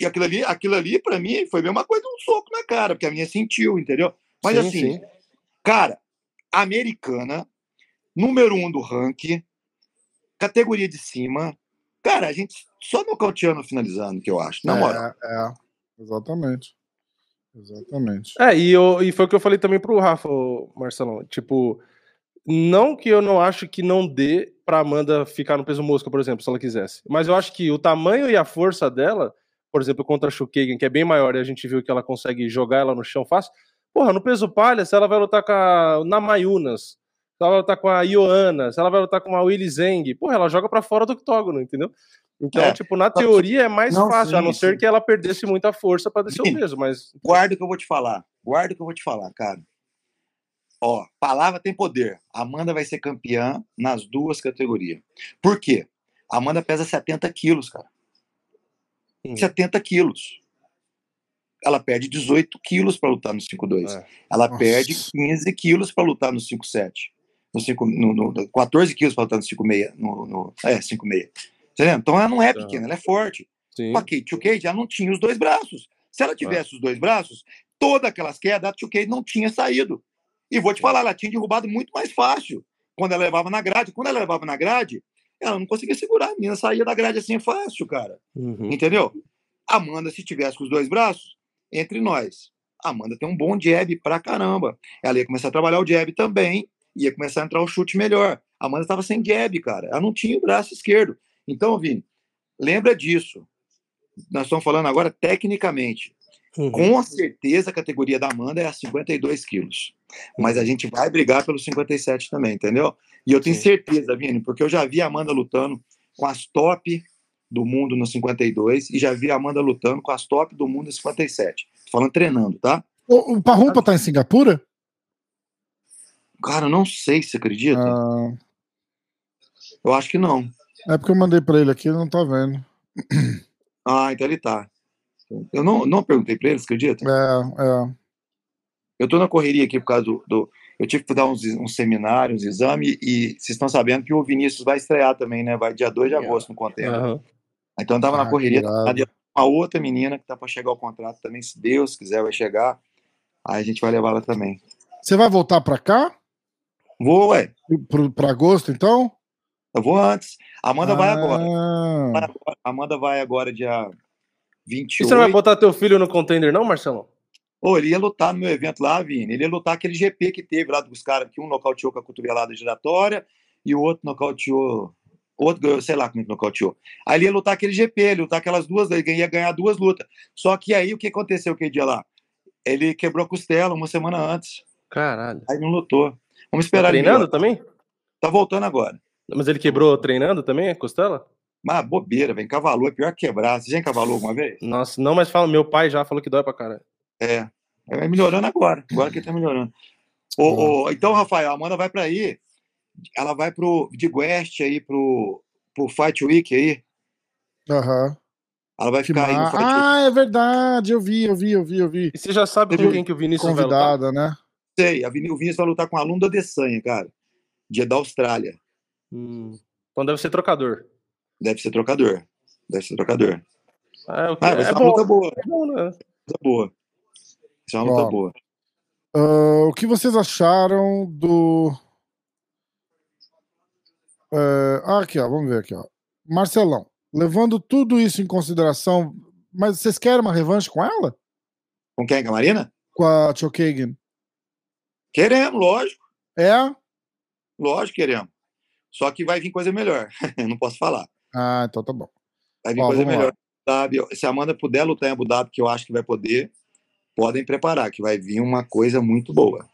E aquilo ali, aquilo ali, pra mim, foi a mesma coisa um soco na cara, porque a minha sentiu, entendeu? Mas Sim, assim, sim. cara, americana, número um do ranking, categoria de cima. Cara, a gente só nocauteando finalizando, que eu acho, na moral. É, é. Exatamente. Exatamente. É, e, eu, e foi o que eu falei também pro Rafa, Marcelão. Tipo, não que eu não acho que não dê pra Amanda ficar no peso mosca, por exemplo, se ela quisesse. Mas eu acho que o tamanho e a força dela, por exemplo, contra a Shukagan, que é bem maior, e a gente viu que ela consegue jogar ela no chão fácil. Porra, no peso palha, se ela vai lutar com a Namayunas, ela vai lutar com a Ioana, se ela vai lutar com a Willy Zeng, porra, ela joga pra fora do octógono, entendeu? Então, É. tipo, na teoria é mais Não, fácil, a sim, não ser sim. que ela perdesse muita força pra descer o peso, mas Guarda o que eu vou te falar. Guarda o que eu vou te falar, cara. Ó, palavra tem poder. A Amanda vai ser campeã nas duas categorias. Por quê? A Amanda pesa 70 quilos, cara. Hum. 70 quilos. Ela perde 18 quilos para lutar no 5-2. É. Ela Nossa. perde 15 quilos para lutar no 5-7. No 5, no, no, 14 quilos no 5-6. No, no, é, 5-6. Entendeu? Então ela não é pequena, ela é forte. sim. A Kate Chukade, ela não tinha os dois braços. Se ela tivesse os dois braços, todas aquelas quedas, a Chukade não tinha saído. E vou te falar, ela tinha derrubado muito mais fácil quando ela levava na grade. Quando ela levava na grade, ela não conseguia segurar. A menina saía da grade assim fácil, cara. Uhum. Entendeu? Amanda, se tivesse com os dois braços, entre nós. Amanda tem um bom jab pra caramba. Ela ia começar a trabalhar o jab também, ia começar a entrar o chute melhor. A Amanda estava sem jab, cara. Ela não tinha o braço esquerdo. Então, Vini, lembra disso. Nós estamos falando agora tecnicamente. Uhum. Com certeza a categoria da Amanda é a 52 quilos. Mas a gente vai brigar pelo 57 também, entendeu? E eu tenho Sim. certeza, Vini, porque eu já vi a Amanda lutando com as top do mundo no 52 e já vi a Amanda lutando com as top do mundo no 57. Tô falando treinando, tá? O, o Parrumpa tá em Singapura? Cara, eu não sei se acredita. Ah, Eu acho que não. é porque eu mandei pra ele aqui, ele não tá vendo. Ah, então ele tá. Eu não, não perguntei pra ele, você acredita? É, é. Eu tô na correria aqui por causa do. do- eu tive que dar uns, uns seminários, uns exames, e vocês estão sabendo que o Vinícius vai estrear também, né? Vai dia 2 de agosto no Contender. Aham. Então eu tava Ah, na correria. que irado. Uma outra menina que tá pra chegar ao contrato também, se Deus quiser, vai chegar. Aí a gente vai levar ela também. Você vai voltar pra cá? Vou, ué. Pro, pra agosto, então? Eu vou antes. A Amanda vai agora. Ah, Vai agora. A Amanda vai agora dia E 28. você não vai botar teu filho no contender, não, Marcelão? Ô, ele ia lutar no meu evento lá, Vini. Ele ia lutar aquele GP que teve lá dos caras, que um nocauteou com a cotovelada giratória e o outro nocauteou. Outro, ganhou, sei lá como é nocauteou. Aí ele ia lutar aquele GP, ele ia lutar aquelas duas, ele ia ganhar duas lutas. Só que aí o que aconteceu aquele dia lá? Ele quebrou a costela uma semana antes. Caralho. Aí não lutou. Vamos Tá esperar ele. treinando também? Tá voltando agora. Mas ele quebrou treinando também, a costela? Mas bobeira, velho. Cavalou é pior que quebrar. Você já encavalou alguma vez? Nossa, não, mas fala, meu pai já falou que dói pra caralho. É. Vai melhorando agora. Agora que ele tá melhorando. Ô, ô, então, Rafael, a Amanda vai para aí. Ela vai pro de West aí pro, pro Fight Week aí. Aham. Ela vai Que ficar aí no Fight Week. Ah, é verdade, eu vi, eu vi, eu vi, eu vi. E você já sabe com quem que o Vinícius vai lutar? Convidada, né? Sei, a Vini- o Vinícius vai lutar com um aluno da Desanha, cara. Dia da Austrália. Hum. Então deve ser trocador. Deve ser trocador. Deve ser trocador. Ah, o que- Ah, vai é ser uma bom, luta boa. é bom, né? Luta boa. Vai ser uma luta boa. Ah, o que vocês acharam do. É, ah, aqui, ó, vamos ver aqui, ó. Marcelão, levando tudo isso em consideração, mas vocês querem uma revanche com ela? Com quem? Com a Marina? Com a Chokagan? Queremos, lógico. É? Lógico, queremos. Só que vai vir coisa melhor. Eu não posso falar. Ah, então tá bom. Vai vir Ó, coisa melhor. Se a Amanda puder lutar em Abu Dhabi, que eu acho que vai poder, podem preparar, que vai vir uma coisa muito boa.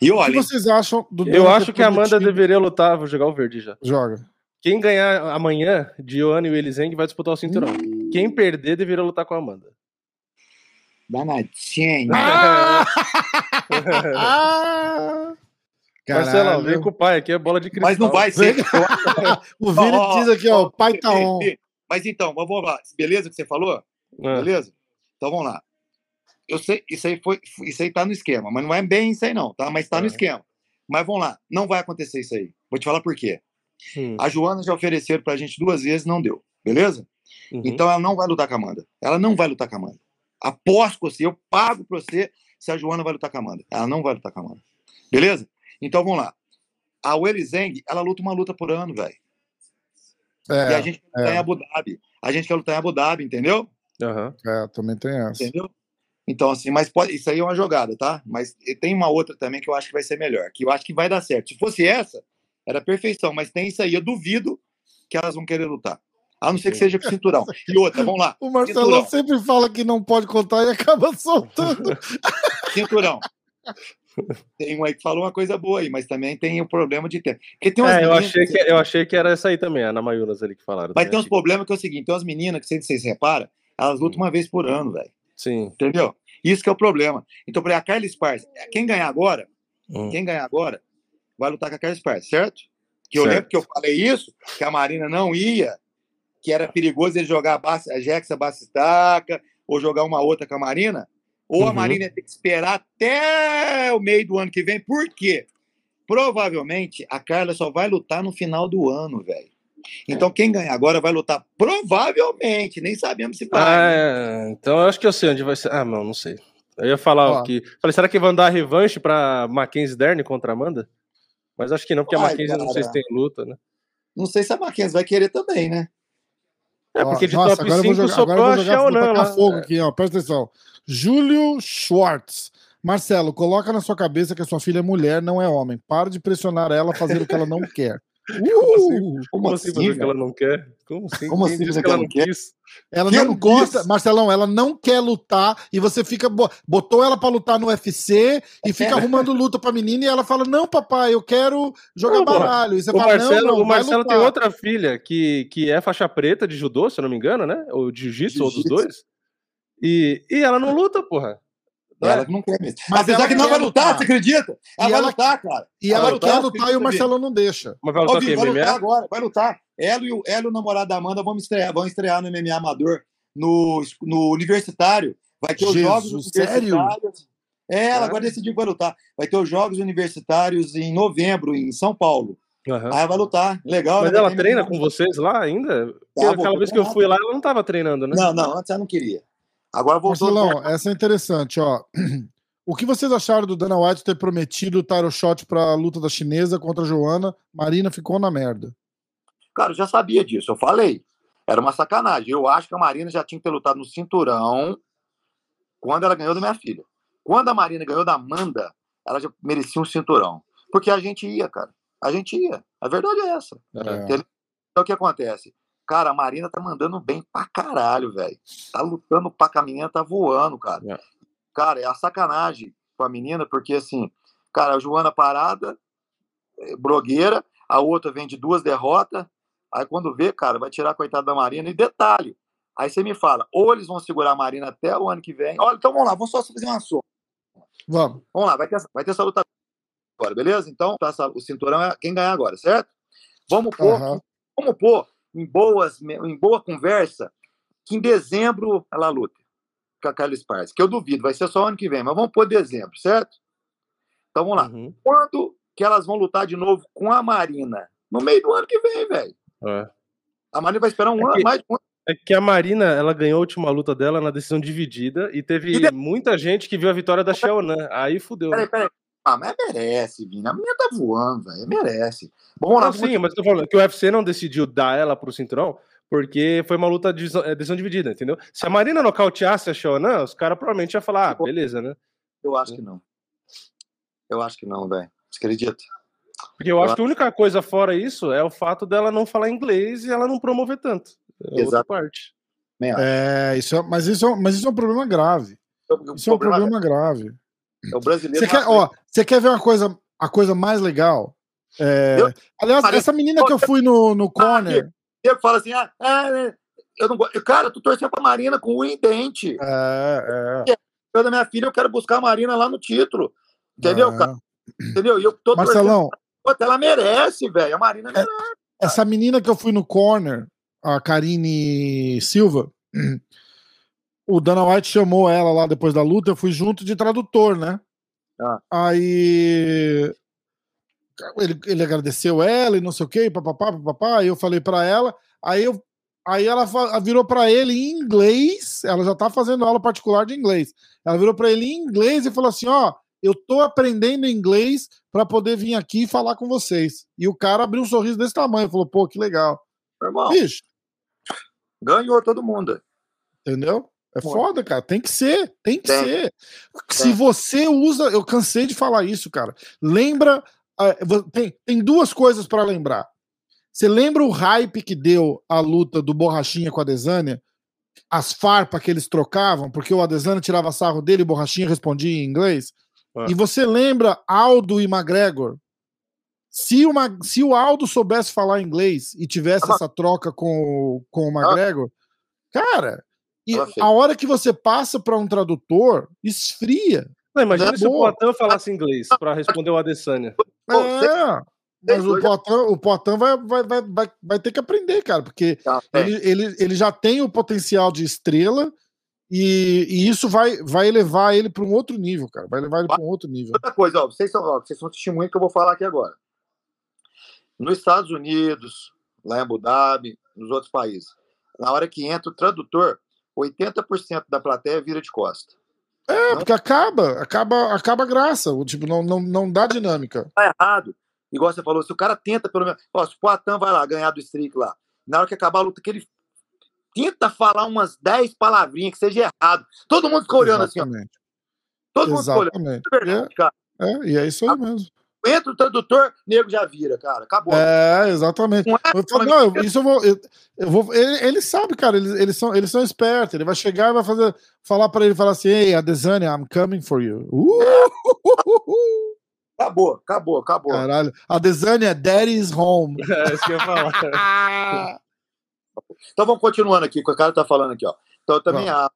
E O que olha, vocês acham do Eu acho que a Amanda prometido? deveria lutar, vou jogar o verde já. Joga. Quem ganhar amanhã, Dione e o Elizeng vai disputar o cinturão. Hum. Quem perder deveria lutar com a Amanda. danadinha. Ah! ah! Marcelão, vem Caralho. com o pai, aqui é bola de cristal. Mas não vai ser. O Vini ó, diz aqui, ó, ó, o pai tá on. Mas então, vamos lá. Beleza que você falou? Ah, Beleza? Então vamos lá. Eu sei, isso aí foi, isso aí tá no esquema, mas não é bem isso aí não, tá? Mas tá no Uhum. esquema. Mas vamos lá, não vai acontecer isso aí. Vou te falar por quê. hum, A Joana já ofereceram pra gente duas vezes, não deu. Beleza? uhum. Então ela não vai lutar com a Amanda. Ela não vai lutar com a Amanda. Aposto com você, eu pago pra você se a Joana vai lutar com a Amanda. Ela não vai lutar com a Amanda. Beleza? Então vamos lá. A Weili Zeng, ela luta uma luta por ano, velho. e a É, gente quer lutar é. em Abu Dhabi. A gente quer lutar em Abu Dhabi, entendeu? Aham. é, também tem essa. Entendeu? Então, assim, mas pode, isso aí é uma jogada, tá? Mas tem uma outra também que eu acho que vai ser melhor, que eu acho que vai dar certo. Se fosse essa, era perfeição, mas tem isso aí, eu duvido que elas vão querer lutar. A não ser que seja com cinturão. E outra, vamos lá, O Marcelão Cinturão. sempre fala que não pode contar e acaba soltando. cinturão. Tem um aí que falou uma coisa boa aí, mas também tem o problema de tempo. Porque tem umas É, eu achei, que, eu achei que era essa aí também, a Ana Mayunas ali que falaram. Mas tem uns problemas que é o seguinte: tem umas meninas que, se vocês reparam, elas lutam uma vez por ano, velho. Sim. Entendeu? Isso que é o problema. Então, por exemplo, a Carla Esparza, quem ganhar agora, Hum. quem ganhar agora, vai lutar com a Carla Esparza, certo? Que eu Certo. lembro que eu falei isso, que a Marina não ia, que era perigoso ele jogar a, Bas- a Jexa Bacistaca, ou jogar uma outra com a Marina, ou a Uhum. Marina ia ter que esperar até o meio do ano que vem. Por quê? Provavelmente a Carla só vai lutar no final do ano, velho. Então quem ganhar agora vai lutar provavelmente, nem sabemos se vai. Ah, é. então eu acho que eu sei onde vai ser. Ah, não, não sei. Eu ia falar Ó. que. Falei, será que vão dar revanche pra Mackenzie Dern contra a Amanda? Mas acho que não, porque a Ai, Mackenzie não sei se cara. tem luta, né? Não sei se a Mackenzie vai querer também, né? É, porque de nossa, top agora eu vou 5 jogar, agora sobrou eu a vou jogar, Shell vou não tacar lá. fogo aqui, ó. Presta atenção. Júlio Schwartz. Marcelo, coloca na sua cabeça que a sua filha é mulher, não é homem. Para de pressionar ela a fazer o que ela não quer. Como assim? Como, Como assim assim, fazer o que ela não quer? Como assim? Como assim que ela não quer? quis? Ela Que não gosta? Marcelão, ela não quer lutar e você fica bo- botou ela pra lutar no UFC e fica arrumando luta pra menina e ela fala: "Não, papai, eu quero jogar Não, baralho". E você O fala: Marcelo, "Não, não, o Marcelo tem lutar". outra filha que, que é faixa preta de judô, se eu não me engano, né? Ou de jiu-jitsu, ou dos dois. E, e ela não luta, porra. É? Ela que não quer mesmo. Mas Apesar ela que não vai lutar, lutar. você acredita? Ela E vai ela- lutar, cara. E Ela ela vai quer lutar, lutar e o Marcelo não deixa. Mas vai lutar vai lutar agora, vai lutar. Ela e o, ela e o namorado da Amanda vão estrear, vão estrear no MMA Amador, no, no Universitário. Vai ter os Jesus, Jogos sério? Universitários. É, ela agora decidiu que vai lutar. Vai ter os Jogos Universitários em novembro, em São Paulo. Aham. Aí ela vai lutar. Legal. Mas né? Ela treina MMA. com vocês lá ainda? Porque Tá, aquela vez que eu fui lá, ela não tava treinando, né? Não, não, antes ela não queria. Agora voltou. Marcelão, essa é interessante, ó. O que vocês acharam do Dana White ter prometido o title shot pra luta da chinesa contra a Joana? Marina ficou na merda. Cara, eu já sabia disso, eu falei. Era uma sacanagem. Eu acho que a Marina já tinha que ter lutado no cinturão quando ela ganhou da minha filha. Quando a Marina ganhou da Amanda, ela já merecia um cinturão. Porque a gente ia, cara. A gente ia. A verdade é essa. É. Então o que acontece? Cara, a Marina tá mandando bem pra caralho, velho. Tá lutando pra menina tá voando, cara. É. Cara, é a sacanagem com a menina, porque assim, cara, a Joana parada, eh, brogueira, a outra vem de duas derrotas, aí quando vê, cara, vai tirar a coitada da Marina. E detalhe, aí você me fala, ou eles vão segurar a Marina até o ano que vem. Olha, então vamos lá, vamos só fazer uma soma. Vamos. Vamos lá, vai ter, essa- vai ter essa luta agora, beleza? Então, tá essa- o cinturão é quem ganhar agora, certo? Vamos pôr Aham. vamos pôr em, boas, em boa conversa que em dezembro ela luta com a Carla Esparza, que eu duvido, vai ser só ano que vem, mas vamos pôr dezembro, certo? Então vamos lá. Uhum. Quando que elas vão lutar de novo com a Marina? No meio do ano que vem, velho. É. A Marina vai esperar um É ano, que- mais um ano. É que a Marina, ela ganhou a última luta dela na decisão dividida e teve E de- muita gente que viu a vitória da Xiaonan. Aí fudeu. né? Peraí, peraí. Ah, mas merece, Vini. A menina tá voando, velho. Merece. Lá, Não, vamos sim, mas eu tô falando que o UFC não decidiu dar ela pro cinturão porque foi uma luta de decisão- eh, decisão dividida, entendeu? Se a Marina nocauteasse a Xiaonan, os caras provavelmente iam falar, ah, beleza, né? Eu acho que não. Eu acho que não, velho. Você acredita? Porque eu acho que a única coisa fora isso é o fato dela não falar inglês e ela não promover tanto. É outra Exato. parte. Bem, É, isso é, mas, isso é, mas isso é um problema grave. o Isso é um problema problema grave. é o brasileiro. Você quer, ó, você quer ver uma coisa, a coisa mais legal? É, Eu- aliás, Parece- essa menina que eu fui no, no corner. Eu falo assim, ah, né, eu não gosto. Cara, tô torcendo pra Marina com e dente. É, é. Eu da minha filha, eu quero buscar a Marina lá no título. Entendeu, é. cara? Entendeu? E eu tô Marcelão, torcendo. Ela merece, velho. A Marina É. merece. essa menina que eu fui no corner, a Karine Silva, o Dana White chamou ela lá depois da luta, eu fui junto de tradutor, né? Ah. Aí ele, ele agradeceu ela e não sei o que, papapá, papapá, aí eu falei pra ela, aí eu Aí ela virou pra ele em inglês, ela já tá fazendo aula particular de inglês. Ela virou pra ele em inglês e falou assim: "Ó, eu tô aprendendo inglês pra poder vir aqui e falar com vocês". E o cara abriu um sorriso desse tamanho, falou: "Pô, que legal". Irmão, Bicho, ganhou todo mundo. entendeu? É foda, cara. Tem que ser, tem que Tem. ser. Se Tem. você usa, eu cansei de falar isso, cara. Lembra, ah, tem, tem duas coisas pra lembrar. Você lembra o hype que deu a luta do Borrachinha com a Desânia? As farpas que eles trocavam, porque o Adesanya tirava sarro dele e o Borrachinha respondia em inglês? Ah. E você lembra Aldo e McGregor? Se o, Ma- se o Aldo soubesse falar inglês e tivesse Tava- essa troca com, com o McGregor, cara, e a hora que você passa para um tradutor, esfria. Não, imagina É se o. Poitin falasse inglês pra responder o Adesanya. Pô, é, mas o Poitin, o Poitin vai, vai, vai, vai, vai ter que aprender, cara, porque Tá, é. ele, ele, ele já tem o potencial de estrela e, e isso vai, vai levar ele para um outro nível, cara. Vai levar ele para um outro nível. Outra coisa, ó, vocês são, ó, vocês são testemunha que eu vou falar aqui agora. Nos Estados Unidos, lá em Abu Dhabi, nos outros países, na hora que entra o tradutor, 80% da plateia vira de costa. É, porque acaba, acaba, acaba a graça. o Tipo, não, não, não dá dinâmica. Tá errado. Igual você falou, se o cara tenta pelo menos. Ó, se o Poitin vai lá ganhar do Strick lá, na hora que acabar a luta, que ele tenta falar umas 10 palavrinhas que seja errado. Todo mundo fica olhando assim, ó. Exatamente. Todo mundo fica olhando. Exatamente. É. É, é, e é isso aí mesmo. Entra o tradutor, nego já vira, cara. Acabou. É, exatamente. Não é? Eu falo, não, eu- isso eu vou. Eu, eu vou ele, ele sabe, cara, eles, eles, são, eles são espertos. Ele vai chegar e vai fazer, falar pra ele, falar assim: Ei, Adesanya, I'm coming for you. Uh! Acabou, acabou, acabou. Caralho. Adesanya, daddy is home. É isso que eu ia falar. Então vamos continuando aqui, o que o cara tá falando aqui, ó. Então eu também acho,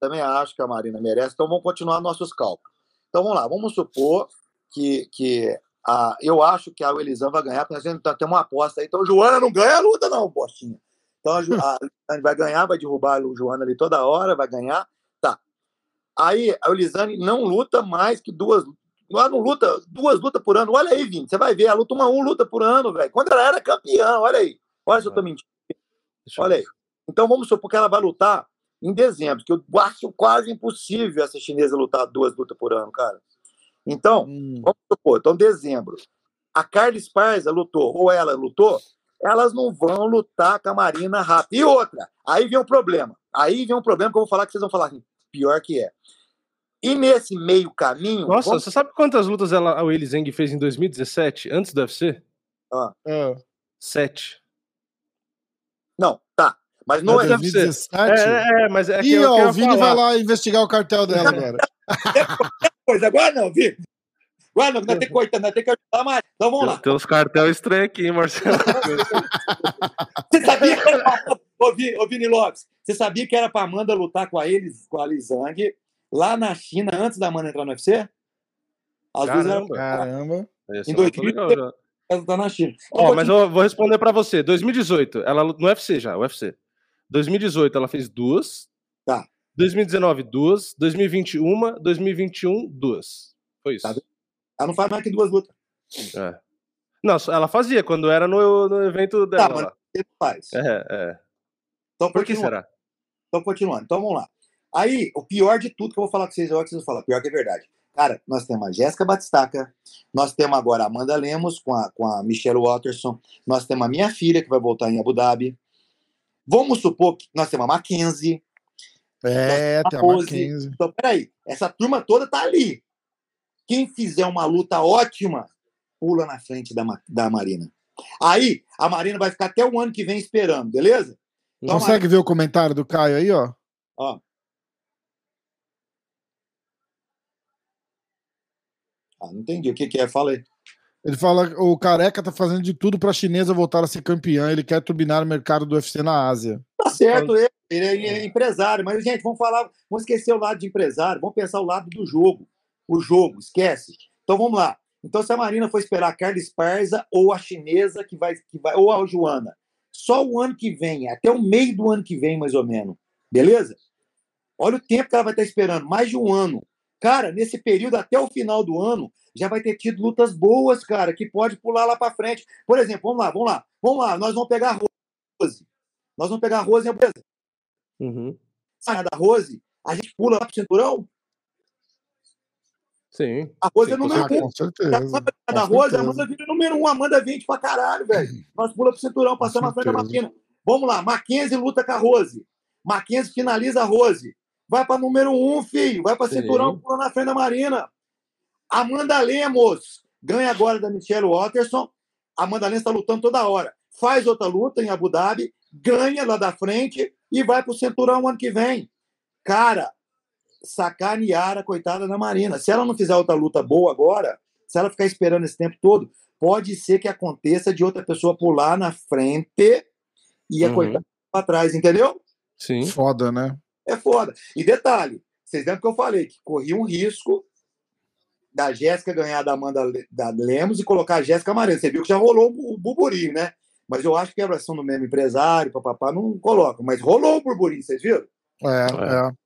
também acho que a Marina merece, então vamos continuar nossos cálculos. Então vamos lá, vamos supor que, que a, eu acho que a Elisão vai ganhar, porque a gente tá- tem uma aposta aí. Então Joana não ganha a luta, não, bostinha. Então a, a Elisane vai ganhar, vai derrubar a Joana ali toda hora, vai ganhar. Tá. Aí a Elisane não luta mais que duas. Ela não luta duas lutas por ano. Olha aí, Vini, você vai ver, ela luta uma, uma luta por ano, velho. Quando ela era campeã, olha aí. Olha se eu tô mentindo. Deixa eu Olha aí. Então vamos supor que ela vai lutar em dezembro, que eu acho quase impossível essa chinesa lutar duas lutas por ano, cara. Então, hum. vamos supor, então dezembro. A Carla Esparza lutou, ou ela lutou, elas não vão lutar com a Marina rápido. E outra, aí vem um problema. Aí vem um problema que eu vou falar que vocês vão falar assim, pior que é. E nesse meio caminho. Nossa, vamos- você sabe quantas lutas ela, a Willy Zeng fez em 2017, antes do UFC? É. Sete. Não, tá. Mas não é. Mas deve ser. 2017. É, é, mas é que Ih, eu ó, quero o Vini falar. vai lá investigar o cartel dela agora. coisa. Agora não, Vitor. Agora não, nós temos que cortar, nós temos que ajudar mais. Então vamos lá. Tem uns cartel estranhos aqui, hein, Marcelo? Você sabia que era pra... ô, Vi- ô, Vini Lopes, você sabia que era pra Amanda lutar com a Elis, com a Lizang lá na China antes da Amanda entrar no UFC? Às vezes era Caramba. Caramba. Esse Em eu não tô 2000, legal já. pra lutar na China. Ó, mas eu vou responder pra você. 2018, ela no UFC já, UFC. 2018 ela fez duas. Tá. 2019 duas, 2021, 2021 duas. Foi isso. Tá Ela não faz mais que duas lutas. É. Não, ela fazia quando era no, no evento dela. Tá, mas ele faz. É, é. Então, Por que será? Então, continuando. Então, vamos lá. Aí, o pior de tudo que eu vou falar com vocês agora, que vocês vão falar, pior que é verdade. Cara, nós temos a Jéssica Batistaca, nós temos agora a Amanda Lemos com a, com a Michelle Watterson, nós temos a minha filha, que vai voltar em Abu Dhabi. Vamos supor que nós temos a Mackenzie. É, tem a. Mackenzie. Então, peraí, essa turma toda tá ali. Quem fizer uma luta ótima, pula na frente da, da Marina. Aí, a Marina vai ficar até o ano que vem esperando, beleza? Então, Consegue ver o comentário do Caio aí, ó? Ó. Ah, não entendi. O que, que é? Fala aí. Ele fala o Careca tá fazendo de tudo pra chinesa voltar a ser campeã. Ele quer turbinar o mercado do UFC na Ásia. Tá certo, ele, ele é- é empresário, mas, gente, vamos falar, vamos esquecer o lado de empresário, vamos pensar o lado do jogo. O jogo, esquece. Então vamos lá. Então, se a Marina for esperar a Carla Esparza ou a chinesa que vai, que vai, ou a Joana, só o ano que vem, até o meio do ano que vem, mais ou menos. Beleza? Olha o tempo que ela vai estar esperando, mais de um ano. Cara, nesse período, até o final do ano, já vai ter tido lutas boas, cara, que pode pular lá para frente. Por exemplo, vamos lá, vamos lá, vamos lá, nós vamos pegar a Rose. Nós vamos pegar a Rose Dhabi. Uhum. Da Rose, a gente pula lá pro cinturão. Sim. A Rose Sim, é número um. com A certeza. Amanda com da Rose, a certeza. Amanda vira número um, a Amanda 20 pra caralho, velho. Nós pula pro cinturão, passamos a frente da. Marquina. Vamos lá, Mackenzie luta com a Rose. Mackenzie finaliza a Rose. Vai pra número um, filho. Vai pra Sim. cinturão, pula na frente da Marina. Amanda Lemos ganha agora da Michelle Watterson. Amanda Lemos está lutando toda hora. Faz outra luta em Abu Dhabi, ganha lá da frente e vai pro cinturão ano que vem. Cara, sacanear a coitada da Marina. Se ela não fizer outra luta boa agora, se ela ficar esperando esse tempo todo, pode ser que aconteça de outra pessoa pular na frente e a Uhum. coitada para trás, entendeu? Sim. Foda, né? É foda. E detalhe, vocês lembram que eu falei que corria um risco da Jéssica ganhar da Amanda da Lemos e colocar a Jéssica Marina. Você viu que já rolou o burburinho, né? Mas eu acho que a versão do mesmo empresário, papapá, não coloca. Mas rolou o burburinho, vocês viram? É, É. é.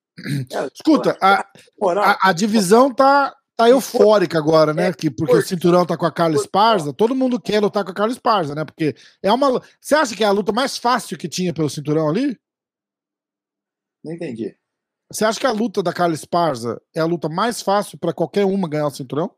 É, Escuta, a, moral, a, a divisão tá, tá eufórica agora, né? Que, porque o cinturão tá com a Carla Esparza. Todo mundo quer lutar com a Carla Esparza, né? Porque é uma. Você acha que é a luta mais fácil que tinha pelo cinturão ali? não entendi. Você acha que a luta da Carla Esparza é a luta mais fácil pra qualquer uma ganhar o cinturão?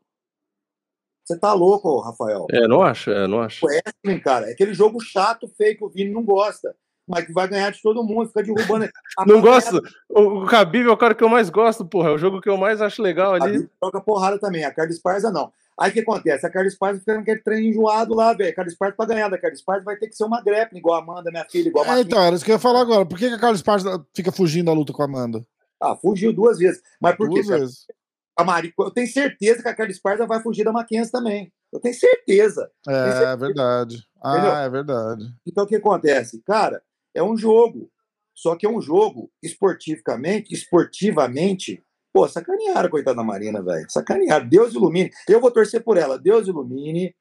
Você tá louco, Rafael? É, não acho, é, não acho. wrestling, cara. É aquele jogo chato, feio, que o Vini não gosta. Mas que vai ganhar de todo mundo, fica derrubando. Não gosto. O, o Khabib é o cara que eu mais gosto, porra. É o jogo que eu mais acho legal ali. Troca porrada também. A Carla Esparza, não. Aí o que acontece? A Carla Esparza fica naquele treino enjoado lá, velho. A Carla Esparza, pra ganhar da Carla Esparza, vai ter que ser uma grepe, igual a Amanda, minha filha, igual a é, Então, era isso que eu ia falar agora. Por que, que a Carla Esparza fica fugindo da luta com a Amanda? Ah, fugiu duas vezes. Mas por duas quê? Vezes. A eu tenho certeza que a Carla Esparza vai fugir da Mackenzie também. Eu tenho certeza. É, tenho certeza. verdade. Ah, Entendeu? é verdade. Então o que acontece? Cara, é um jogo. Só que é um jogo esportivamente, esportivamente, pô, sacanearam, coitada da Marina, velho. Sacanearam. Deus ilumine. Eu vou torcer por ela. Deus ilumine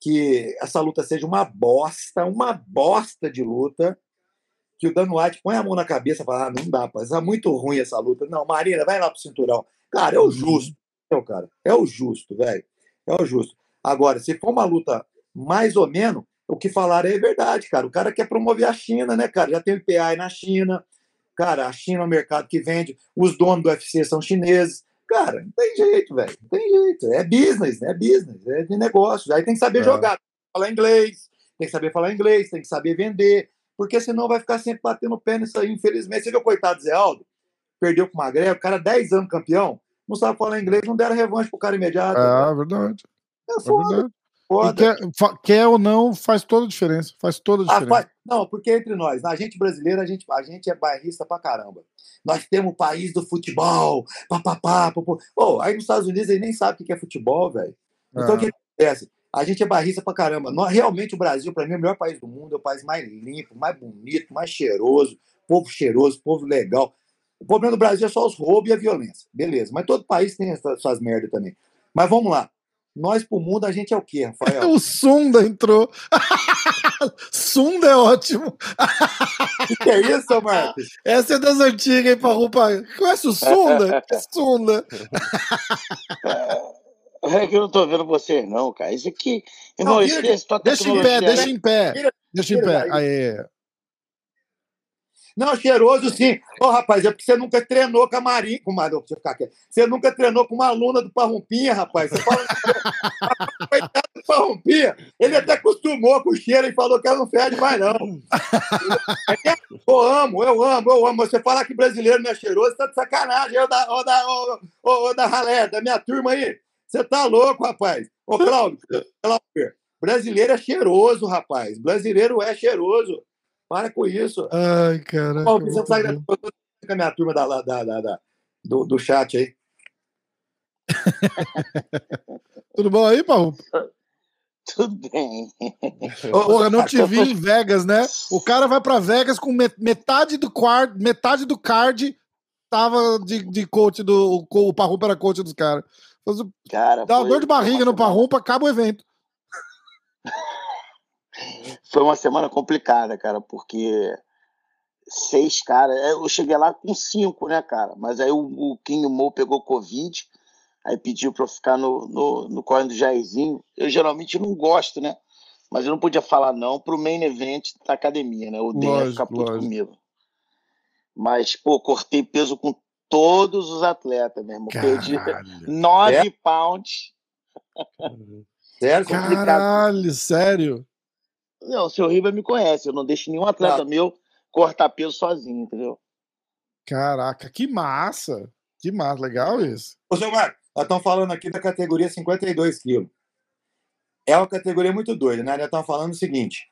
que essa luta seja uma bosta, uma bosta de luta. Que o Dan White põe a mão na cabeça e fala: ah, não dá, pô, é muito ruim essa luta. Não, Marina, vai lá pro cinturão. Cara, é o justo. Então, cara, é o justo, velho. É o justo. Agora, se for uma luta mais ou menos, o que falaram é verdade, cara. O cara quer promover a China, né, cara? Já tem o IPA aí na China. Cara, a China é um mercado que vende, os donos do UFC são chineses. Cara, não tem jeito, velho. Não tem jeito. É business, né? É business, é de negócio. Aí tem que saber é. jogar, falar inglês, tem que saber falar inglês, tem que saber vender, porque senão vai ficar sempre batendo pé nisso aí, infelizmente. Você viu coitado Zé Aldo? Perdeu com o Magrelo, o cara 10 anos campeão, não sabe falar inglês, não deram revanche pro cara imediato. É, verdade. É foda. É verdade. Quer, quer, ou não, faz toda a diferença. Faz toda a ah, diferença. Ah, faz, não, porque entre nós, a gente brasileiro, a gente, a gente é bairrista pra caramba. Nós temos o país do futebol, papapá. Oh, aí nos Estados Unidos eles nem sabem o que é futebol, velho. Então o que acontece? A gente é barrista pra caramba. Nós, realmente o Brasil, para mim, é o melhor país do mundo, é o país mais limpo, mais bonito, mais cheiroso, povo cheiroso, povo legal. O problema do Brasil é só os roubos e a violência. Beleza, mas todo país tem essas, suas merdas também. Mas vamos lá. Nós pro mundo, a gente é o quê, Rafael? o Sunda entrou. Sunda é ótimo. O que é isso, Marcos? Essa é das antigas, hein, Parrupa? Conhece o Sunda? Sunda. É que eu não tô vendo vocês, não, cara. Isso aqui. Irmão, não, esquece, deixa em pé, deixa em pé. Deixa em pé. Aí. Não, cheiroso sim. Ô, oh, rapaz, é porque você nunca treinou com a Marinha. Com uma, você, ficar aqui. você nunca treinou com uma aluna do Parrumpinha, rapaz. Você fala. Coitado do Parrumpinha. Ele até acostumou com o cheiro e falou que ela não fede mais, não. eu amo, eu amo, eu amo. Você falar que brasileiro não é cheiroso, tá de sacanagem. Eu da, ô, da, ô, da ralé, da minha turma aí. Você tá louco, rapaz. Ô, Cláudio, brasileiro é cheiroso, rapaz. Brasileiro é cheiroso. Para com isso. Ai, cara. Você sai da, com a minha turma da, da, da, da do, do chat aí. Tudo bom aí, Paulo? Tudo bem. Porra, não te vi em Vegas, né? O cara vai para Vegas com metade do card, metade do card tava de, de coach do. O Parrumpa era coach dos caras. Cara, Dá uma dor de barriga no Parrumpa, acaba o evento. Foi uma semana complicada, cara, porque seis caras. É, eu cheguei lá com cinco, né, cara? Mas aí o, o Kim Mo pegou Covid, aí pediu pra eu ficar no, no, no corre do Jairzinho. Eu geralmente não gosto, né? Mas eu não podia falar não pro main event da academia, né? Eu odeio ficar puto lógico. comigo. Mas, pô, cortei peso com todos os atletas, mesmo. Perdi nove é? pounds. Sério? Caralho, sério? Não, o seu River me conhece. Eu não deixo nenhum atleta meu cortar peso sozinho, entendeu? Caraca, que massa! Que massa, legal isso. Ô, seu Marco, nós estamos falando aqui da categoria 52 quilos. É uma categoria muito doida, né? Nós estamos falando o seguinte: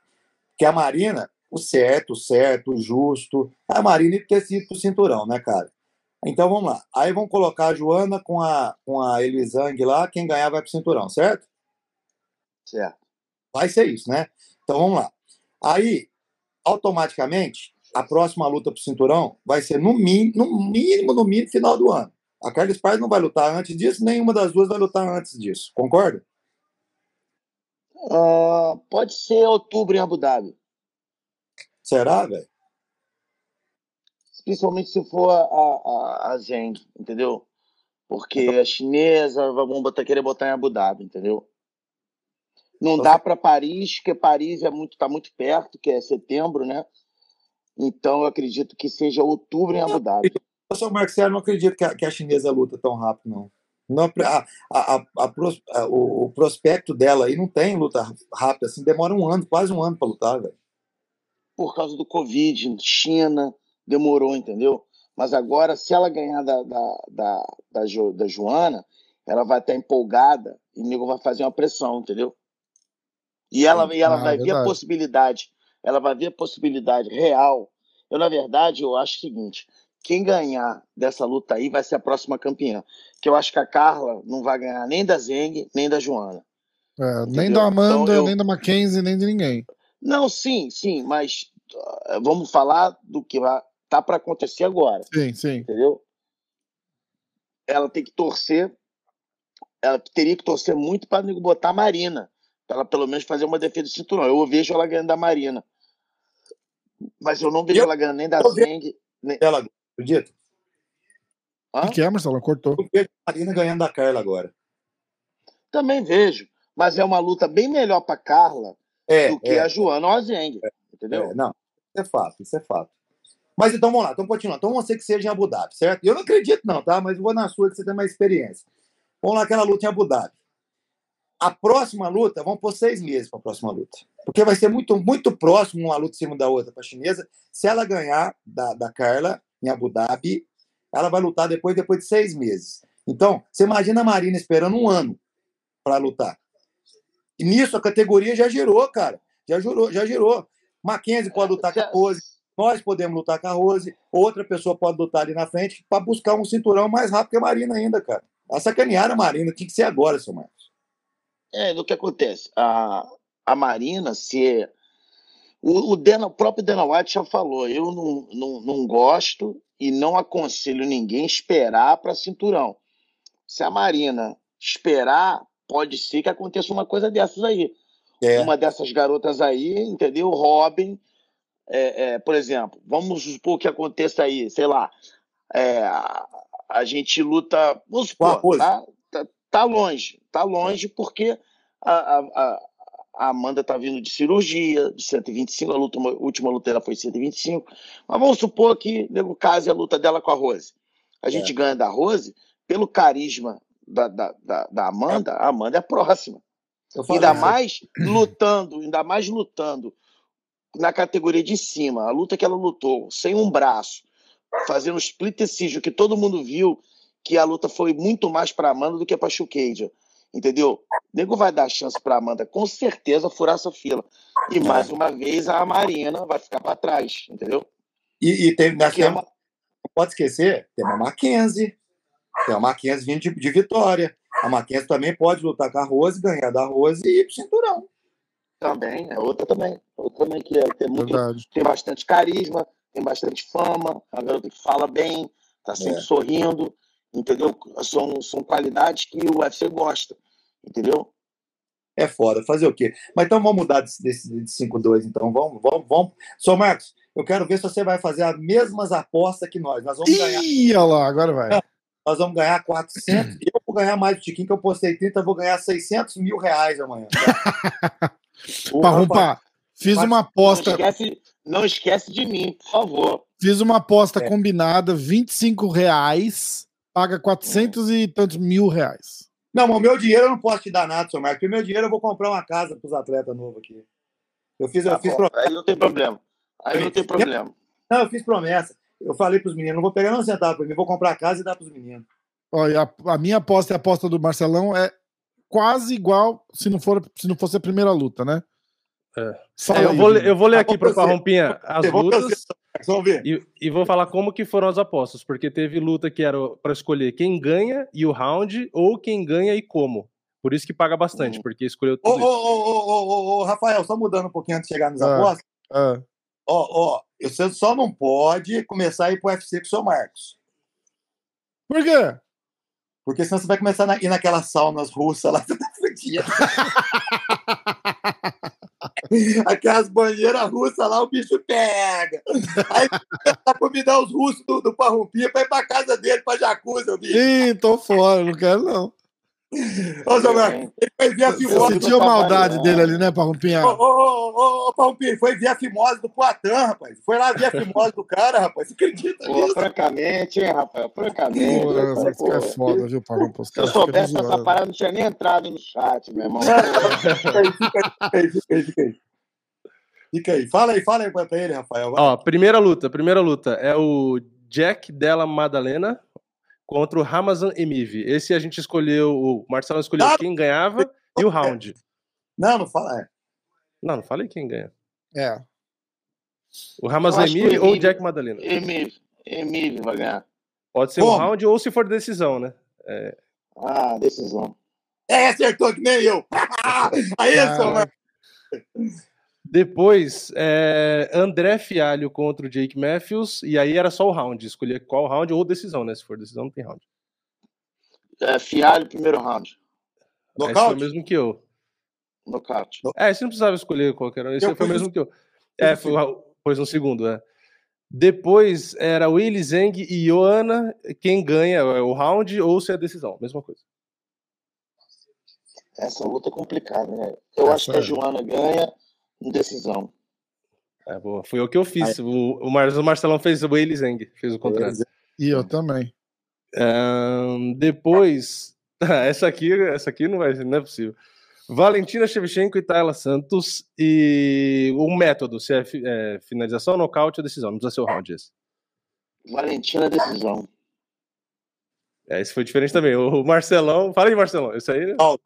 que a Marina, o certo, o certo, o justo, a Marina ter sido pro cinturão, né, cara? Então vamos lá. Aí vamos colocar a Joana com a, com a Elisang lá, quem ganhar vai pro cinturão, certo? Certo. Vai ser isso, né? Então vamos lá. Aí, automaticamente, a próxima luta pro cinturão vai ser no mínimo, no mínimo, no mínimo, final do ano. A Carlos Paz não vai lutar antes disso, nenhuma das duas vai lutar antes disso. Concorda? Uh, pode ser outubro em Abu Dhabi. Será, velho? Principalmente se for a, a, a Zeng, entendeu? Porque então a chinesa, vamos botar, querer botar em Abu Dhabi, entendeu? Não dá para Paris, porque Paris é muito, está muito perto, que é setembro, né? Então eu acredito que seja outubro em Abu Dhabi. Eu sou Marcelo, não acredito que a, que a chinesa luta tão rápido, não. não a, a, a, o, o, prospecto dela aí não tem luta rápida, assim, demora um ano, quase um ano para lutar, velho. Por causa do Covid, China, demorou, entendeu? Mas agora, se ela ganhar da, da, da, da, jo, da Joana, ela vai estar empolgada e o nego vai fazer uma pressão, entendeu? E ela, e ela Ah, vai ver a verdade. possibilidade, ela vai ver a possibilidade real. Eu, na verdade, eu acho o seguinte: quem ganhar dessa luta aí vai ser a próxima campeã. Que eu acho que a Carla não vai ganhar nem da Zeng, nem da Joana. É, nem da Amanda, Então eu- nem da Mackenzie, nem de ninguém. Não, sim, sim, mas ah, vamos falar do que vai, tá para acontecer agora, Sim, sim. entendeu? Ela tem que torcer, ela teria que torcer muito para botar a Marina, ela pelo menos fazer uma defesa de cinturão. Eu vejo ela ganhando da Marina, mas eu não vejo Eu- ela ganhando nem da Zeng. Nem... Ela, acredita? Hã? O que é, Marcelo? Cortou. Eu vejo a Marina ganhando da Carla agora. Também vejo, mas é uma luta bem melhor para Carla É, do que é, a Joana ou a Zeng, entendeu? é, não, isso é fato, isso é fato. Mas então vamos lá, então continuando. Então vamos ser que seja em Abu Dhabi, certo? Eu não acredito, não, tá? Mas eu vou na sua que você tem mais experiência. Vamos lá, aquela luta em Abu Dhabi. A próxima luta, vamos por seis meses para a próxima luta. Porque vai ser muito, muito próximo uma luta em cima da outra para a chinesa. Se ela ganhar da, da Carla em Abu Dhabi, ela vai lutar depois, depois de seis meses. Então, você imagina a Marina esperando um ano para lutar. E nisso a categoria já gerou, cara. Já gerou, já gerou. Mackenzie pode lutar com a Rose, nós podemos lutar com a Rose, outra pessoa pode lutar ali na frente para buscar um cinturão mais rápido que a Marina ainda, cara. A sacanearam a Marina, tinha que ser agora, seu Marcos. É, do que acontece? A, a Marina, se. O, o, Dana, o próprio Dana White já falou: eu não, não, não gosto e não aconselho ninguém esperar para cinturão. Se a Marina esperar, pode ser que aconteça uma coisa dessas aí. É. Uma dessas garotas aí, entendeu? Robin, é, é, por exemplo, vamos supor que aconteça aí, sei lá, é, a, a gente luta. Vamos supor, tá, tá, longe, tá longe porque a, a, a- Amanda tá vindo de cirurgia, de 125, a luta, a última luta dela foi 125. Mas vamos supor que, no caso, a luta dela com a Rose. A gente ganha da Rose pelo carisma da, da, da, da Amanda, a Amanda é a próxima. Ainda mais lutando, ainda mais lutando na categoria de cima. A luta que ela lutou, sem um braço, fazendo split decision, que todo mundo viu que a luta foi muito mais para Amanda do que para Chukaja. Entendeu? O nego vai dar chance para Amanda, com certeza, furar essa fila. E mais uma vez a Marina vai ficar para trás, entendeu? E, e nós é temos- não pode esquecer, tem uma Mackenzie. Tem uma Mackenzie vindo de, de vitória. A Mackenzie também pode lutar com a Rose, ganhar da Rose e ir pro cinturão. Também, é outra também. Outra também que é, tem, muito, Verdade. tem bastante carisma, tem bastante fama, é uma garota que fala bem, tá sempre É. sorrindo, entendeu? São, são qualidades que o UFC gosta, entendeu? É foda, fazer o quê? Mas então vamos mudar desse, desse de 5-2, então. Vamos, vamos, vamos. Sô Marcos, eu quero ver se você vai fazer as mesmas apostas que nós. Nós vamos ganhar, Ih, olha lá, agora vai. nós vamos ganhar 400. eu vou ganhar mais do Tiquinho, que eu postei 30, eu vou ganhar 600 mil reais amanhã. Parrumpa, fiz Mas- uma Não aposta, esquece, não esquece de mim, por favor. fiz uma aposta É. combinada, 25 reais, paga 400 e tantos mil reais. Não, mas o meu dinheiro eu não posso te dar nada, seu Marcos. Porque o meu dinheiro eu vou comprar uma casa para os atletas novos aqui. Eu fiz, eu Tá fiz bom, promessa. Aí não tem problema. Aí não tem problema. Não, eu fiz promessa. Eu falei para os meninos, não vou pegar um centavo para mim, vou comprar a casa e dar para os meninos. Olha, a, a minha aposta e a aposta do Marcelão é quase igual se não, for, se não fosse a primeira luta, né? É. Fala É, eu, vou, eu vou ler Ah, aqui para você. Parrompinha as lutas e, e vou falar como que foram as apostas, porque teve luta que era para escolher quem ganha e o round, ou quem ganha e como. Por isso que paga bastante, Hum. porque escolheu tudo ô, ô, Rafael, só mudando um pouquinho antes de chegar nos Ah. apostas. Ah, Ó, ó, você só não pode começar a ir pro UFC com o seu Marcos. por quê? Porque senão você vai começar a ir naquelas saunas russas lá, tá fudido. Aquelas banheiras russas lá, o bicho pega. Aí tá convidar os russos do, do Parrumpinha pra ir pra casa dele, pra Jacuza, o bicho. Ih, tô fora, não quero não. Ô, Marcos, ele foi ver a Você fimose. sentiu a maldade né? dele ali, né, Parrumpinha? Ô, ô, ô, ô, ô, Parrumpinha, foi ver a fimose do Poitin, rapaz. Foi lá ver a fimose do cara, rapaz. Você acredita Pô, nisso? francamente, hein, Rafael? Francamente. Pô, essa esse cara é foda, viu, Parrumpa? Os Se eu ficam soubesse essa parada, não tinha nem entrado no chat, meu irmão. Fica aí, fica aí, fica aí, fica aí. Fica aí. Fala aí, fala aí pra ele, Rafael. vai. Ó, primeira luta, primeira luta é o Jack Della Madalena contra o Ramazan Emiv. Esse a gente escolheu, o Marcelo escolheu Ah, quem ganhava e o round. Não, não fala. É. Não, não falei quem ganha. É. O Ramazan Eu acho que Emiv o ou o Jack Madalena. Emílio, Emílio vai ganhar. Pode ser um Como? round ou se for decisão, né? Ah, decisão. É, acertou que nem eu. Aí, seu Caraca. Marcos. Depois, é, André Fialho contra o Jake Matthews, e aí era só o round, escolher qual round ou decisão, né? Se for decisão, não tem round. É, Fialho, primeiro round. Esse foi o Nocaute? mesmo que eu. Nocaute. É, esse não precisava escolher qualquer um, esse Eu foi o mesmo que eu. É, foi, pôs no segundo, é. Depois era Willy Zeng e Joana, quem ganha é o round ou se é decisão, mesma coisa. Essa luta é complicada, né? Eu Essa acho que a é. Joana ganha decisão. É, boa. Foi o que eu fiz. O, o, Mar- o Marcelão fez o Willy Zeng, fez o contrário. E eu também. Ahn, depois, essa aqui, essa aqui não, vai, não é possível. Valentina Shevchenko e Tayla Santos. E o método, se é, é finalização, nocaute ou decisão. Não precisa ser o round esse. Valentina, decisão. É, esse foi diferente também. O Marcelão. Fala aí, Marcelão. Esse aí. Alto.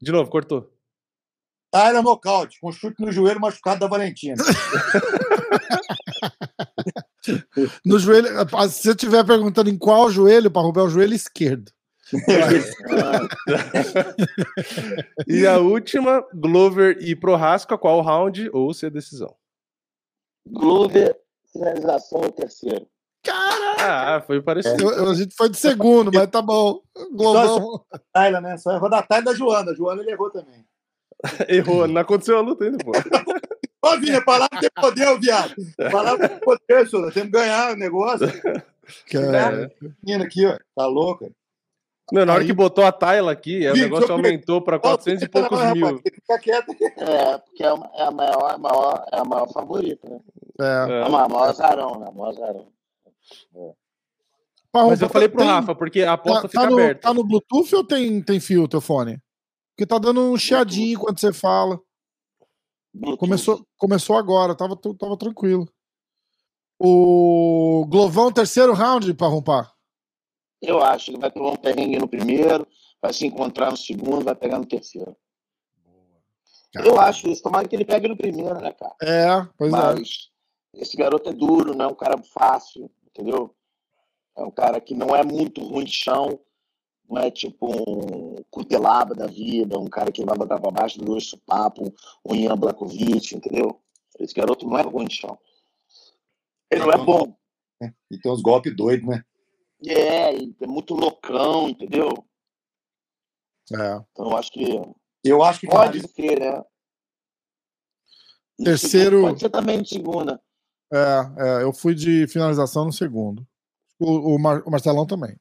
De novo, cortou. Ah, era nocaute, com chute no joelho machucado da Valentina. No joelho, se você estiver perguntando em qual joelho, para roubar o joelho esquerdo. E a última, Glover e Prohaska, qual round ou se é decisão? Glover, finalização é o terceiro. Ah, foi parecido. Eu- eu- a gente foi de segundo, mas tá bom. Globão. Taila, né? Só errou da Taila e da Joana. A Joana ele errou também. Errou, não aconteceu a luta ainda, pô. Ô, Vini, palavra tem poder, viado. Palavra tem poder, senhor. Temos que ganhar o negócio. Cara, Menina aqui, ó. Tá louca. Não, na hora Aí- que botou a Taila aqui, o negócio eu- aumentou para 400 e poucos Não, mil. rapaz, Fica quieto. É, porque é, uma- é a maior, a maior, é a maior favorita, né? é. É É. a maior, maior zarão, né? A maior zarão. Parrum, Mas eu falei pro tem- Rafa, porque a aposta Tá, fica tá no, aberta. tá no Bluetooth ou tem, tem fio o teu fone? Porque tá dando um chiadinho quando você fala. Começou, começou agora, tava, tava tranquilo. O Glovão, terceiro round para rompar. Eu acho. Ele vai tomar um perrengue no primeiro, vai se encontrar no segundo, vai pegar no terceiro. Eu acho isso. Tomara que ele pegue no primeiro, né, cara? É, pois é. Mas esse garoto é duro, não é um cara fácil, entendeu? É um cara que não é muito ruim de chão, não é tipo um cutelaba da vida, um cara que vai botar pra baixo do dois papo, um Ian Blakovic, entendeu? Esse garoto não é ruim de chão. Ele não é bom. E tem uns golpes doidos, né? É, é muito loucão, entendeu? É. Então eu acho que Eu acho que pode ser, né? Terceiro- Pode ser também no segunda. É, é, eu fui de finalização no segundo. O, o, Mar- o Marcelão também.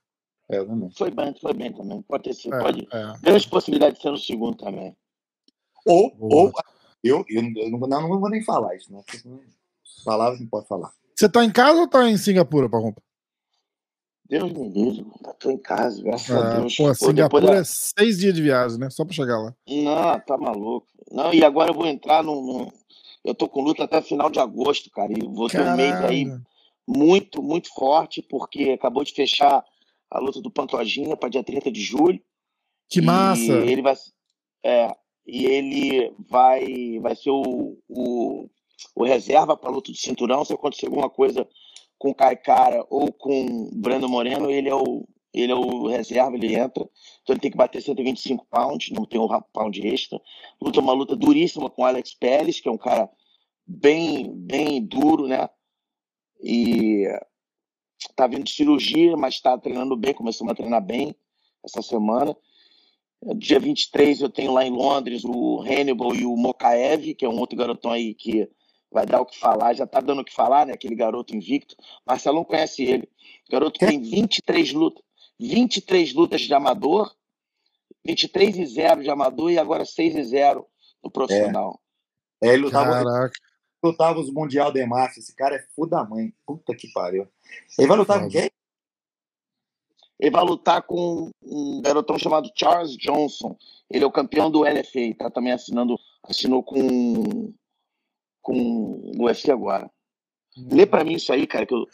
É, eu também. Foi bem, foi bem também. Pode ter sido. É, Pode. é. Grande possibilidade de ser no segundo também. Ou, Boa. ou eu, eu, eu não, vou- não, não vou nem falar isso, né? Palavras não pode falar. Você tá em casa ou tá em Singapura, Parrum? Deus me livre, tá tô em casa, graças a É, Deus. pô, Singapura depois é seis dias de viagem, né? Só pra chegar lá. da- Não, tá maluco. Não, e agora eu vou entrar num. num- Eu tô com luta até final de agosto, cara. E vou ter um mês aí muito, muito forte, porque acabou de fechar a luta do Pantojinha para dia 30 de julho. Que massa! E ele vai, é, e ele vai, vai ser o, o, o reserva para a luta do cinturão. Se acontecer alguma coisa com o Caicara ou com o Brando Moreno, ele é o, ele é o reserva, ele entra. Então ele tem que bater 125 pounds, não tem um pound extra. Luta uma luta duríssima com o Alex Pérez, que é um cara bem, bem duro, né? E tá vindo de cirurgia, mas está treinando bem, começou a treinar bem essa semana. Dia 23 eu tenho lá em Londres o Hannibal e o Mokaev, que é um outro garotão aí que vai dar o que falar, já tá dando o que falar, né? Aquele garoto invicto. Marcelão conhece ele. O garoto tem 23 lutas, 23 lutas de amador, 23 e 0 de amador e agora 6 e 0 no profissional. É, ele lutava, Caraca. Lutava os Mundial de Massa. Esse cara é foda da mãe. Puta que pariu. Ele vai lutar com quem? Ele vai lutar com um garotão chamado Charles Johnson. Ele é o campeão do LFA, tá também assinando, assinou com com o UFC agora. Lê pra mim isso aí, cara, que eu,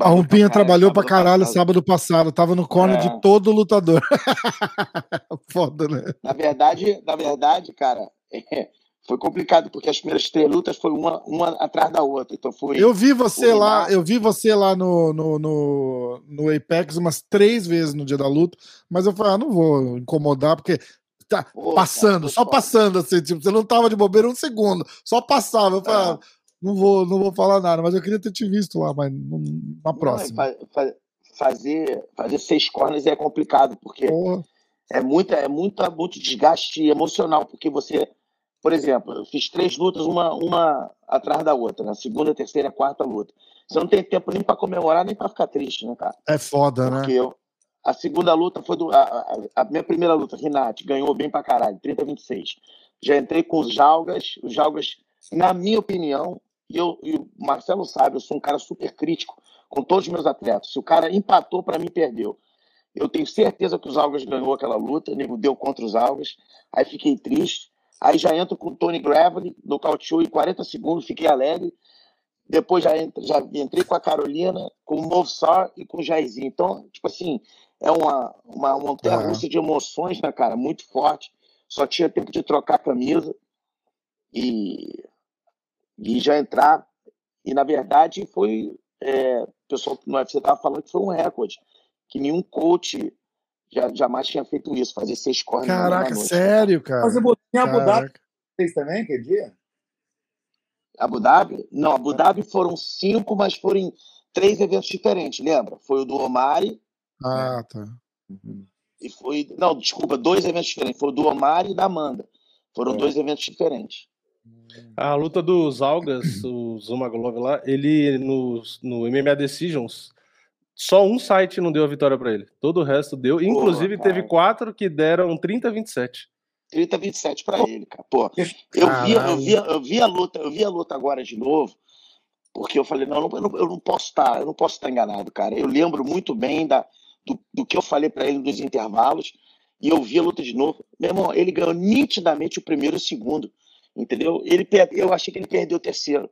A Rompinha trabalhou pra caralho passado. sábado passado, tava no corner é. de todo lutador. Foda, né? Na verdade, na verdade, cara, é, foi complicado, porque as primeiras três lutas foi uma, uma atrás da outra. Então foi. Eu vi você lá, eu vi você lá no, no, no, no, Apex umas três vezes no dia da luta, mas eu falei, ah, não vou incomodar, porque tá Pô, passando, cara, só foda. passando, assim, tipo, você não tava de bobeira um segundo, só passava. Eu falei, ah, não vou, não vou falar nada, mas eu queria ter te visto lá, mas não, na próxima. Não, fazer, fazer seis corners é complicado, porque Porra. é, muita, é muita, muito desgaste emocional, porque você, por exemplo, eu fiz três lutas, uma, uma atrás da outra, na né? segunda, terceira, quarta luta. Você não tem tempo nem para comemorar, nem para ficar triste, né, cara? É foda, porque né? Eu, a segunda luta foi do. A, a, a, minha primeira luta, Renate, ganhou bem pra caralho, 30 26. Já entrei com os Jalgas. Os Jalgas, na minha opinião, e, eu, e o Marcelo sabe, eu sou um cara super crítico com todos os meus atletas. Se o cara empatou, para mim, perdeu. Eu tenho certeza que os Algas ganhou aquela luta, nego deu contra os Algas. Aí fiquei triste. Aí já entro com o Tony Gravely, nocauteou em 40 segundos, fiquei alegre. Depois já, entre, já entrei com a Carolina, com o Movsar e com o Jairzinho. Então, tipo assim, é uma, uma montanha russa de emoções, né, cara? Muito forte. Só tinha tempo de trocar a camisa. E e já entrar. E, na verdade, foi. É, o pessoal no UFC estava falando que foi um recorde, que nenhum coach já, jamais tinha feito isso, fazer seis corners. Caraca, sério, cara? Mas você botou em Abu Dhabi fez também, que dia? Abu Dhabi? Não, Abu Dhabi foram cinco, mas foram em três eventos diferentes, lembra? Foi o do Omari. Ah, tá. E foi. Não, desculpa, dois eventos diferentes. Foi o do Omari e da Amanda. Foram é. dois eventos diferentes. A luta dos Algas, o Zumagulov lá, ele no, no MMA Decisions, só um site não deu a vitória para ele. Todo o resto deu. Inclusive, Porra, teve quatro que deram 30-27. 30-27 para ele, cara. Pô, eu vi, eu, vi, eu vi a luta, eu vi a luta agora de novo, porque eu falei, não, eu não, eu não posso estar, tá, eu não posso estar enganado, cara. Eu lembro muito bem da, do, do que eu falei para ele dos intervalos, e eu vi a luta de novo. Meu irmão, ele ganhou nitidamente o primeiro e o segundo entendeu? Ele eu achei que ele perdeu o terceiro.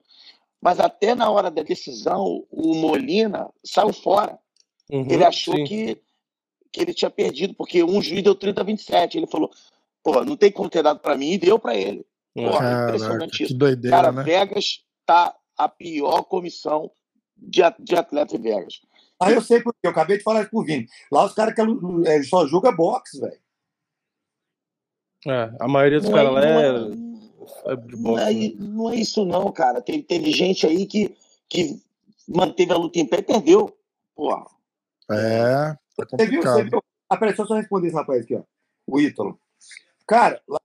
Mas até na hora da decisão, o Molina saiu fora. Uhum, ele achou que, que ele tinha perdido, porque um juiz deu 30 a 27. Ele falou: pô, não tem como ter dado para mim, e deu para ele. Pô, Caraca, impressionante isso. Doideira, Cara, né? Vegas tá a pior comissão de, de atleta em Vegas. Ah, eu sei porque eu acabei de falar isso pro Vini. Lá os caras que é, só julga boxe, velho. É, a maioria dos caras lá é, é não, é, né? não é isso não, cara. Teve, teve gente aí que, que manteve a luta em pé e perdeu. Porra. É, é você viu, você viu? Ah, peraí, deixa eu só responder esse rapaz aqui, ó. O Ítalo. Cara, lá,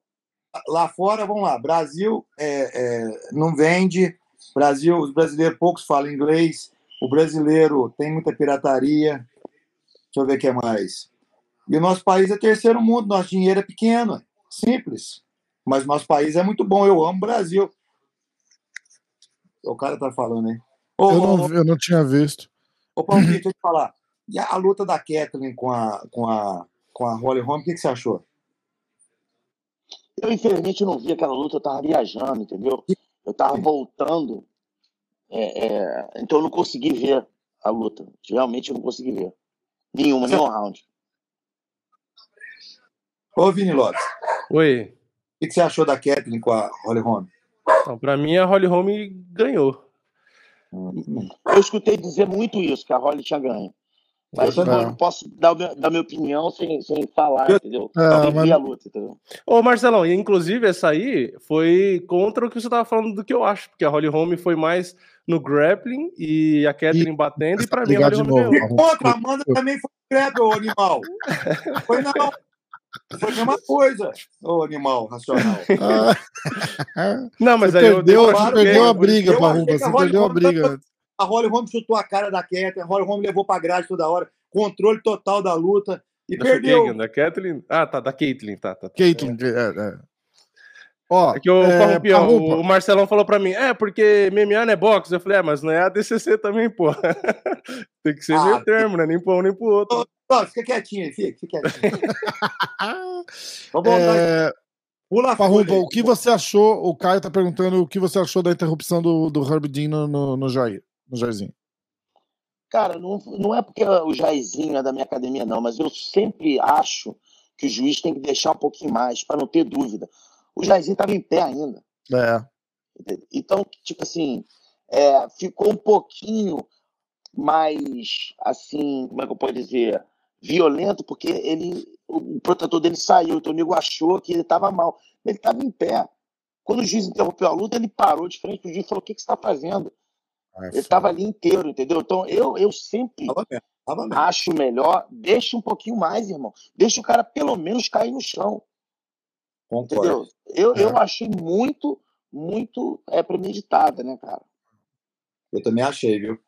lá fora, vamos lá, Brasil é, é, não vende, Brasil, os brasileiros poucos falam inglês, o brasileiro tem muita pirataria, deixa eu ver o que é mais. E o nosso país é terceiro mundo, nosso dinheiro é pequeno, simples. Mas nosso país é muito bom, eu amo o Brasil. O cara tá falando, hein? Ô, eu, não, ô, eu não tinha visto. Ô, Paulo, deixa eu te falar. E a, a, luta da Kathleen com a, com a, com a Holly Holm, o que, que você achou? Eu, infelizmente, não vi aquela luta, eu tava viajando, entendeu? Eu tava voltando. É, é, então eu não consegui ver a luta. Realmente eu não consegui ver. Nenhuma, nenhum round. Ô, Vini Lopes. Oi que, que você achou da Kathleen com a Holly Holm? Para mim, a Holly Holm ganhou. Eu escutei dizer muito isso, que a Holly tinha ganho. Mas eu não posso dar, dar minha opinião sem, sem falar, entendeu? É, mas... a luta, entendeu? Ô, Marcelão, e inclusive essa aí foi contra o que você estava falando do que eu acho, porque a Holly Holm foi mais no grappling e a Kathleen e... batendo, e pra mim a Holly Holm ganhou. E contra, a Amanda também foi grappling, ô animal. foi não. Foi a mesma coisa, ô animal racional. Não, mas você aí perdeu, eu, você perdeu a briga, Parrumba. Você perdeu a briga. A Holly Holm chutou a cara da Kathleen, a Holly Holm levou pra grade toda hora, controle total da luta e da perdeu. da Kathleen? Ah, tá, da Caitlyn, tá, tá. Caitlyn, é, é. Ó, é que o, é, o, o, Marcelão falou pra mim, é, porque MMA não é boxe. Eu falei, é, mas não é ADCC também, pô. Tem que ser ah, meio termo, né? Nem pra um nem pro outro. Ó, fica quietinho aí, fica, fica quietinho. Vamos é... Pula Parrumpa, o que você achou? O Caio tá perguntando o que você achou da interrupção do, do Herb Dean no, no, no Jair, no Jairzinho. Cara, não, não é porque o Jairzinho é da minha academia, não, mas eu sempre acho que o juiz tem que deixar um pouquinho mais, para não ter dúvida. O Jairzinho estava em pé ainda. É. Então, tipo assim, é, ficou um pouquinho mais, assim, como é que eu posso dizer, violento, porque ele, o protetor dele saiu, então o amigo achou que ele estava mal. Ele estava em pé. Quando o juiz interrompeu a luta, ele parou de frente para o juiz e falou: O que, que você está fazendo? É ele estava ali inteiro, entendeu? Então eu, eu sempre tava tava acho melhor, deixa um pouquinho mais, irmão. Deixa o cara pelo menos cair no chão. Concordo. Entendeu? Eu, é. eu achei muito, muito é, premeditada, né, cara? Eu também achei, viu?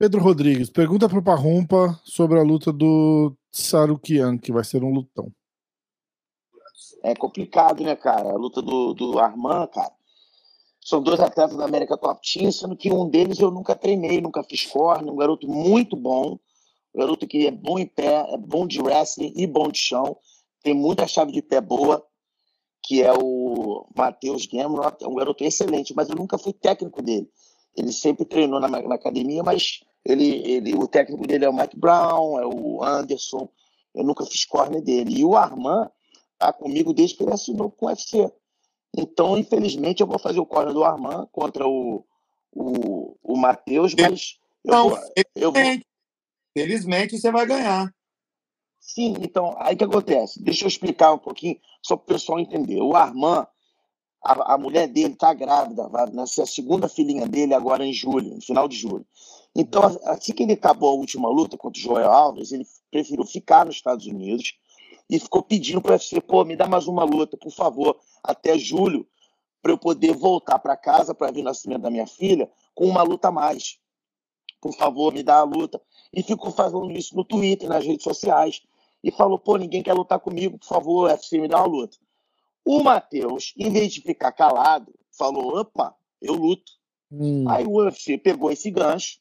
Pedro Rodrigues, pergunta pro Parrumpa sobre a luta do Sarukian, que vai ser um lutão. É complicado, né, cara? A luta do, do Arman, cara. São dois atletas da América Top Team, sendo que um deles eu nunca treinei, nunca fiz corne, um garoto muito bom, um garoto que é bom em pé, é bom de wrestling e bom de chão, tem muita chave de pé boa, que é o Matheus Gamrot, é um garoto excelente, mas eu nunca fui técnico dele. Ele sempre treinou na, na academia, mas ele, ele, o técnico dele é o Mike Brown, é o Anderson, eu nunca fiz corne dele. E o Arman tá comigo desde que ele assinou com o UFC. Então, infelizmente, eu vou fazer o corner do Armand contra o, o, o Matheus, mas. Não, eu, felizmente, eu... felizmente você vai ganhar. Sim, então, aí que acontece? Deixa eu explicar um pouquinho, só para o pessoal entender. O Armand, a, a mulher dele está grávida, vai nascer a segunda filhinha dele agora em julho, no final de julho. Então, assim que ele acabou a última luta contra o Joel Alves, ele preferiu ficar nos Estados Unidos e ficou pedindo para o UFC, pô, me dá mais uma luta, por favor, até julho, para eu poder voltar para casa para ver o nascimento da minha filha com uma luta a mais. Por favor, me dá a luta. E ficou fazendo isso no Twitter, nas redes sociais. E falou, pô, ninguém quer lutar comigo, por favor, UFC, me dá uma luta. O Matheus, em vez de ficar calado, falou, opa, eu luto. Hum. Aí o UFC pegou esse gancho.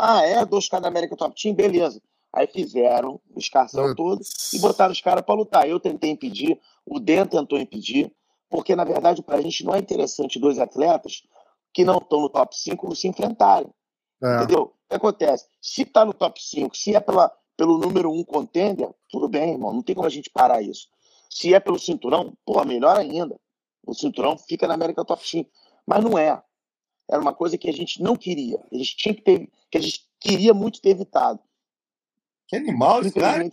Ah, é? Dois caras da América Top Team? Beleza. Aí fizeram o escarcel todo e botaram os caras para lutar. Eu tentei impedir, o Den tentou impedir, porque na verdade para a gente não é interessante dois atletas que não estão no top 5 se enfrentarem. É. Entendeu? O que acontece? Se está no top 5, se é pela, pelo número 1 um contender, tudo bem, irmão, não tem como a gente parar isso. Se é pelo cinturão, pô, melhor ainda. O cinturão fica na América Top 5. Mas não é. Era uma coisa que a gente não queria. A gente tinha que ter, que a gente queria muito ter evitado. Que animal cara.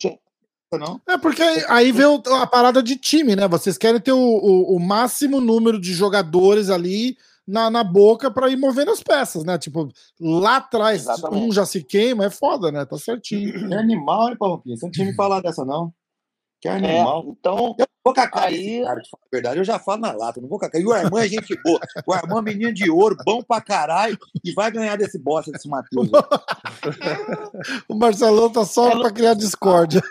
Não. É porque aí vem a parada de time, né? Vocês querem ter o, o, o máximo número de jogadores ali na, na boca para ir movendo as peças, né? Tipo, lá atrás Exatamente. um já se queima, é foda, né? Tá certinho. É animal, hein, Palmopinha? Você não tinha me falado dessa, não. Que é animal. É, então, eu vou com a cara aí... cara, te falar a verdade. Eu já falo na lata, não vou com a cara. E o Armand é gente boa. O Armand é menino de ouro, bom pra caralho, e vai ganhar desse bosta desse Matheus. o Marcelão tá só é, pra criar discórdia.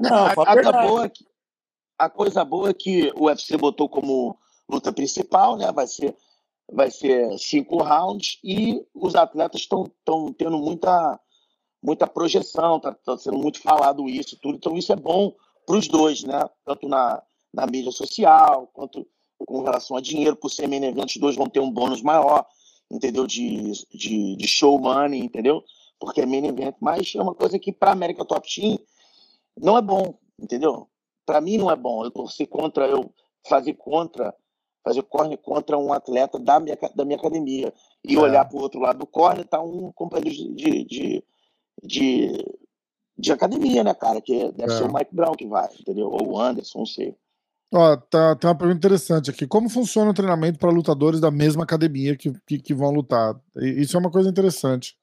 Não, a, a, boa é que, a coisa boa é que o UFC botou como luta principal, né? Vai ser, vai ser cinco rounds e os atletas estão tendo muita, muita projeção, tá, tá sendo muito falado isso, tudo. Então isso é bom para os dois, né? Tanto na, na mídia social, quanto com relação a dinheiro, por ser main event, os dois vão ter um bônus maior, entendeu? De, de, de show money, entendeu? Porque é main event, mas é uma coisa que para América Top Team não é bom, entendeu? Para mim não é bom. Eu torcer contra, eu fazer contra, fazer corne contra um atleta da minha, da minha academia. E é. olhar para o outro lado do corne, tá um companheiro de, de, de, de academia, né, cara? Que deve é. ser o Mike Brown que vai, entendeu? Ou o Anderson, não sei. Ó, tá, tem uma pergunta interessante aqui. Como funciona o treinamento para lutadores da mesma academia que, que, que, vão lutar? Isso é uma coisa interessante.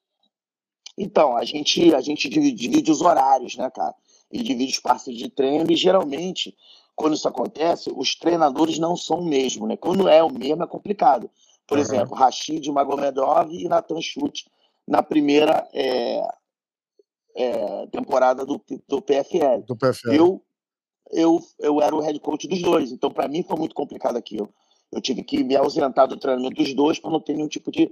Então, a gente, a gente divide, os horários, né, cara? E divide os parceiros de treino, e geralmente, quando isso acontece, os treinadores não são o mesmo, né? Quando é o mesmo, é complicado. Por uhum. exemplo, Rashid Magomedov e Nathan Schultz na primeira é, é, temporada do, do PFL. Do PFL. Eu, eu, eu era o head coach dos dois, então para mim foi muito complicado aquilo. Eu tive que me ausentar do treinamento dos dois para não ter nenhum tipo de,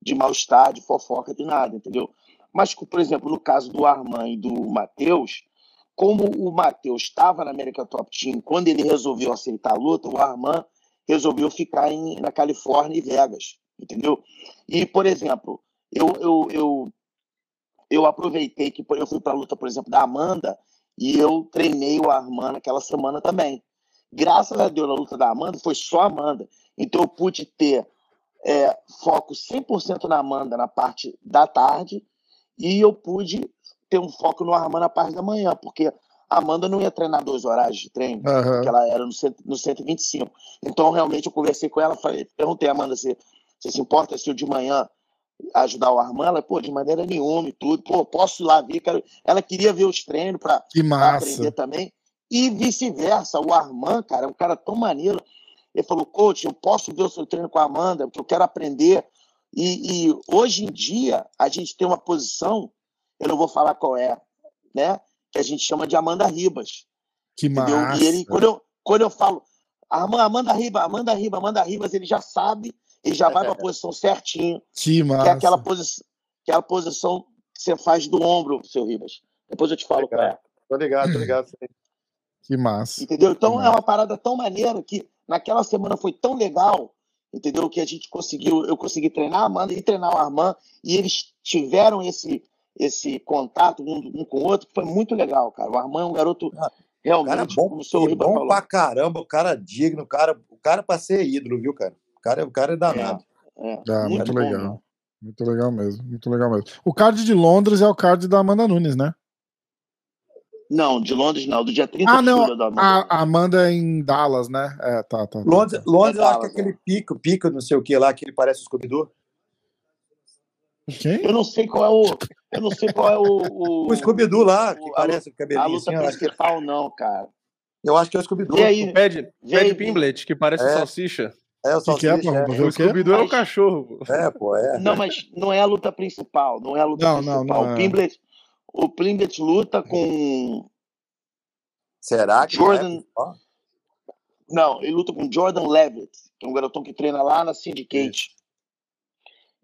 de mal-estar, de fofoca, de nada, entendeu? Mas, por exemplo, no caso do Arman e do Matheus, como o Matheus estava na América Top Team, quando ele resolveu aceitar a luta, o Arman resolveu ficar em, na Califórnia e Vegas, entendeu? E, por exemplo, eu, eu, eu eu aproveitei que eu fui para a luta, por exemplo, da Amanda e eu treinei o Armand naquela semana também. Graças a Deus, na luta da Amanda, foi só a Amanda. Então eu pude ter é, foco 100% na Amanda na parte da tarde e eu pude ter um foco no Armand na parte da manhã, porque a Amanda não ia treinar dois horários de treino, uhum. porque ela era no, no 125. Então, realmente, eu conversei com ela, falei, perguntei a Amanda se, se se importa se eu de manhã ajudar o Armand, ela, pô, de maneira nenhuma e tudo, pô, posso ir lá ver, quero... ela queria ver os treinos para aprender também, e vice-versa, o Armand, cara, é um cara tão maneiro, ele falou, coach, eu posso ver o seu treino com a Amanda, porque eu quero aprender, e, e hoje em dia, a gente tem uma posição, eu não vou falar qual é, né, que a gente chama de Amanda Ribas. Que entendeu? massa! E ele, quando eu, quando eu falo, Amanda Ribas, Amanda Ribas, Amanda Ribas, ele já sabe ele já vai para a posição certinho. Que massa. Que é aquela, posi aquela posição que você faz do ombro, seu Ribas. Depois eu te falo qual é. Tô ligado, tô ligado. Que massa. Entendeu? Então que é uma parada tão maneira que naquela semana foi tão legal, entendeu? Que a gente conseguiu, eu consegui treinar a Amanda e treinar o Armand, e eles tiveram esse, esse contato um, um com o outro, que foi muito legal, cara. O Armand é um garoto realmente, cara bom, como o seu Ribas bom falou. pra caramba, o cara digno, o cara, o cara pra ser ídolo, viu, cara? Cara, o cara é danado. É, é, é muito, muito legal. Muito legal mesmo, muito legal mesmo. O card de Londres é o card da Amanda Nunes, né? Não, de Londres não, do dia 30 ah, não, de Amanda. A Amanda é em Dallas, né? É, tá, tá. tá Londres, tá. Londres é eu acho que é aquele pico, pico, não sei o que lá, que ele parece o Scooby-Doo. Quem? Eu não sei qual é o. Eu não sei qual é o. O, o Scooby-Doo lá, que o, parece o cabelinho. A luta assim, principal, não, cara. Eu acho que é o Scooby-Doo. E aí? Pad Pimblet, que parece é. salsicha. É, o que, que é, pô? É. O Scooby-Doo é o cachorro. É, pô, é. Não, mas não é a luta principal. Não é a luta não, principal. Não, não o, é. Pimblet, o Pimblet luta com. Será que Jordan. Não, não, ele luta com Jordan Levitt, que é um garotão que treina lá na Syndicate.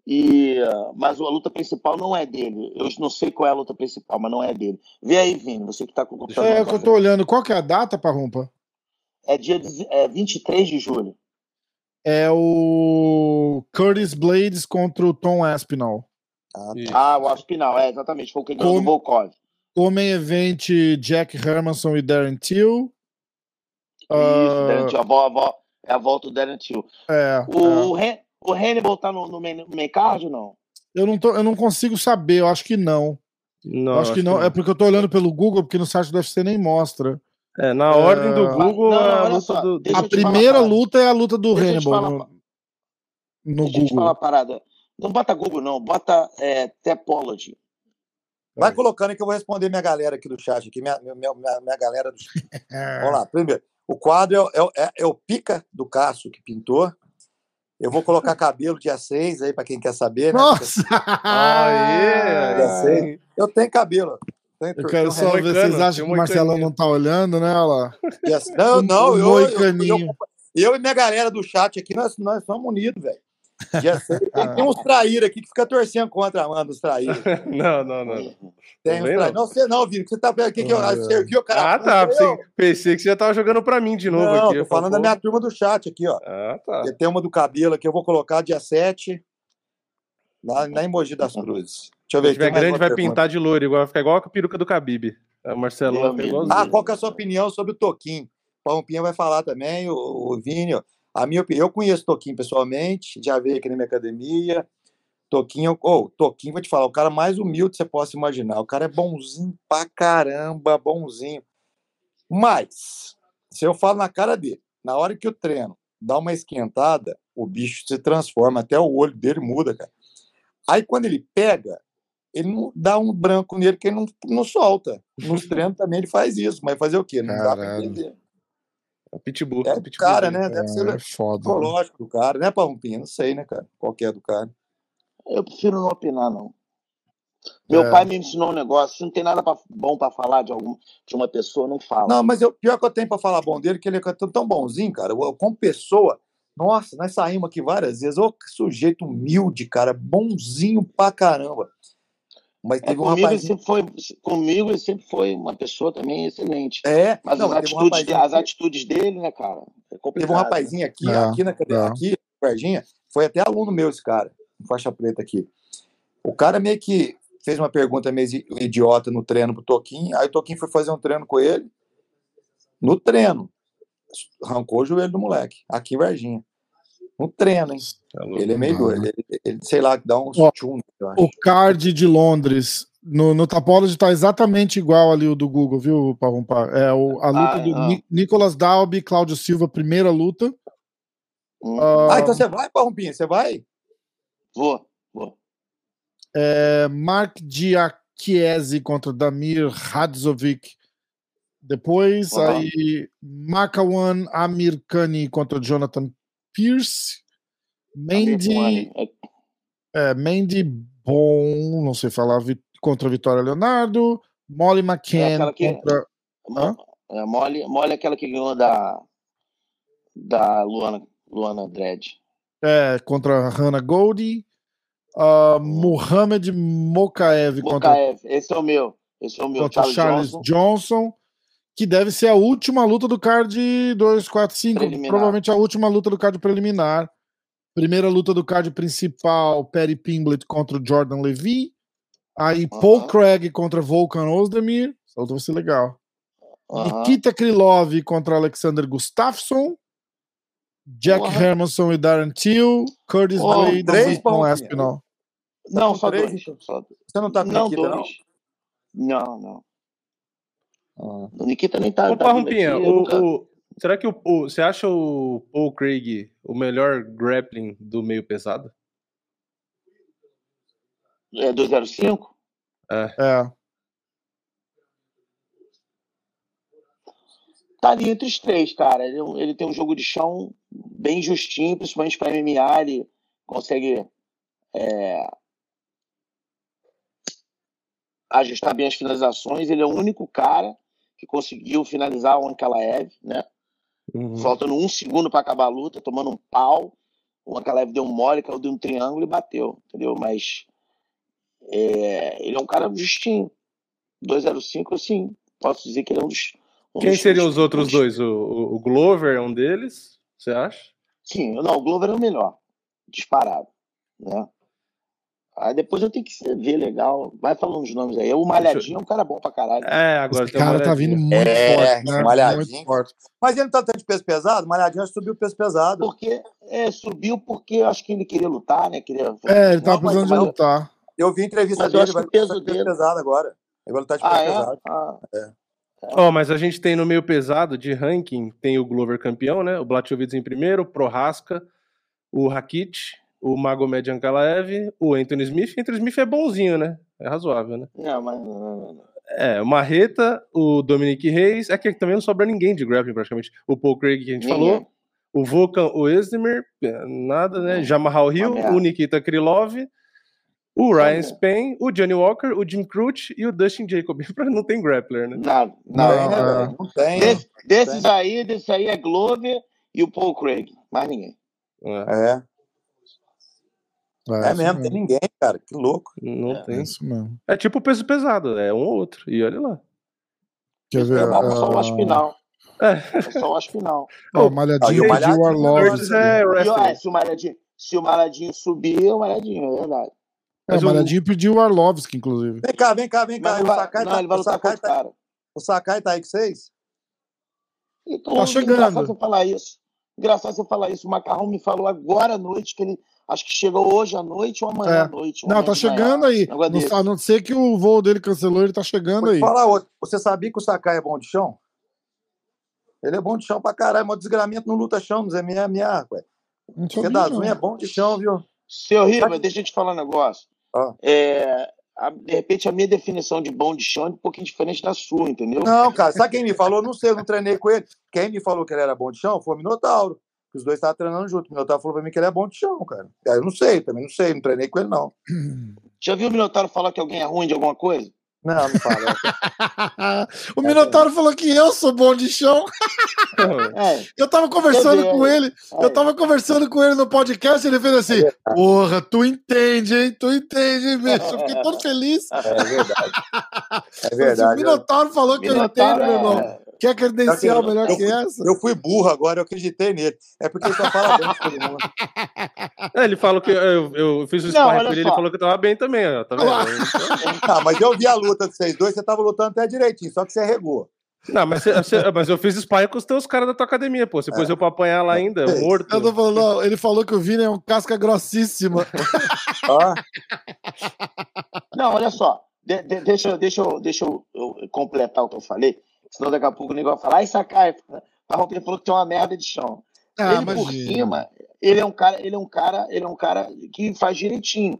E, mas a luta principal não é dele. Eu não sei qual é a luta principal, mas não é dele. Vê aí, Vini, você que tá com o computador. É, que eu tô olhando. Qual que é a data, Parrumpa? É dia é, 23 de julho. É o Curtis Blades contra o Tom Aspinall. Ah, tá. ah o Aspinall, é, exatamente. Foi o que ganhou Com... Volkov. Como event Jack Hermanson e Darren Till. Isso, uh... Darren Till. A, vo, é a volta do Darren Till. É, o, é. o Hannibal tá no, no, main, no main card ou não? Eu não, tô, eu não consigo saber, eu acho que não. Não, acho, acho que não. Que... É porque eu tô olhando pelo Google, porque no site do UFC nem mostra. É, na ordem do é. Google, não, não, a, luta só, do... a primeira luta é a luta do Hannibal no, no Deixa Google. falar parada. Não bota Google, não, bota é, Topology. Vai colocando que eu vou responder minha galera aqui do chat, aqui, minha, minha, minha, minha galera do chat. Vamos lá, primeiro. O quadro é, é, é, é o Pica do Cássio que pintou. Eu vou colocar cabelo dia 6 aí, para quem quer saber. Né? Nossa! Aê! Dia 6. Eu tenho cabelo. Eu quero só ver, vocês acham que o Marcelão não tá olhando, né? Olha lá. Yes. Não, não, eu, eu, eu, eu, e minha galera do chat aqui, nós, nós somos unidos, velho. Tem, tem uns traíros aqui que fica torcendo contra a Amanda, os traíros. não, não, não. Tem uns traíros. Não, você não, Vini, você tá vendo aqui que eu servi o cara. Ah, tá. Pensei, pensei que você já tava jogando pra mim de novo não, aqui. Tô falando da minha turma do chat aqui, ó. Ah, tá. Tem uma do cabelo aqui, eu vou colocar dia 7 na, na Emoji das Cruzes. Deixa eu ver. Se tiver grande, vai pergunta. pintar de loiro, igual, vai ficar igual a peruca do Khabib. O Marcelo Ah, qual que é a sua opinião sobre o Toquinho? O Palmpinha vai falar também, o, o Vini. A minha opinião, eu conheço o Toquinho pessoalmente, já veio aqui na minha academia. Toquinho, oh, Toquinho, vou te falar, o cara mais humilde que você possa imaginar. O cara é bonzinho pra caramba, bonzinho. Mas, se eu falo na cara dele, na hora que o treino dá uma esquentada, o bicho se transforma, até o olho dele muda, cara. Aí quando ele pega, ele não dá um branco nele que ele não, não solta. Nos treinos também ele faz isso, mas fazer o quê? Não Caralho. dá pra entender. É pitbull. É do pitbull cara, né? Deve é, ser é foda, psicológico né? do cara, né, Palmpinha? Não sei, né, cara? Qualquer é do cara. Eu prefiro não opinar, não. Meu é. pai me ensinou um negócio, se não tem nada pra, bom para falar de, algum, de uma pessoa, não fala. Não, mas o pior que eu tenho para falar bom dele, que ele é tão bonzinho, cara. Como pessoa, nossa, nós saímos aqui várias vezes. Ô, que sujeito humilde, cara, bonzinho pra caramba. Mas é, teve é, um comigo, rapazinho... ele foi, comigo ele sempre foi uma pessoa também excelente. É, mas não, as, atitudes, um as atitudes dele, né, cara? É teve um rapazinho aqui, é, aqui na cadeia, é. aqui, Varginha, foi até aluno meu esse cara, faixa preta aqui. O cara meio que fez uma pergunta meio idiota no treino pro Toquinho. Aí o Toquinho foi fazer um treino com ele. No treino. Arrancou o joelho do moleque. Aqui em Varginha. No treino, hein? Tá. Ele é meio doido. Ele, ele, sei lá, dá uns Ó, tchum. O card de Londres no, no Tapology tá exatamente igual ali o do Google, viu, Pavumpa? É o, a luta Ah, do ah. Ni- Nicolas Dalby, Cláudio Silva, primeira luta. Hum, Ah, Ah, então você vai, Parrumpinha? Você vai? Vou, vou. é, Mark Diakiese contra Damir Hadzovic. Depois, Aham. aí, Makawan Amir Khani contra Jonathan Pierce. Mandy, É, é, Mandy Bon, não sei falar, contra Vitória Leonardo. Molly É McCann aquela que- contra. Hã? é, mole, mole é aquela que ganhou da, da Luana, Luana Dredd. É, contra Hannah Goldie. Uh, Mohamed Mokaev contra, Mokaev, esse é o meu. Esse é o meu. contra Charles, Charles Johnson. Johnson. Que deve ser a última luta do card 245. Preliminar. Provavelmente a última luta do card preliminar. Primeira luta do card principal, Perry Pimblett contra o Jordan Levy. Aí Paul Aham. Craig contra Volkan Ozdemir. Essa luta vai ser legal. Aham. Nikita Krylov contra Alexander Gustafsson. Jack Porra. Hermanson e Darren Till. Curtis Porra, Blades três e Tom. Não, só três, dois. Só... Você não tá com Não, Nikita, dois. Não, não. não? O Nikita nem tá. Ô, tá vindo Parrumpinha, aqui, o, nunca- o- será que o, o- você acha o Paul Craig o melhor grappling do meio pesado? É 205? É. Tá ali entre os três, cara. Ele, ele tem um jogo de chão bem justinho, principalmente para MMA. Ele consegue é, ajustar bem as finalizações. Ele é o único cara que conseguiu finalizar o Ankalaev, né? Uhum. Faltando um segundo para acabar a luta, tomando um pau. O Ankalaev deu um mole, caiu de um triângulo e bateu, entendeu? Mas é, ele é um cara justinho. 205, assim, posso dizer que ele é um dos. um Quem dos- seriam os outros dos- dois? O, o- o Glover é um deles? Você acha? Sim, não, o Glover é o melhor, disparado, né? Aí depois eu tenho que ver legal. Vai falando os nomes aí. O Malhadinho é um cara bom pra caralho. É, agora Esse cara tá vindo olhadinha. muito É, forte, né? malhadinho. Muito forte. Mas ele não tá tanto de peso pesado? Malhadinho subiu o peso pesado. Porque é, subiu porque eu acho que ele queria lutar, né? Queria... É, ele tava Não, mas- precisando de mas- lutar. Eu vi a entrevista Mas eu dele, acho vai o peso de peso dele- pesado agora. Ele vai lutar de peso Ah, é? pesado. Ah, Ó, mas a gente tem no meio pesado de ranking, tem o Glover campeão, né? O Blachowicz em primeiro, o Prohaska, o Rakit, o Magomed Ankalaev, o Anthony Smith. Anthony Smith é bonzinho, né? É razoável, né? não, mas. não, não. É, o Marreta, o Dominic Reis, é que também não sobra ninguém de grappling praticamente. O Paul Craig que a gente Ninguém. falou, o Volkan Oezdemir, é, nada, né? Não, Jamarral Hill, o Nikita Krylov, o Ryan. Spain, o Johnny Walker, o Jim Crute e o Dustin Jacob. não tem grappler, né? Nada, Não, nada. tem, né, é. Não tem. Desse- desses aí, desses aí é Glover e o Paul Craig. Mais ninguém. É, É, é mesmo, tem ninguém, cara. Que louco. não É, tem. É isso mesmo. É tipo o peso pesado, é um ou outro. E olha lá. Quer ver? É só o ah, aspinal. É. É só o aspinal. ó, o Ah, e Malhadinho o pediu o Malhadinho Arlovski. Curtis é wrestling. é, se, o malhadinho, se o Malhadinho subir, é o Malhadinho, é verdade. É, o o- Malhadinho pediu o Arlovski, inclusive. Vem cá, vem cá, vem cá. Mas O não, Sakai não tá, ele vai o Sakai tá, cara. o Sakai tá aí com vocês? Então, Tá chegando. Engraçado você falar isso. Engraçado você falar isso. O Macarrão me falou agora à noite que ele. Acho que chegou hoje à noite ou amanhã É. à noite. Não, tá chegando aí. Não, a não ser que o voo dele cancelou, ele tá chegando Vou aí. falar outro. Você sabia que o Sakai é bom de chão? Ele é bom de chão pra caralho, mas desgramento não luta chão, nos MMA, ué. Unhas é bom de chão, viu? Seu Riva, deixa eu te falar um negócio. Ah. É, a- de repente, a minha definição de bom de chão é um pouquinho diferente da sua, entendeu? Não, cara, sabe quem me falou? Não sei, eu não treinei com ele. Quem me falou que ele era bom de chão foi o Minotauro. Que os dois estavam treinando junto. O Minotauro falou pra mim que ele é bom de chão, cara. Aí eu não sei, também não sei, não treinei com ele, não. Já viu o Minotauro falar que alguém é ruim de alguma coisa? Não, não fala. o Minotauro falou que eu sou bom de chão. É, Eu tava conversando com ver? ele. Eu tava conversando com ele no podcast. Ele fez assim: Porra, tu entende, hein? Tu entende, hein, bicho? Eu fiquei todo feliz. É verdade. É O verdade. Minotauro falou que eu entendo, Minotauro meu irmão. É, Quer credencial melhor eu que essa? Eu fui burro agora, eu acreditei nele. É porque ele só fala bem de todo mundo. É, ele falou que eu, eu fiz o sparring com ele, ele falou que eu tava bem também, ó, tá vendo? Ah, mas eu vi a luta de vocês dois, você tava lutando até direitinho, só que você regou. Não, mas, você- mas eu fiz sparring com os teus caras da tua academia, pô. Você pôs eu pra apanhar lá ainda, É. morto. Eu tô falando, não, ele falou que o Vini é um casca grossíssima. Ó, Não, olha só. De- de- deixa deixa, eu, deixa eu, eu completar o que eu falei. Senão daqui a pouco o negócio vai falar, ai, Sakai, a Romper falou que tem uma merda de chão. Ah, ele por imagina. cima, ele é um cara, ele é um cara, ele é um cara que faz direitinho,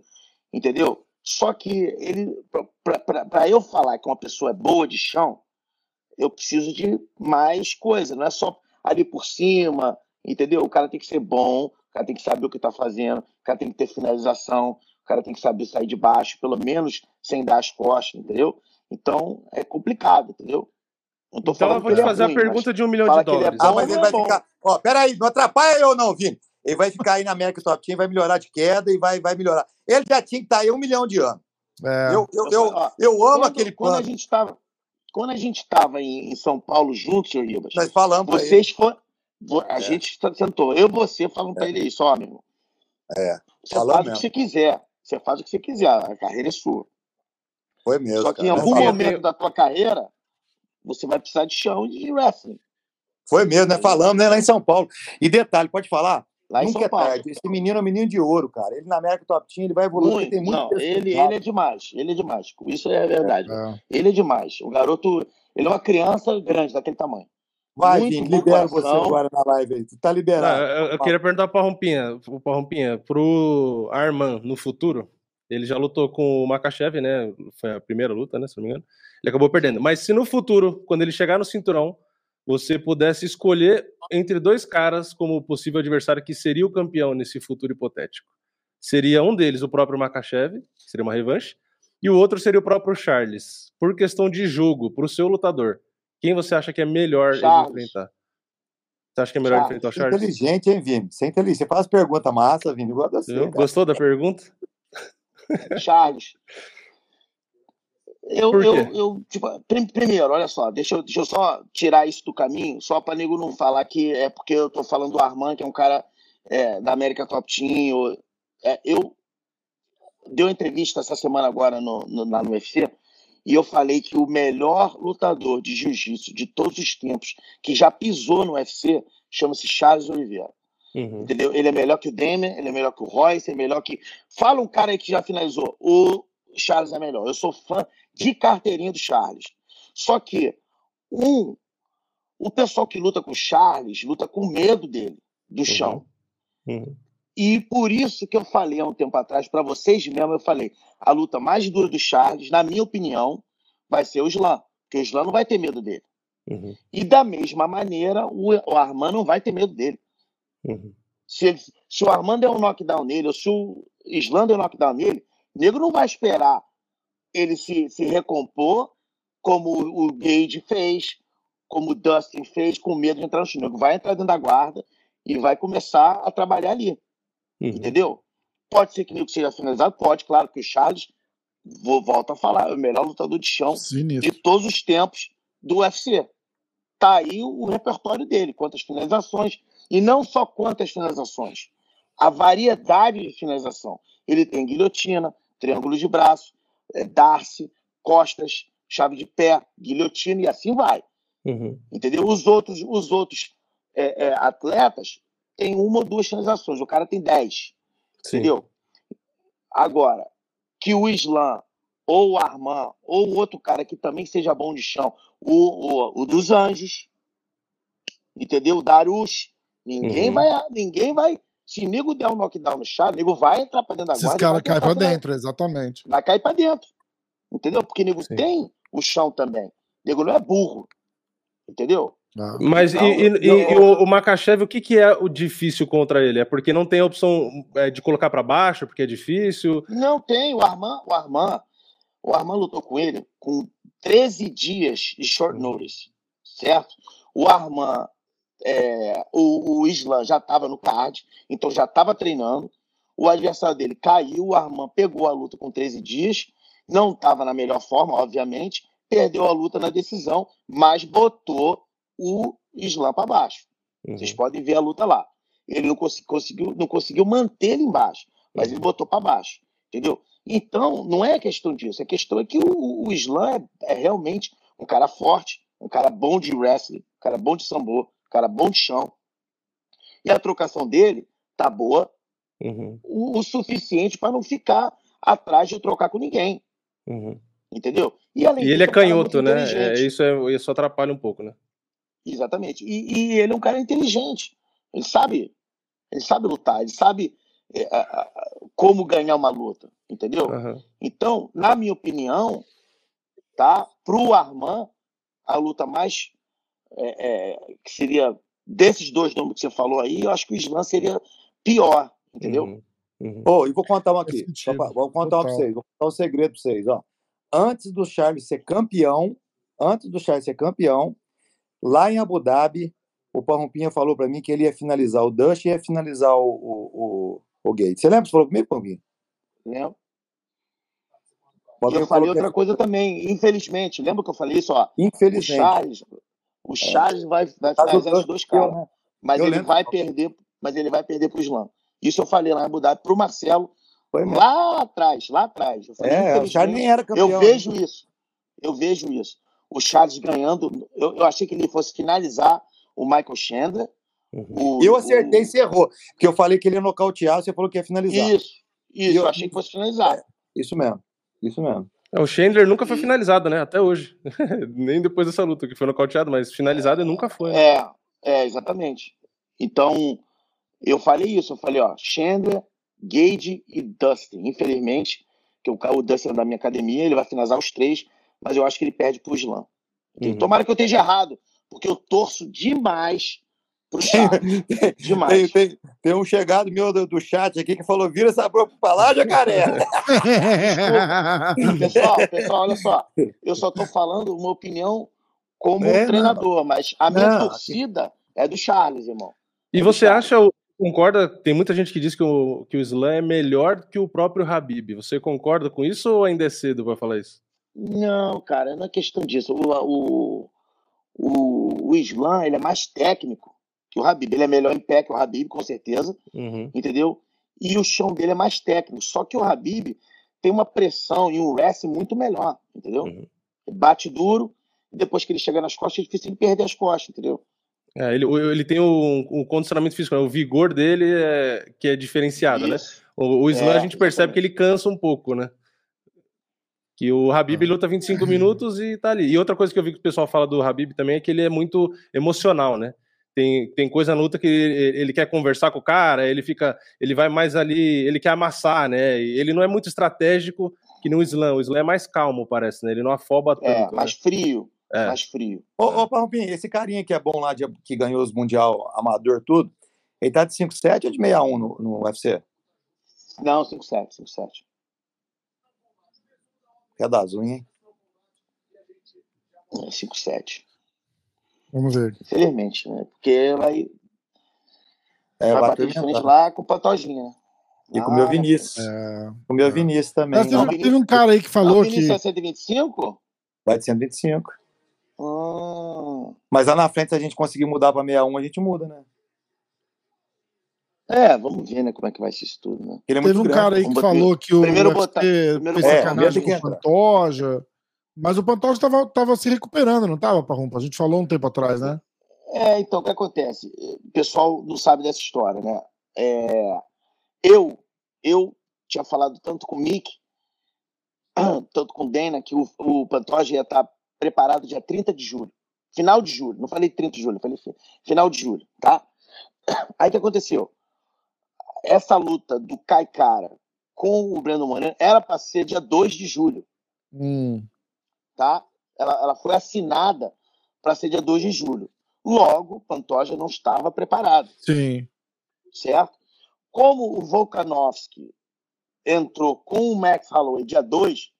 entendeu? Só que ele, para eu falar que uma pessoa é boa de chão, eu preciso de mais coisa, não é só ali por cima, entendeu? O cara tem que ser bom, o cara tem que saber o que tá fazendo, o cara tem que ter finalização, o cara tem que saber sair de baixo, pelo menos sem dar as costas, entendeu? Então é complicado, entendeu? Então eu vou te é fazer a ruim, pergunta de um milhão de é dólares. bom. Ah, mas ele não vai é bom. ficar. Ó, peraí, não atrapalha eu, não, Vini. Ele vai ficar aí na América Top Team, vai melhorar de queda e vai, vai melhorar. Ele já tinha que estar aí um milhão de anos. É, Eu, eu, eu, Ó, eu amo quando, aquele quando a gente estava quando a gente estava em, em São Paulo juntos, senhor Ribas, Nós falamos vocês foram. A É. gente sentou, eu e você falando pra ele isso, ó, meu irmão. É, Você falou faz o mesmo. que você quiser. Você faz o que você quiser, a carreira é sua. Foi mesmo. Só que em cara. algum Assim, eu momento da tua carreira, você vai precisar de chão e de wrestling. Foi mesmo, né? Falamos, né? Lá em São Paulo. E detalhe, pode falar? Lá em Nunca São é Paulo. tarde. Esse menino é um menino de ouro, cara. Ele na América Top Team, ele vai evoluir, porque Muito. tem muito Não, ele, ele é demais. Ele é demais. Isso é verdade. é. Ele é demais. O garoto, ele é uma criança grande, daquele tamanho. Vai, bom libero você agora na live aí. Tu tá liberado. eu, eu queria perguntar pra Rompinha, pra Rompinha, pro Arman no futuro. Ele já lutou com o Makachev, né? Foi a primeira luta, né? Se não me engano. Ele acabou perdendo. Mas se no futuro, quando ele chegar no cinturão, você pudesse escolher entre dois caras como possível adversário que seria o campeão nesse futuro hipotético. Seria um deles o próprio Makachev, que seria uma revanche, e o outro seria o próprio Charles. Por questão de jogo, pro seu lutador, quem você acha que é melhor enfrentar? Você acha que é melhor Charles. enfrentar o é Charles? inteligente, hein, Vini? Você é inteligente. Você faz pergunta massa, Vini. Igual a você. Viu? cara. Gostou da pergunta? Charles. Eu, eu, eu tipo, prim- primeiro, olha só, deixa eu, deixa eu só tirar isso do caminho, só para nego não falar que é porque eu tô falando do Armand, que é um cara é, da América Top Team. ou- é, eu dei uma entrevista essa semana agora no, no, lá no UFC e eu falei que o melhor lutador de jiu-jitsu de todos os tempos que já pisou no UFC chama-se Charles Oliveira. Uhum. Entendeu? Ele é melhor que o Demian, ele é melhor que o Royce, é melhor que. Fala um cara aí que já finalizou. O Charles é melhor. Eu sou fã de carteirinha do Charles. Só que, um, o pessoal que luta com o Charles luta com medo dele, do chão. Uhum. E por isso que eu falei há um tempo atrás, para vocês mesmo, eu falei: a luta mais dura do Charles, na minha opinião, vai ser o Slam. Porque o Slam não vai ter medo dele. Uhum. E da mesma maneira, o, o Armand não vai ter medo dele. Uhum. Se, ele- se o Armando é um knockdown nele, ou se o Islanda é um knockdown nele, o nego não vai esperar ele se, se recompor como o Gage fez, como o Dustin fez, com medo de entrar no chão. O nego vai entrar dentro da guarda e vai começar a trabalhar ali, Uhum. entendeu? Pode ser que o nego seja finalizado, pode, claro que o Charles, vou, volto a falar, é o melhor lutador de chão de Sinistro. todos os tempos do UFC. Tá aí o, o repertório dele, quantas finalizações, e não só quantas finalizações, a variedade de finalização. Ele tem guilhotina, triângulo de braço, eh, darce, costas, chave de pé, guilhotina e assim vai. Uhum. Entendeu? Os outros, os outros eh, eh, atletas têm uma ou duas finalizações, o cara tem dez. Sim. Entendeu? Agora, que o Islam, ou o Armand, ou o outro cara que também seja bom de chão, o, o, o dos Anjos, entendeu? O Darush, ninguém Uhum. vai. Ninguém vai. Se o nego der um knockdown no chá, o nego vai entrar pra dentro da guarda. e caras caem tentar pra dentro, exatamente. Vai cair pra dentro. Entendeu? Porque o nego Sim. tem o chão também. O nego não é burro. Entendeu? Ah, Mas Então, e, e- eu- e- e o, o Makachev, o que, que é o difícil contra ele? É porque não tem a opção é, de colocar pra baixo, porque é difícil? Não tem. O Armand, o Armand, o Armand lutou com ele com 13 dias de short notice, certo? O Armand, é, o, o Islam já estava no card, então já estava treinando. O adversário dele caiu, o Armand pegou a luta com 13 dias, não estava na melhor forma, obviamente, perdeu a luta na decisão, mas botou o Islam para baixo. Uhum. Vocês podem ver a luta lá. Ele não cons- conseguiu, não conseguiu manter ele embaixo, mas ele botou para baixo. Entendeu? Então, não é questão disso. A questão é que o, o Islam é, é realmente um cara forte, um cara bom de wrestling, um cara bom de sambo, cara bom de chão. E a trocação dele tá boa Uhum. o, o suficiente para não ficar atrás de trocar com ninguém. Uhum. Entendeu? E, além E ele disso, é um cara canhoto, muito né? É, isso, é, isso atrapalha um pouco, né? Exatamente. E, e ele é um cara inteligente. Ele sabe, ele sabe lutar, ele sabe é, a- a- como ganhar uma luta, entendeu? Aham. Então, na minha opinião, tá? Pro Arman, a luta mais é, é, que seria desses dois nomes que você falou aí, eu acho que o Islam seria pior, entendeu? Uhum. Uhum. Ô, e vou contar Faz aqui. pra- vou contar uma pra vocês. Vou contar um segredo pra vocês, ó. Antes do Charles ser campeão, antes do Charles ser campeão, lá em Abu Dhabi, o Parrompinha falou pra mim que ele ia finalizar o Dust e ia finalizar o, o, o, o Gates. Você lembra que você falou comigo, Parrompinha? O E Parrompinha eu falei que outra coisa também, infelizmente. Lembra que eu falei isso? Ó, o Infelizmente. Charles, o Charles vai, vai o finalizar os dois caras, né? mas Eu ele lembro. vai perder, mas ele vai perder pro Islam. Isso eu falei lá em Abu Dhabi pro Marcelo, Foi mesmo. lá atrás, lá atrás. Falei, É, o Charles nem era campeão. Eu né? vejo isso. Eu vejo isso. O Charles ganhando. Eu, eu achei que ele fosse finalizar o Michael Chandler. Uhum. O, Eu acertei, o- você errou. Porque eu falei que ele ia nocautear, você falou que ia finalizar. Isso. Isso, eu- eu achei que fosse finalizar. Isso mesmo. Isso mesmo. É, O Chandler nunca foi finalizado, né? Até hoje. Nem depois dessa luta, que foi nocauteado, mas finalizado ele nunca foi. né? É, é, exatamente. Então, eu falei isso. Eu falei, ó, Chandler, Gage e Dustin. Infelizmente, que o, o Dustin é da minha academia, ele vai finalizar os três, mas eu acho que ele perde pro Islam. Uhum. Tomara que eu esteja errado, porque eu torço demais pro Charles. demais. Tem, tem, tem um chegado meu do, do chat aqui que falou: vira essa boca pra lá, jacaré. Pessoal, pessoal, olha só. Eu só tô falando uma opinião como É, não. treinador, mas a minha Não, torcida é do Charles, irmão. E você acha, concorda? Tem muita gente que diz que o, que o Islam é melhor que o próprio Habib. Você concorda com isso ou ainda é cedo para falar isso? Não, cara, não é questão disso. O, o, o, o Islam, ele é mais técnico que o Habib. Ele é melhor em pé que o Habib, com certeza, Uhum. entendeu? E o chão dele é mais técnico. Só que o Habib tem uma pressão e um wrestling muito melhor, entendeu? Uhum. Bate duro, e depois que ele chega nas costas, é difícil ele perder as costas, entendeu? É, ele, ele tem o, o condicionamento físico, né? o vigor dele é, que é diferenciado, né? Isso. O, o Islam É, a gente percebe exatamente. que ele cansa um pouco, né? Que o Habib luta 25 minutos e tá ali. E outra coisa que eu vi que o pessoal fala do Habib também é que ele é muito emocional, né? Tem, tem coisa na luta que ele, ele quer conversar com o cara, ele fica, ele vai mais ali, ele quer amassar, né? Ele não é muito estratégico que no Islam. O Islam é mais calmo, parece, né? Ele não afoba tanto. É, né? mais frio. É. Mais frio. Ô, ô Parrompinha, esse carinha que é bom lá, de, que ganhou os Mundial Amador, tudo, ele tá de 5,7 ou de 61 no, no UFC? Não, 5-7, 5-7. Que é das unhas, hein? É, 5-7. Vamos ver. Infelizmente, né? Porque vai, É, vai bater de frente lá com o Pantojinha, né? E com o meu Ah, Vinícius. É... Com o meu Vinícius também. Mas teve, Não, teve um cara aí que falou o que. Vinícius é 125? Vai de 125. Ah, Mas lá na frente, se a gente conseguir mudar pra 61, a gente muda, né? é, vamos ver, né, como é que vai ser isso tudo, né? Ele é Teve muito um grande. cara aí que Vamos botar- falou que o primeiro UFC botar- primeiro fez botar- É, sacanagem com o Pantoja. Mas o Pantoja tava, tava se recuperando, não tava, Parrumpa? A gente falou um tempo atrás, né? É, então, o que acontece? O pessoal não sabe dessa história, né? É, eu, eu tinha falado tanto com o Mick, tanto com o Dana, que o, o Pantoja ia estar preparado dia 30 de julho. Final de julho. Não falei 30 de julho, falei fi- final de julho, tá? Aí o que aconteceu? Essa luta do Kai Cara com o Breno Moreno era para ser dia 2 de julho Hum. Tá? Ela, ela foi assinada para ser dia 2 de julho. Logo, Pantoja não estava preparado, Sim. certo? Como o Volkanovski entrou com o Max Holloway dia 2,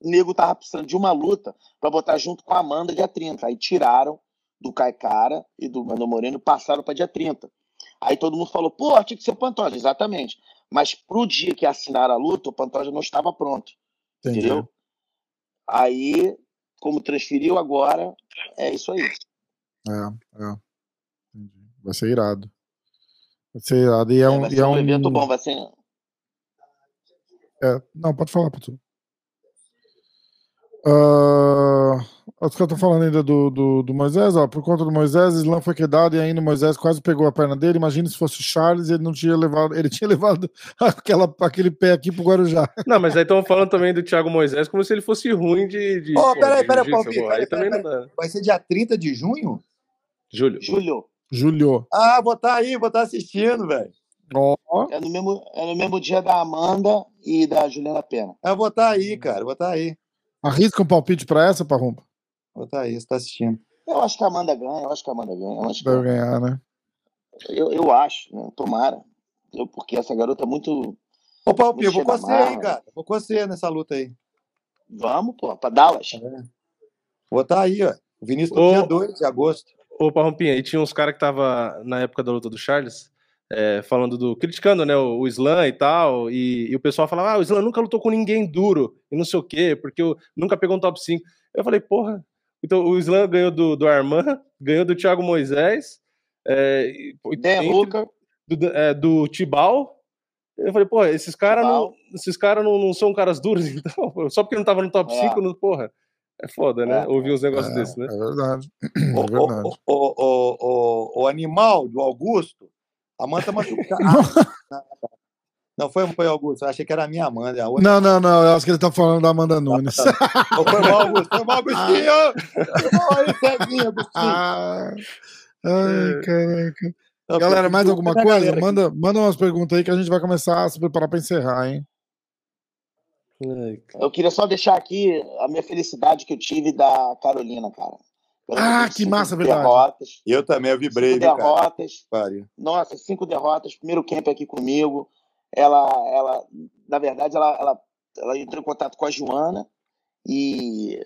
o nego tava precisando de uma luta para botar junto com a Amanda dia 30. Aí tiraram do Caicara e do Mano Moreno passaram para dia 30. Aí todo mundo falou, pô, tinha que ser o Pantoja, exatamente. Mas pro dia que assinaram a luta, o Pantoja não estava pronto. Entendi. Entendeu? Aí como transferiu agora, é isso aí. É, é. Entendi. Vai ser irado. Vai ser irado. E é, É, um. vai ser é um um evento bom, vai ser. é, não, pode falar, Putu. Uh, os caras estão falando ainda do, do, do Moisés, ó. Por conta do Moisés, Islam foi quedado e ainda o Moisés quase pegou a perna dele. Imagina se fosse o Charles, ele não tinha levado. Ele tinha levado aquela, aquele pé aqui pro Guarujá. Não, mas aí estão falando também do Thiago Moisés como se ele fosse ruim de. de pô, peraí, peraí, Aí também peraí, não dá. Vai ser dia 30 de junho? Júlio. Júlio, Júlio. Ah, vou estar aí, vou estar assistindo, velho. Ó, é no, mesmo, é no mesmo dia da Amanda e da Juliana Pena. Eu vou estar aí, cara, vou estar aí. Arrisca um palpite pra essa, Parrumpa? Vou estar aí, você tá assistindo. Eu acho que a Amanda ganha, eu acho que a Amanda ganha. Eu acho, que- Deve ganhar, né? eu, eu acho né? Tomara. Eu, porque essa garota é muito. Ô, Palpinho, eu vou com você, hein, marra. cara. Vou com você nessa luta aí. Vamos, pô, pra Dallas. Vou estar aí, ó. O Vinícius Ô. dia 2 de agosto. Ô, Parrompinha, aí tinha uns caras que tava na época da luta do Charles, é, falando do. criticando, né, o, o Islam e tal, e, e o pessoal falava, ah, o Islam nunca lutou com ninguém duro, e não sei o quê, porque eu, nunca pegou um top 5. Eu falei, porra, então o Islam ganhou do, do Arman, ganhou do Thiago Moisés, é, Hooker, do, é, do Tibal. Eu falei, porra, esses caras não, esses cara não, não são caras duros, então, só porque não tava no top É. 5, não, porra. É foda, né? É. Ouvir uns negócios É, desses, né? é verdade. O, É verdade. o, o, o, o, o animal do Augusto, Amanda machucada. Ah, não foi, foi Augusto, eu achei que era a minha Amanda. é A outra. Não, não, não. Eu acho que ele tá falando da Amanda Nunes. Não, foi mal, Augusto. Foi mal, Agostinho. Cezinho, Agostinho. Ah, ai, caraca. Não, Galera, mais alguma coisa? galera aqui. Manda, manda umas perguntas aí que a gente vai começar a se preparar pra encerrar, hein? Eu queria só deixar aqui a minha felicidade que eu tive da Carolina, cara. Ah, que massa, verdade. Derrotas, Eu também, eu vibrei, cinco cara? derrotas. Pariu. Nossa, cinco derrotas, primeiro camp aqui comigo. Ela, ela na verdade, ela, ela, ela entrou em contato com a Joana e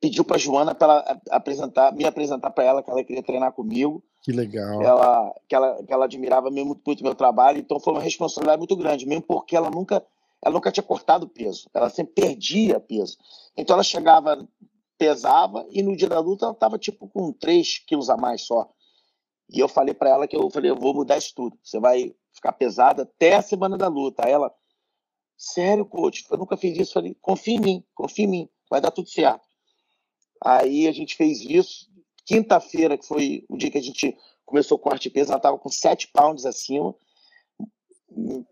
pediu para a Joana para ela apresentar, me apresentar para ela que ela queria treinar comigo, Que legal. que ela, que ela, que ela admirava mesmo muito meu trabalho. Então foi uma responsabilidade muito grande, mesmo porque ela nunca, ela nunca tinha cortado peso, ela sempre perdia peso. Então ela chegava, pesava e no dia da luta ela estava tipo com 3 quilos a mais só. E eu falei para ela que eu falei, eu vou mudar isso tudo. Você vai ficar pesada até a semana da luta. Aí ela, sério, coach, eu nunca fiz isso. Eu falei, confia em mim, confia em mim, vai dar tudo certo. Aí a gente fez isso. Quinta-feira, que foi o dia que a gente começou o corte de peso, ela estava com 7 pounds acima.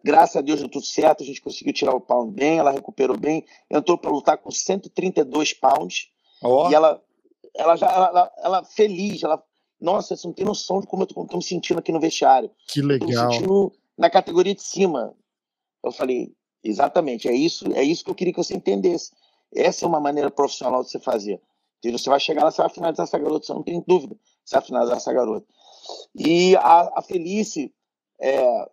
Graças a Deus deu tudo certo, a gente conseguiu tirar o pound bem, ela recuperou bem, entrou para lutar com 132 pounds. Ó, E ela, ela já, ela, ela, ela feliz, ela, nossa, você não tem noção de como eu tô, tô me sentindo aqui no vestiário. Que Tô me legal. sentindo na categoria de cima. Eu falei, exatamente, é isso, é isso que eu queria que você entendesse. Essa é uma maneira profissional de você fazer. Entendeu? Você vai chegar lá, você vai finalizar essa garota, você não tem dúvida, você vai finalizar essa garota. E a, a Felice, é,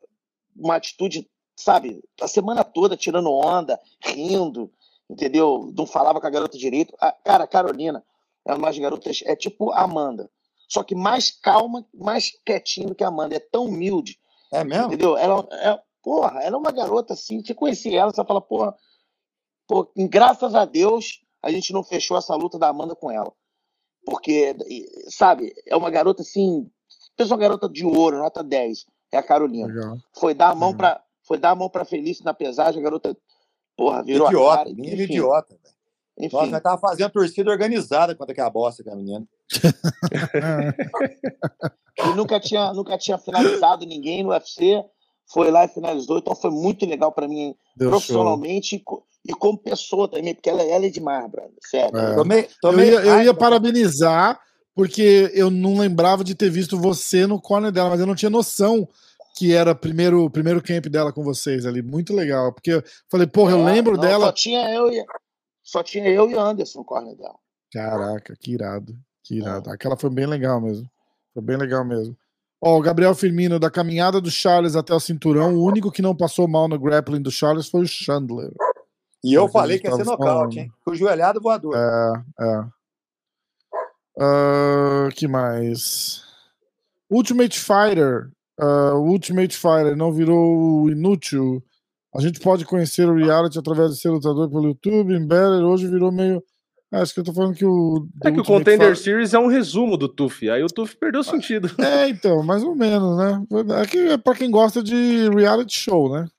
uma atitude, sabe, a semana toda tirando onda, rindo, entendeu? Não falava com a garota direito. A, cara, a Carolina é uma das garotas, é tipo a Amanda, só que mais calma, mais quietinho do que a Amanda, é tão humilde, é mesmo? entendeu? Ela é, porra, ela é uma garota assim, você conhecer ela, você fala, porra, pô, graças a Deus a gente não fechou essa luta da Amanda com ela. Porque, sabe, é uma garota assim, pensa uma garota de ouro, nota 10, é a Carolina. Legal. Foi dar a mão Uhum. para foi dar a mão para Felício na pesagem, a garota, porra, virou a Idiota, cara. menino enfim, idiota. velho. enfim. Nossa, nós tava fazendo torcida organizada contra aquela bosta que a menina. e nunca tinha, nunca tinha finalizado ninguém no UFC, foi lá e finalizou, então foi muito legal para mim Deu profissionalmente e co- e como pessoa também, porque ela, ela é demais, brother, sério. É. Tomei, Eu tomei ia, eu ia parabenizar, porque eu não lembrava de ter visto você no corner dela, mas eu não tinha noção que era primeiro o primeiro camp dela com vocês ali. Muito legal. Porque eu falei, porra, eu É, lembro não, dela. Só tinha eu e, só tinha eu e Anderson no corner dela. Caraca, que irado. Que irado. Aquela foi bem legal mesmo. Foi bem legal mesmo. Ó, o Gabriel Firmino, da caminhada do Charles até o cinturão, o único que não passou mal no grappling do Charles foi o Chandler. E eu falei que ia ser nocaute, falando. hein? Com o joelhado voador. É, é. Ah, que mais? Ultimate Fighter. Ah, o Ultimate Fighter não virou inútil. A gente pode conhecer o reality através de ser lutador pelo YouTube. Embedded hoje virou meio Acho que eu tô falando que o. É que o Contender Series é um resumo do TUF. Aí o TUF perdeu o sentido. É, então, mais ou menos, né? É que é pra quem gosta de reality show, né?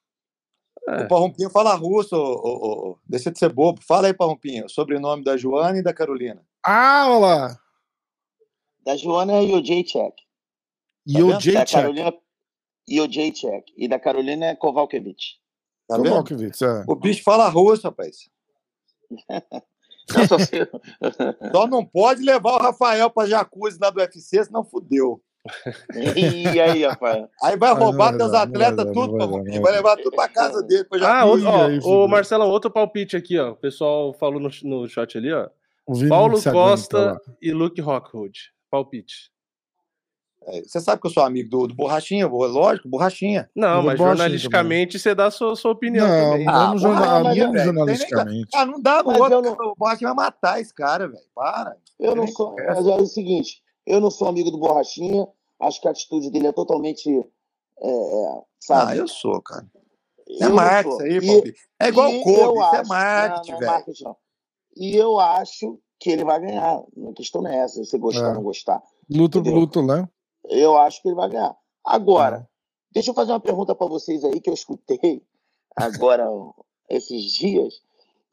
É. O Parrompinho fala russo, ô, ô, deixa de ser bobo. Fala aí, Parrompinho, o sobrenome da Joana e da Carolina. Ah, olha lá. Da Joana é Yojacek. Yojacek. Da Carolina, Yojacek. E da Carolina é Kovalkiewicz. Tá Kovalkiewicz, é. O bicho fala russo, rapaz. Só não pode levar o Rafael pra jacuzzi lá do UFC, senão fudeu. E aí, rapaz? Aí vai roubar teus atletas tudo, vai, vai levar tudo pra casa dele. ah, outro, ó, o Marcelão, outro palpite aqui, ó. O pessoal falou no, no chat ali, ó. Paulo Costa e Luke Rockwood. Palpite. É, você sabe que eu sou amigo do, do Borrachinha, lógico, Borrachinha. Não, mas jornalisticamente você dá a sua, sua opinião não, também. Ah, não, jornal, não, não jornalisticamente. Ah, não dá, no outro, não... o Borrachinha vai matar esse cara, velho. Para. Eu não sou. Mas é o seguinte, eu não sou amigo do Borrachinha, acho que a atitude dele é totalmente. É, é sabe? Ah, eu sou, cara. É marketing aí, Bob. É igual o Kobe, isso é marketing, velho. Marketing, e eu acho que ele vai ganhar. A questão não é essa, se gostar ou é. não gostar. Luto, luto, né? Eu acho que ele vai ganhar. Agora, é. deixa eu fazer uma pergunta para vocês aí que eu escutei agora esses dias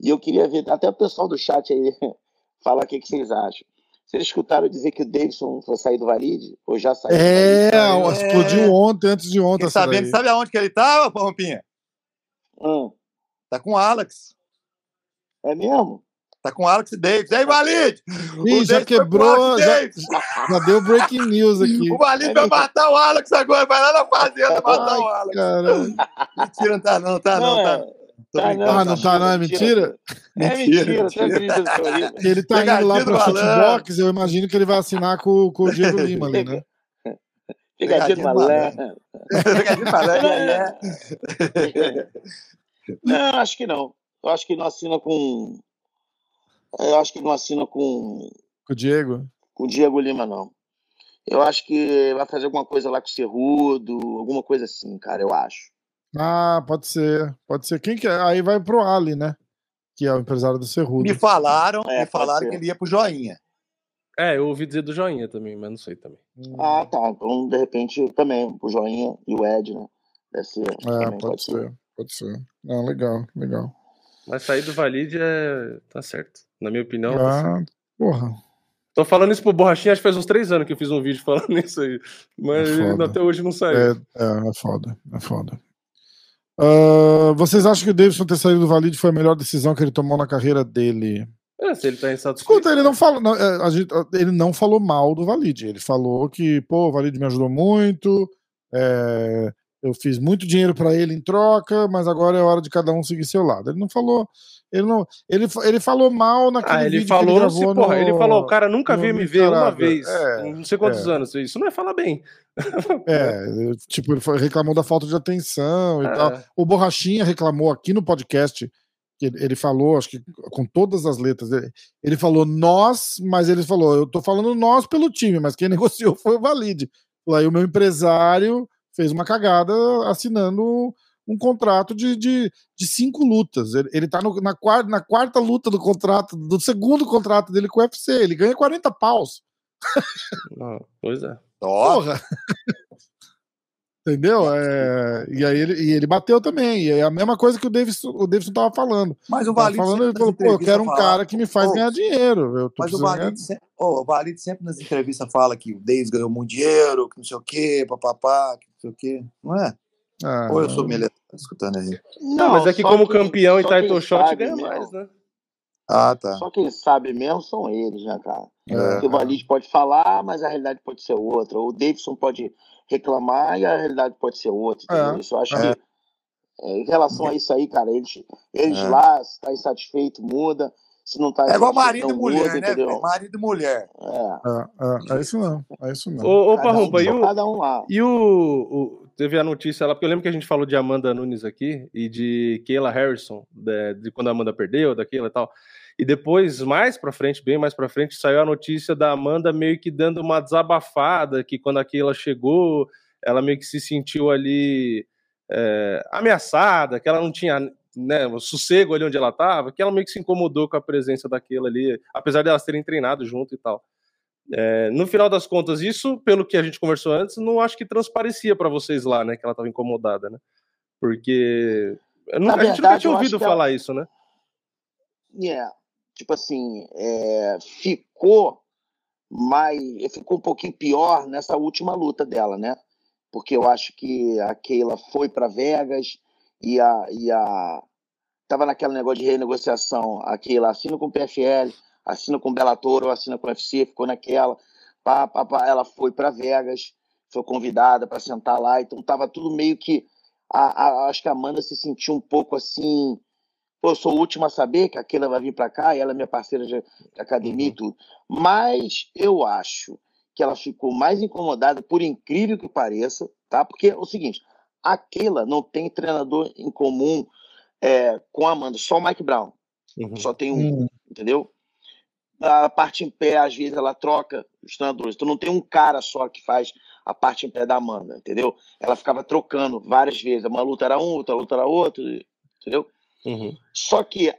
e eu queria ver até o pessoal do chat aí falar o que, que vocês acham. Vocês escutaram dizer que o Davidson foi sair do Valide? Ou já saiu? É, explodiu ontem, antes de ontem. Sabendo, sabe aonde que ele tava, Rompinha? Hum. Tá com o Alex. É mesmo? Tá com Alex Davis. Aí, Valide! Ih, já quebrou, já, já, deu breaking news aqui. O Valide vai matar o Alex agora, vai lá na fazenda matar Ai, o Alex. Caramba. Mentira, não tá não, tá não, tá. Tá, não, ah, não tá, não? É mentira? É mentira, mentira. Ele tá indo lá pra Footbox, eu imagino que ele vai assinar com, com o Diego Lima ali, né? Pegadinha do malandro. Pegadinha do malandro, Não, acho que não. Eu acho que não assina com, eu acho que não assina com. Com o Diego? Com o Diego Lima, não. Eu acho que vai fazer alguma coisa lá com o Cerrudo, alguma coisa assim, cara, eu acho. Ah, pode ser. Pode ser. Quem que é? Aí vai pro Ali, né? Que é o empresário do Cerrudo. Me falaram, é, me falaram que ele ia pro Joinha. É, eu ouvi dizer do Joinha também, mas não sei também. Hum. Ah, tá. Então, de repente, também, o Joinha e o Ed, né? Deve ser. É, pode, pode ser. ser. Pode ser. Não, legal, legal. Mas sair do Valide é. tá certo. Na minha opinião. Tá ah, tá porra. Tô falando isso pro Borrachinha, acho que faz uns três anos que eu fiz um vídeo falando isso aí. Mas é até hoje não saiu. É, é, é foda, é foda. Uh, vocês acham que o Davidson ter saído do Valide foi a melhor decisão que ele tomou na carreira dele? É, se ele tá insatisfeito. Escuta, ele não falou, não, é, gente, ele não falou mal do Valide. Ele falou que, pô, o Valide me ajudou muito, é, eu fiz muito dinheiro para ele em troca, mas agora é hora de cada um seguir seu lado. Ele não falou, ele não, ele, ele falou mal naquele ah, ele vídeo falou, ele se, porra, no, ele falou, o cara nunca veio me ver uma vez, é, não sei quantos é. anos, isso não é falar bem. É, tipo, ele reclamou da falta de atenção e é. tal. O Borrachinha reclamou aqui no podcast, ele falou, acho que com todas as letras, ele falou nós, mas ele falou, eu tô falando nós pelo time, mas quem negociou foi o Valide. Aí o meu empresário fez uma cagada assinando um contrato de, de, de cinco lutas. Ele, ele tá no, na, quarta, na quarta luta do contrato, do segundo contrato dele com o UFC. Ele ganha 40 paus. Ah, pois é. Porra! Entendeu? É, e aí ele, e ele bateu também. E é a mesma coisa que o Davidson, o Davidson tava falando. Mas o Valide falando, ele falou, pô, eu quero um cara que me faz oh, ganhar dinheiro. Eu mas o Valide, sempre, oh, o Valide sempre nas entrevistas fala que o Davis ganhou muito dinheiro, que não sei o quê, papapá, que não sei o quê. Não é? Ah, Ou eu sou melhor escutando aí. Não, mas é que como que, campeão e title shot ganha mais, né? Ah, tá. Só quem sabe mesmo são eles, né, cara? É, Porque o Valide pode falar, mas a realidade pode ser outra. O Davidson pode reclamar e a realidade pode ser outra. É, isso eu acho é. que é, em relação a isso aí, cara, eles, eles é. lá, se tá insatisfeito, muda. Se não tá É igual marido e mulher, muda, né? Entendeu? Marido e mulher. É. É, é, isso não. É isso não. Ô, ô Parrumpa, e o, cada um lá. E o, o, Teve a notícia lá, porque eu lembro que a gente falou de Amanda Nunes aqui e de Kayla Harrison, de, de quando a Amanda perdeu, daquela e tal. E depois, mais pra frente, bem mais pra frente, saiu a notícia da Amanda meio que dando uma desabafada, que quando a Keila chegou, ela meio que se sentiu ali é, ameaçada, que ela não tinha né, o sossego ali onde ela tava, que ela meio que se incomodou com a presença daquela ali, apesar de elas terem treinado junto e tal. É, no final das contas, isso, pelo que a gente conversou antes, não acho que transparecia para vocês lá, né, que ela tava incomodada, né? Porque não, a verdade, gente nunca tinha ouvido falar ela... isso, né? É, yeah. tipo assim, é, ficou mais, ficou um pouquinho pior nessa última luta dela, né? Porque eu acho que a Keila foi para Vegas e a, e a tava naquele negócio de renegociação, a Keila assina com o PFL, assina com o Bellator ou assina com o UFC, ficou naquela, pá, pá, pá, ela foi para Vegas, foi convidada para sentar lá, então tava tudo meio que a, a, acho que a Amanda se sentiu um pouco assim Pô, eu sou o último a saber que aquela vai vir para cá e ela é minha parceira de, de academia uhum. e tudo. Mas eu acho que ela ficou mais incomodada, por incrível que pareça, tá? Porque é o seguinte, aquela não tem treinador em comum é, com a Amanda, só o Mike Brown. Uhum. Só tem um, uhum. entendeu? A parte em pé, às vezes, ela troca os treinadores. Então não tem um cara só que faz a parte em pé da Amanda, entendeu? Ela ficava trocando várias vezes. Uma luta era um, outra luta era outra, entendeu? Uhum. Só que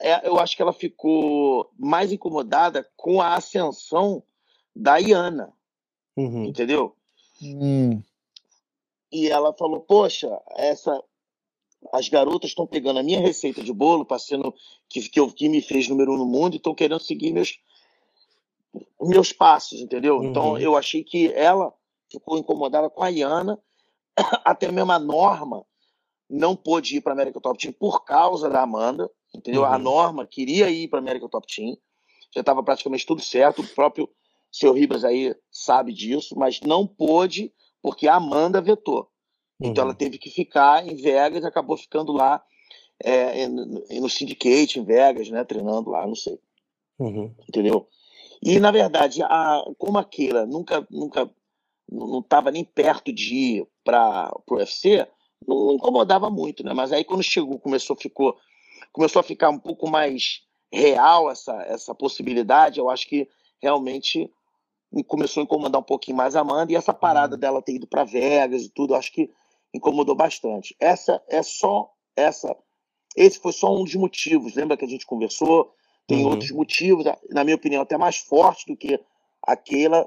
é, eu acho que ela ficou mais incomodada com a ascensão da Iana, uhum. entendeu? Uhum. E ela falou: Poxa, essa, as garotas estão pegando a minha receita de bolo, passando que, que, eu, que me fez número um no mundo e estão querendo seguir meus, meus passos, entendeu? Então uhum. eu achei que ela ficou incomodada com a Iana, até mesmo a Norma não pôde ir para a América Top Team por causa da Amanda, entendeu? Uhum. A Norma queria ir para a América Top Team, já estava praticamente tudo certo, o próprio seu Ribas aí sabe disso, mas não pôde porque a Amanda vetou. Uhum. Então ela uhum. teve que ficar em Vegas e acabou ficando lá é, no Syndicate, em Vegas, né, treinando lá, não sei. Uhum. Entendeu? E, na verdade, a, como a Keila nunca, nunca não estava nem perto de ir para o UFC, não incomodava muito, né? Mas aí quando chegou, começou, ficou, começou a ficar um pouco mais real essa, essa possibilidade, eu acho que realmente começou a incomodar um pouquinho mais a Amanda e essa parada uhum. dela ter ido para Vegas e tudo, acho que incomodou bastante. Essa é só essa esse foi só um dos motivos. Lembra que a gente conversou? Tem uhum. outros motivos, na minha opinião, até mais fortes do que aquela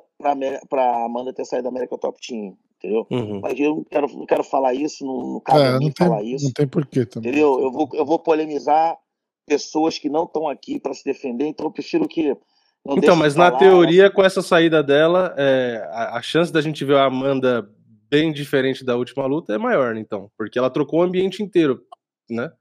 para Amanda ter saído da América Top Team entendeu? Uhum. Mas eu não quero, não quero falar isso, não, não cabe é, não tem, falar isso. Não tem porquê também. Entendeu? Eu vou, eu vou polemizar pessoas que não estão aqui para se defender, então eu prefiro que. então, mas na teoria, com essa saída dela, é, a, a, chance da gente ver a Amanda bem diferente da última luta é maior, então, porque ela trocou o ambiente inteiro, né?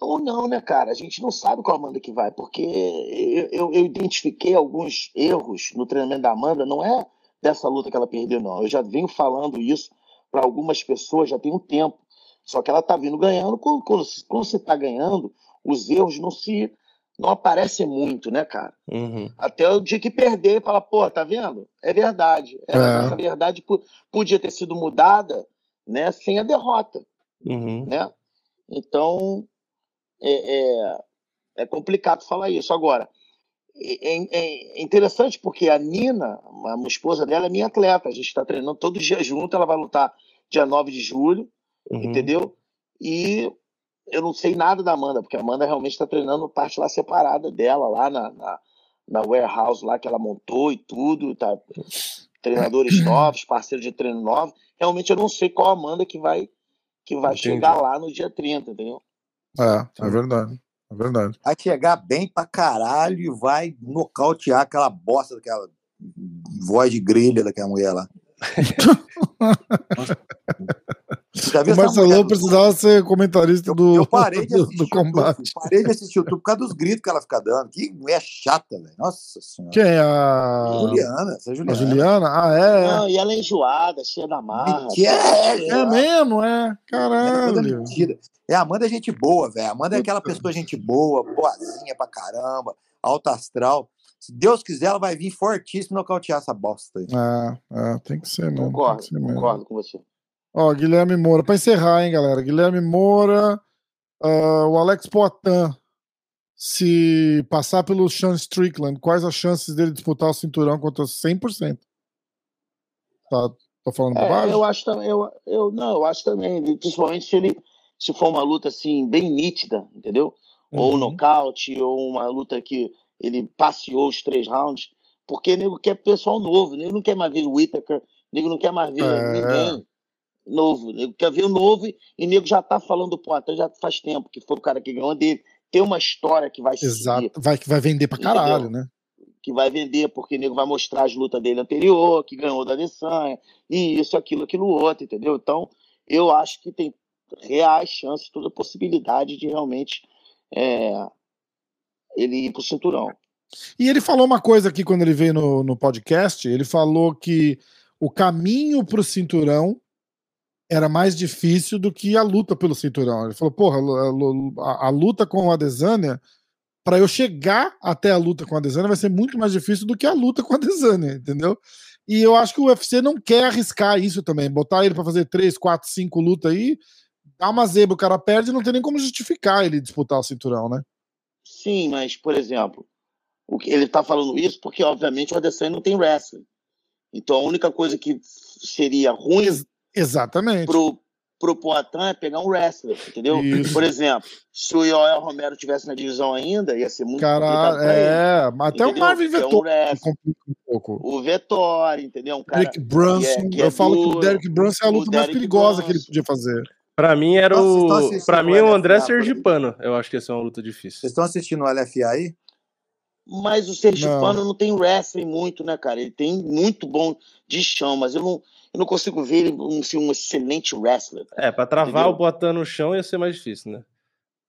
Ou não, né, cara? A gente não sabe qual Amanda que vai, porque eu, eu, eu identifiquei alguns erros no treinamento da Amanda, não é dessa luta que ela perdeu, não. Eu já venho falando isso para algumas pessoas já tem um tempo. Só que ela está vindo ganhando. Quando, quando, quando você está ganhando, os erros não se não aparecem muito, né, cara? Uhum. Até o dia que perder, fala, pô, tá vendo? É verdade. É, é. Essa verdade podia ter sido mudada, né, sem a derrota, uhum. né? Então é, é, é complicado falar isso. Agora, é, é, é, interessante porque a Nina, a esposa dela, é minha atleta. A gente está treinando todo dia junto. Ela vai lutar dia 9 de julho, uhum. entendeu? E eu não sei nada da Amanda, porque a Amanda realmente está treinando parte lá separada dela, lá na, na, na, warehouse lá que ela montou e tudo. Tá, treinadores novos, parceiros de treino novos. Realmente eu não sei qual Amanda que vai, que vai chegar lá no dia 30, entendeu? É, é verdade. É verdade. Vai chegar bem pra caralho e vai nocautear aquela bosta daquela voz de grelha daquela mulher lá. o Marcelão precisava ser comentarista do, eu, parei de do, do combate. YouTube, parei de assistir o YouTube por causa dos gritos que ela fica dando. Que mulher chata, velho. Nossa senhora. Quem é a. Juliana. Essa é Juliana. A Juliana? Ah, é. Não, e ela é enjoada, cheia da marra. É, é, é mesmo, é. Caralho. É mentira. É, a Amanda é gente boa, velho. Amanda é aquela pessoa gente boa, boazinha pra caramba, alta astral. Se Deus quiser, ela vai vir fortíssimo nocautear essa bosta aí. É, é tem que ser mesmo. Concordo, concordo com você. Ó, Guilherme Moura, pra encerrar, hein, galera. Guilherme Moura, uh, o Alex Poitin, se passar pelo Sean Strickland, quais as chances dele disputar o cinturão contra 100%? Tá, tô falando é, Eu acho também, eu, eu, não, eu acho também, principalmente se ele se for uma luta assim bem nítida, entendeu? Ou Uhum. nocaute, ou uma luta que ele passeou os três rounds, porque nego quer pessoal novo, nego não quer mais ver o Whittaker, nego não quer mais ver É. ninguém novo, nego quer ver o novo e, nego já tá falando do Poitin já faz tempo, que foi o cara que ganhou dele, tem uma história que vai seguir Exato. Vai, vai vender pra caralho, né? que vai vender, porque o nego vai mostrar as lutas dele anterior, que ganhou da Adesanya, e isso, aquilo, aquilo outro, entendeu? Então, eu acho que tem reais chances, toda possibilidade de realmente é, ele ir pro cinturão. E ele falou uma coisa aqui quando ele veio no, no podcast. Ele falou que o caminho pro cinturão era mais difícil do que a luta pelo cinturão. Ele falou, porra, a, a- luta com o Adesanya, para eu chegar até a luta com a Adesanya vai ser muito mais difícil do que a luta com a Adesanya, entendeu? E eu acho que o UFC não quer arriscar isso também, botar ele para fazer três, quatro, cinco lutas aí, dá uma zebra, o cara perde, não tem nem como justificar ele disputar o cinturão, né? Sim, mas, por exemplo, o que ele está falando isso porque, obviamente, o Adesanya não tem wrestling. Então, a única coisa que seria ruim Exatamente. pro, pro Poitin é pegar um wrestler, entendeu? Isso. Por exemplo, se o Yoel Romero tivesse na divisão ainda, ia ser muito Cara, complicado pra ele. é, mas até o? Marvin Que é um Vettori complica um pouco. O Vettori, entendeu? Um cara Derek Brunson, que é- que é eu falo que o duro. Derek Brunson é a luta mais perigosa que ele Brunson. podia fazer. Pra mim era o. Pra mim o André LFA aí? Sergipano. Eu acho que ia ser uma luta difícil. Vocês estão assistindo o LFA aí? Mas o Sergipano não. tem wrestling muito, né, cara? Ele tem muito bom de chão, mas eu não, eu não consigo ver ele um, assim, um excelente wrestler. É, pra travar Entendeu? o Botan no chão ia ser mais difícil, né?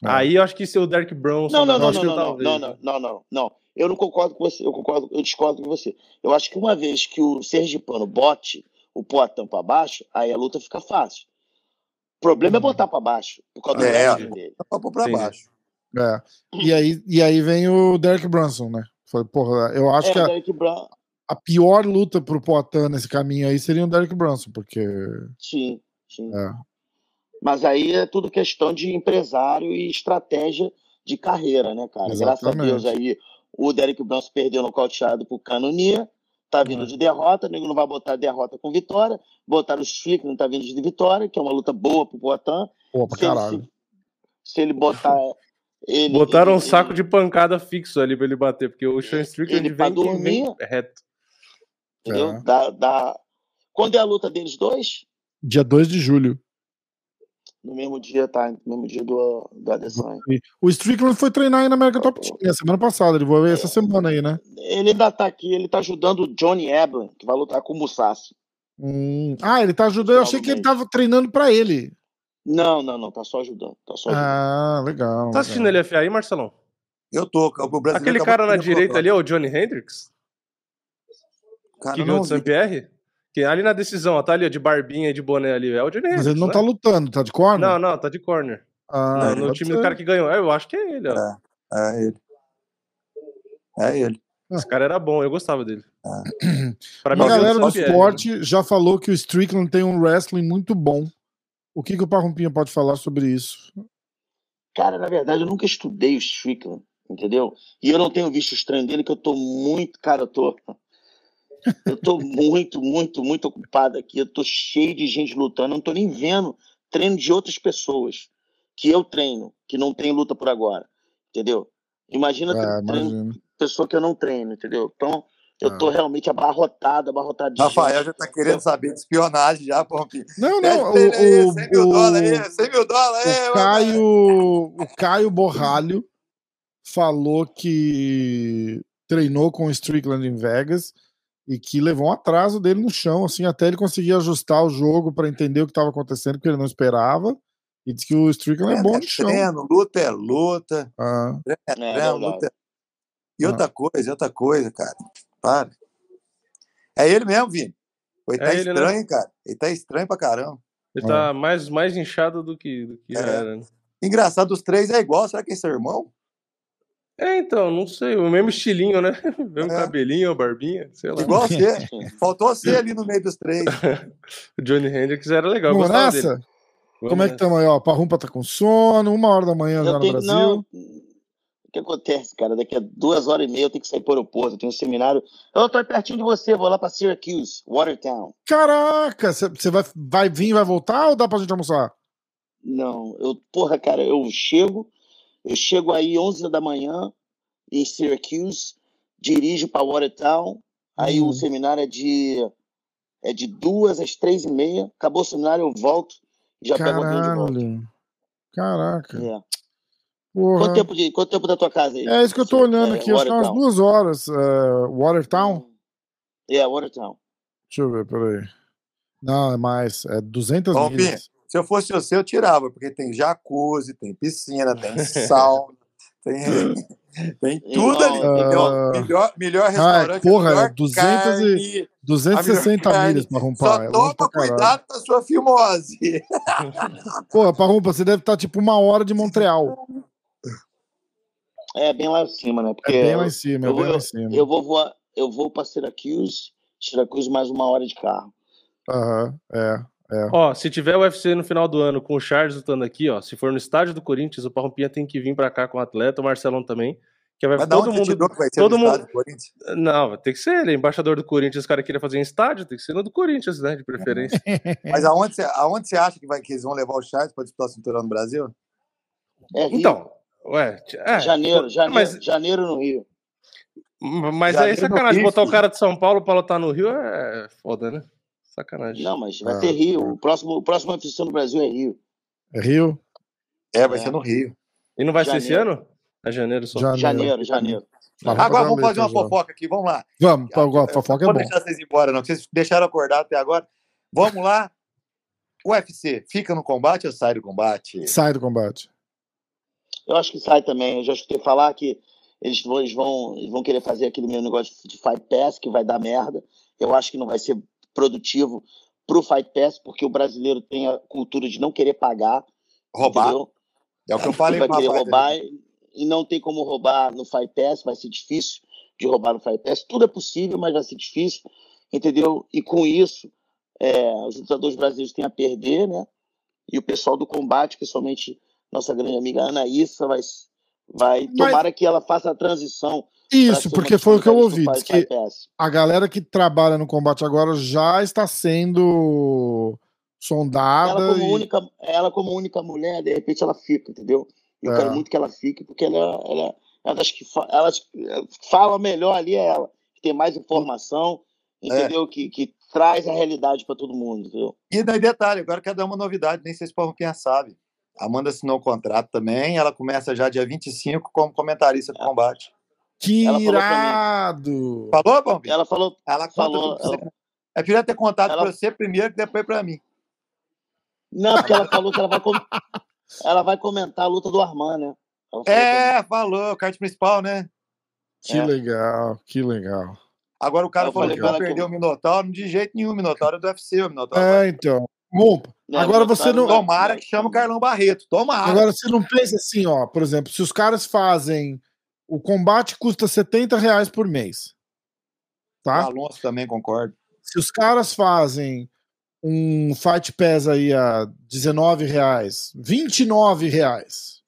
É. Aí eu acho que se o Derek Bronson. Não, não, não, não, não, não, não, né? não, não, não, não. Eu não concordo com você, eu concordo, eu discordo com você. Eu acho que uma vez que o Sergipano bote o Poitin pra baixo, aí a luta fica fácil. O problema é botar pra baixo, por causa do É. dele. Pôr pra baixo. É. E, aí, e aí vem o Derek Brunson, né? Foi, porra, eu acho É, que a, Brown, a pior luta pro Poitin nesse caminho aí seria o Derek Brunson, porque. sim, sim. É. Mas aí é tudo questão de empresário e estratégia de carreira, né, cara? Graças a Exatamente. Deus aí o Derek Brunson perdeu nocauteado pro Canonia, tá vindo de derrota, o nego não vai botar derrota com vitória, botaram o Strickland, tá vindo de vitória, que é uma luta boa pro Poitin. Pô, pra Se ele, caralho. se, se ele botar ele... Botaram um ele- saco de pancada fixo ali pra ele bater, porque o Sean Strickland Ele vem, que- vem dormir. reto. Entendeu? É. Dá, dá... Quando é a luta deles dois? Dia 2 de julho. No mesmo dia, tá? No mesmo dia do, do Adesanya. O Strickland foi treinar aí na América Top Team a semana passada. Ele vai ver essa semana aí, né? Ele ainda tá aqui, ele tá ajudando o Johnny Eblen, que vai lutar com o Musashi. Hum. Ah, ele tá ajudando. Eu achei que ele tava treinando pra ele. Não, não, não, tá só ajudando. Tá só ajudando. Ah, legal. Tá assistindo LFA aí, Marcelão? Eu tô. O brasileiro Aquele cara na direita ali é o Johnny Hendricks, Cara, que ganhou não do Sam. Pierre? Que ali na decisão, ó, tá ali, ó, de barbinha e de boné ali. É o Johnny Hendricks. Mas ele não né? tá lutando, tá de corner? Não, não, tá de corner. Ah, no no time ser. do cara que ganhou. É, Eu acho que é ele, ó. É. É ele. É ele. Esse cara era bom, eu gostava dele. Pra Uma mim, galera o do Sam Pierre, esporte já falou que o Strickland tem um wrestling muito bom. O que, que o Parrumpinha pode falar sobre isso? Cara, na verdade, eu nunca estudei o Strickland, entendeu? E eu não tenho visto os treinos dele, que eu tô muito, cara, eu tô. Eu tô muito, muito, muito ocupado aqui. Eu tô cheio de gente lutando. Eu não tô nem vendo treino de outras pessoas que eu treino, que não tem luta por agora. Entendeu? Imagina treino imagino. pessoa que eu não treino, entendeu? Então, eu tô Ah. realmente abarrotado, abarrotado de Rafael gente. já tá querendo saber de espionagem já, Pompinho. Não, não, o, 100 mil o, dólares o, aí, 100 mil dólares aí, o. Caio, o Caio Borralho falou que treinou com o Strickland em Vegas e que levou um atraso dele no chão, assim, até ele conseguir ajustar o jogo para entender o que estava acontecendo, porque ele não esperava. E disse que o Strickland é bom de chão. treino, luta é luta. Ah, Treino é É, treino, luta é... E Ah. outra coisa, outra coisa, cara. Para. É ele mesmo, Vini. Ele tá É ele, né? estranho, cara. Ele tá estranho pra caramba. Ele tá mais, mais inchado do que, do que É. era, né? Engraçado, os três é igual. Será que é seu irmão? É, então, não sei. O mesmo estilinho, né? O mesmo É. cabelinho, barbinha, sei lá. Igual você. Faltou você ali no meio dos três. O Johnny Hendricks era legal. eu vamos nessa? Como é que estamos aí? Ó, Parrumpa tá com sono, uma hora da manhã já Eu no Brasil. não, o que acontece, cara? Daqui a duas horas e meia eu tenho que sair para o aeroporto, eu tenho um seminário. Eu tô pertinho de você, vou lá para Syracuse, Watertown. Caraca, você vai, vai vir e vai voltar ou dá pra gente almoçar? Não, eu, porra, cara, eu chego, eu chego aí 11 da manhã em Syracuse, dirijo para Watertown, aí Hum. o seminário é de é de duas às três e meia, acabou o seminário, eu volto e já pego o de volta. Caralho. Caraca. É. Porra. Quanto tempo de quanto tempo da tua casa aí? É isso que eu tô olhando aqui, acho que é umas duas horas. é, Watertown? É, Watertown. Deixa eu ver, peraí. Não, é mais. É 200 Bom, milhas. Se eu fosse você, eu tirava, porque tem jacuzzi, tem piscina, tem sauna, tem, tem tudo ali. Ah. melhor, melhor Ai, restaurante, porra, melhor 200 e- carne, 260 a melhor milhas pra carne. rompar. Só é toma cuidado com a sua fimose. Porra, pra rompa, você deve estar tipo uma hora de Montreal. É bem lá em cima, né? É Porque bem lá em cima, é eu bem vou- lá em cima. eu vou voar, eu vou para Syracuse, Syracuse mais uma hora de carro. Aham, é. Ó, se tiver o UFC no final do ano com o Charles lutando aqui, ó, se for no estádio do Corinthians, o Parrompinha tem que vir pra cá com o atleta, o Marcelão também, que vai Mas todo mundo que vai ser todo no mundo- estádio do Corinthians? Não, vai ter que ser ele, embaixador do Corinthians, os caras queriam fazer em estádio, tem que ser no do Corinthians, né, de preferência. Mas aonde você, aonde você acha que, vai, que eles vão levar o Charles para disputar o cinturão no Brasil? É Rio. Então, ué, é, janeiro, janeiro, mas, janeiro no Rio. mas aí é deu no sacanagem, Rio, botar o cara de São Paulo pra lutar no Rio é foda, né? Sacanagem. Não, mas vai Ah, ter Rio. O próximo, o próximo UFC no Brasil é Rio. É Rio? É, vai É. ser no Rio. E não vai ser esse Janeiro. ano? É janeiro só. Janeiro. Janeiro, janeiro. Tá, Agora vamos pra fazer uma já. fofoca aqui, vamos lá. Vamos, pra- agora, fofoca é Não bom. vou deixar vocês embora, não, vocês deixaram acordar até agora. Vamos lá. UFC, fica no combate ou sai do combate? Sai do combate. Eu acho que sai também. Eu já escutei falar que eles vão, eles vão, eles vão querer fazer aquele meu negócio de Fight Pass, que vai dar merda. Eu acho que não vai ser produtivo pro Fight Pass, porque o brasileiro tem a cultura de não querer pagar. Roubar. entendeu? É o que eu falei vai querer roubar e não tem como roubar no Fight Pass, vai ser difícil de roubar no Fight Pass. Tudo é possível, mas vai ser difícil, entendeu? E com isso, é, os lutadores brasileiros têm a perder, né? E o pessoal do combate, principalmente nossa grande amiga Anaíssa, vai, vai Mas- tomara que ela faça a transição. Isso, porque foi o que eu ouvi. que a galera que trabalha no combate agora já está sendo sondada. Ela como, e- única, ela como única mulher, de repente ela fica, entendeu? Eu É. quero muito que ela fique, porque ela, ela, ela das que fa- elas fala melhor ali é ela, que tem mais informação, entendeu? Que, que traz a realidade para todo mundo, entendeu? E daí, detalhe, agora quer dar uma novidade, nem sei se o Paulo Pinha sabe. Amanda assinou o contrato também, ela começa já dia 25 como comentarista do combate. Que Ela falou irado! Falou, Paulo Pinha? Ela falou, Ela falou, você. É melhor ter contado Ela- pra você primeiro que depois pra mim. não, porque ela falou que ela vai, com- ela vai comentar a luta do Arman, né? Falou. É, falou, kart principal, né? Que É. legal, que legal. Agora o cara Eu falou que vai perder eu- o Minotauro, de jeito nenhum, o Minotauro é do UFC, o Minotauro. vai- É, então. Rompa. Não, Agora não, você não- Tomara que chama o Carlão Barreto. Tomara. Agora você não pensa assim, ó. Por exemplo, se os caras fazem. O combate custa 70 reais por mês. O Tá? Alonso também concorda. Se os caras fazem um Fight Pass aí a 19 reais, 29 reais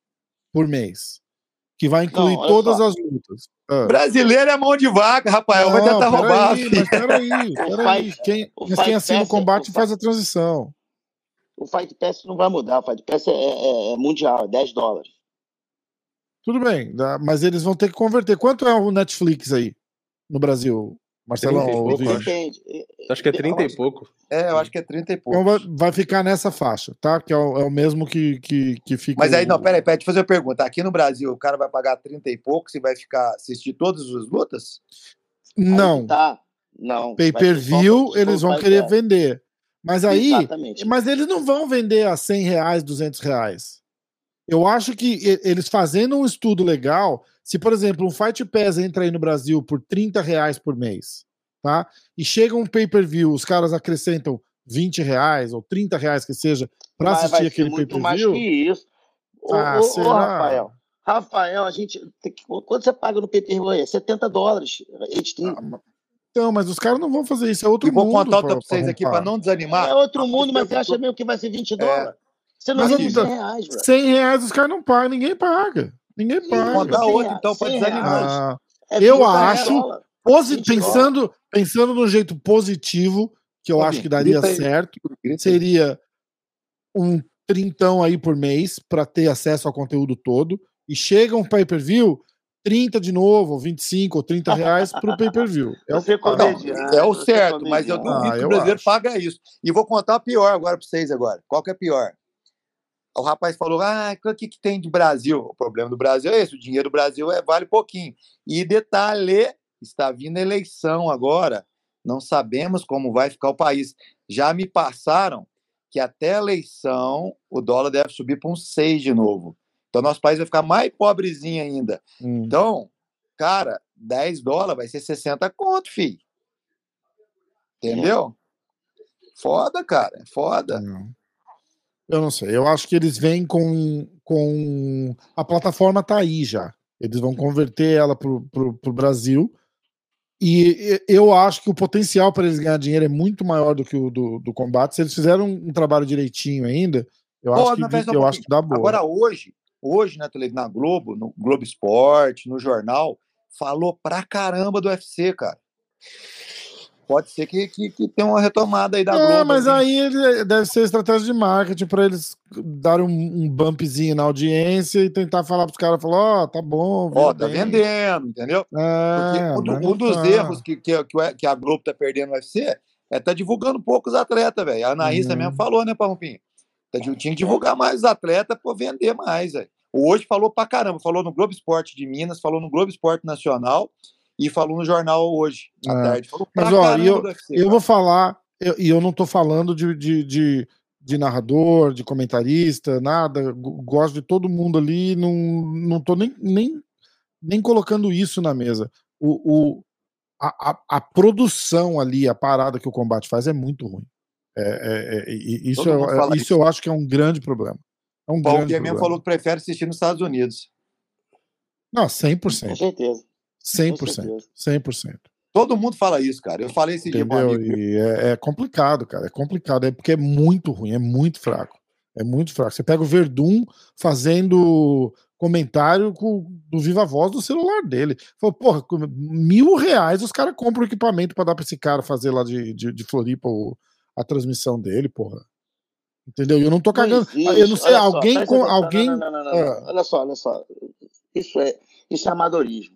por mês, que vai incluir Não, todas só. as lutas. Ah. Brasileiro é mão de vaca, Rafael. vai Não, tentar roubar. peraí, mas peraí, peraí. Quem, quem assina o é- combate o faz a transição. O Fight Pass não vai mudar, o Fight Pass é, é- é mundial, é 10 dólares. Tudo bem, mas eles vão ter que converter. Quanto é o Netflix aí no Brasil, Marcelão? 30 e ou pouco, acho. Depende. Acho que é 30 e pouco. É, eu acho que é 30 e pouco. Então vai, vai ficar nessa faixa, tá? Que é o, é o mesmo que, que, que fica. Mas aí, o- não, peraí, peraí, deixa eu fazer uma pergunta. Aqui no Brasil, o cara vai pagar 30 e poucos e vai ficar assistir todas as lutas? Não. Tá. Não. Pay per view, só eles vão querer vender. Mas aí. Exatamente. Mas eles não vão vender a 100 reais, 200 reais. Eu acho que eles fazendo um estudo legal, se por exemplo um Fight Pass entra aí no Brasil por 30 reais por mês, tá? E chega um pay-per-view, os caras acrescentam 20 reais ou 30 reais que seja para assistir aquele muito mais pay-per-view. que isso. Ô, Ah, ô, ô, será? Rafael. Rafael, a gente. tem Quanto você paga no pay-per-view aí? É 70 dólares. HD. Então, mas os caras não vão fazer isso, é outro E vou mundo. contar outra pra- vocês aqui para não desanimar. é outro mundo, mas você acha mesmo que vai ser 20 dólares? Você não Mas vende eu- 100 reais, bro. 100 reais os caras não pagam, ninguém paga. Ninguém paga. Outro, reais, então, pra cem desanimar. reais. Ah, É eu 30 acho- dólares. posi- 20 dólares. pensando, pensando no jeito positivo, que eu Ô, acho que daria certo, seria um trintão aí por mês para ter acesso ao conteúdo todo e chega um pay-per-view 30 de novo, ou 25 ou 30 reais pro pay-per-view. É, o, é Não, é o certo, mas eu comediante. duvido Ah, que o brasileiro acho. paga isso. E vou contar a pior agora para vocês agora. Qual que é pior? O rapaz falou: ah, o que, que tem de Brasil? O problema do Brasil é esse: o dinheiro do Brasil é, vale pouquinho. E detalhe: está vindo eleição agora. Não sabemos como vai ficar o país. Já me passaram que até a eleição o dólar deve subir para uns 6 de novo. Então, nosso país vai ficar mais pobrezinho ainda. Hum. Então, cara, 10 dólares vai ser 60 conto, filho. Entendeu? Foda, cara. É foda. Não. Eu não sei. Eu acho que eles vêm com. com... A plataforma tá aí já. Eles vão converter ela pro, pro, pro Brasil. E eu acho que o potencial para eles ganhar dinheiro é muito maior do que o do, do combate. Se eles fizeram um trabalho direitinho ainda, eu, Pô, acho, que, vi- eu acho que dá boa. Agora, hoje, hoje na, tele- na Globo, no Globo Esporte, no jornal, falou pra caramba do UFC, cara. Pode ser que, que, que tenha uma retomada aí da É, Globo. mas assim. aí deve ser estratégia de marketing para eles darem um, um bumpzinho na audiência e tentar falar pros caras, falar, ó, tá bom, Ó, veio tá bem." vendendo, entendeu? Porque É, um, do- um dos tá. erros que, que, que a Globo tá perdendo no UFC é tá divulgando poucos atletas, velho. A Anaísa Uhum. mesmo falou, né, Pampinho? Tá, tinha que divulgar mais os atletas pra vender mais, velho. Hoje falou pra caramba, falou no Globo Esporte de Minas, falou no Globo Esporte Nacional e falou no jornal hoje, à É. tarde. Falou pra Mas, ó, eu- UFC, Eu cara. vou falar, eu- e eu, não tô falando de, de, de, de narrador, de comentarista, nada. Go- Gosto de todo mundo ali, não, não tô nem, nem, nem colocando isso na mesa. O, o, a, a, a produção ali, a parada que o combate faz é muito ruim. É, é- é- isso é- é- isso isso. eu acho que é um grande problema. É um O Paulo grande mesmo problema. falou que prefere assistir nos Estados Unidos. Não, Com 100%. certeza. 100%. certeza. 100%. Todo mundo fala isso, cara. Eu falei esse dia Entendeu? meu. E é, é complicado, cara. É complicado. É porque é muito ruim, é muito fraco. É muito fraco. Você pega o Verdun fazendo comentário com, do Viva Voz do celular dele. Falou, porra, mil reais os caras compram o equipamento pra dar pra esse cara fazer lá de, de, de Floripa o- a transmissão dele, porra. Entendeu? E eu não tô cagando. existe, eu não sei, olha só, alguém presta com. Alguém. Não, não, não, não, não. Ah. Olha só, olha só. Isso é, isso é amadorismo.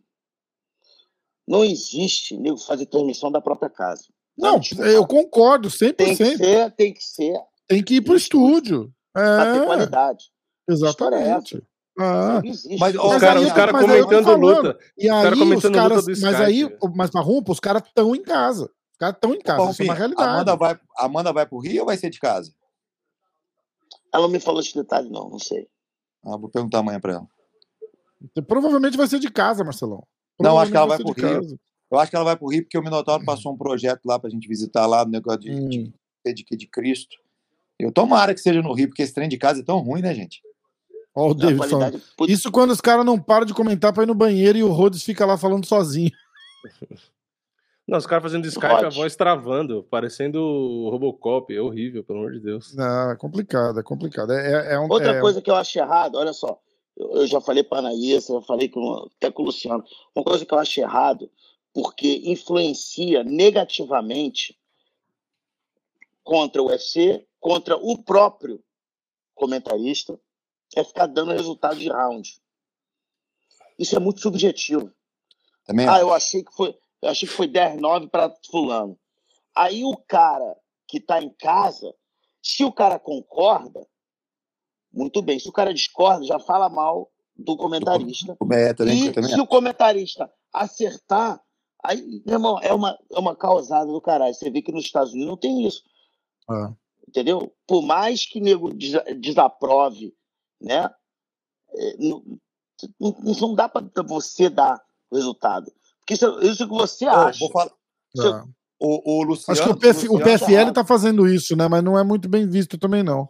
Não existe nego fazer transmissão da própria casa. Não, Desculpa. eu concordo, 100%. Tem que ser, tem que ser Tem que ir pro estúdio. pra ter É, qualidade. é exatamente. Ah. Não existe. Mas, Os Mas caras aí- os cara aí eu tô comentando falando. luta. E cara aí os comentando luta caras. do Mas aí, mas Marrumpa, os caras estão em casa. Os caras estão em casa. Isso é uma realidade. Amanda vai, Amanda vai pro Rio ou vai ser de casa? Ela não me falou esse detalhe, não, não sei. Ah, vou perguntar amanhã pra ela. Provavelmente vai ser de casa, Marcelão. Não, acho que ela vai ser pro casa. Eu acho que ela vai pro Rio porque o Minotauro passou um projeto lá pra gente visitar lá no negócio de, Hum. de, de, de, Cristo. Eu tomara que seja no Rio, porque esse trem de casa é tão ruim, né, gente? Ó, o A David falando. Putz, Isso quando os caras não param de comentar pra ir no banheiro e o Rhodes fica lá falando sozinho. Não, os caras fazendo Skype, a Pode. voz travando, parecendo o Robocop. É horrível, pelo amor de Deus. Não, é complicado, é complicado. É, é- é um, Outra é- coisa que eu acho errado, olha só, eu, já falei para a Anaísa, eu falei com, até com o Luciano, uma coisa que eu acho errado, porque influencia negativamente contra o UFC, contra o próprio comentarista, é ficar dando resultado de round. Isso é muito subjetivo. Também Ah, eu achei que foi, eu achei que foi 10-9 para fulano. Aí o cara que está em casa, se o cara concorda, muito bem. Se o cara discorda, já fala mal do comentarista. é, também, E também se o comentarista acertar, aí, meu irmão, é uma, é uma causada do caralho. Você vê que nos Estados Unidos não tem isso. Ah. Entendeu? Por mais que nego desa- desaprove, né? é, Não, não, dá para você dar o resultado. Porque isso, é- isso que você acha. vou falar, Ah. o, o Luciano. Acho que o, PF, o PFL tá fazendo isso, né? Mas não é muito bem visto também, não.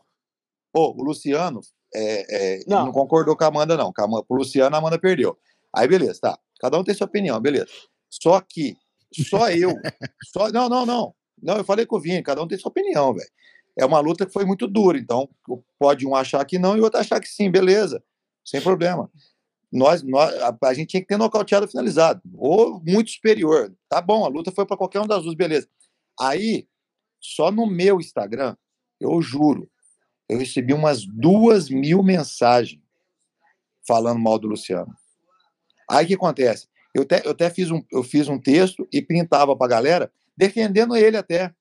Ô, o Luciano é, é, Não. não. concordou com a Amanda, não. Com a pro Luciano, a Amanda perdeu. Aí, beleza, tá. Cada um tem sua opinião, beleza. Só que, só eu. só, não, não, não. Não, eu falei com o Vini, cada um tem sua opinião, velho. É uma luta que foi muito dura, então pode um achar que não e o outro achar que sim, beleza. Sem problema. Nós, nós, a, a gente tinha que ter nocauteado finalizado, ou muito superior. Tá bom, a luta foi para qualquer um das duas, beleza. Aí, só no meu Instagram, eu juro, eu recebi umas duas mil mensagens falando mal do Luciano. Aí o que acontece? Eu até, eu até fiz, um, eu fiz um texto e printava para a galera, defendendo ele até.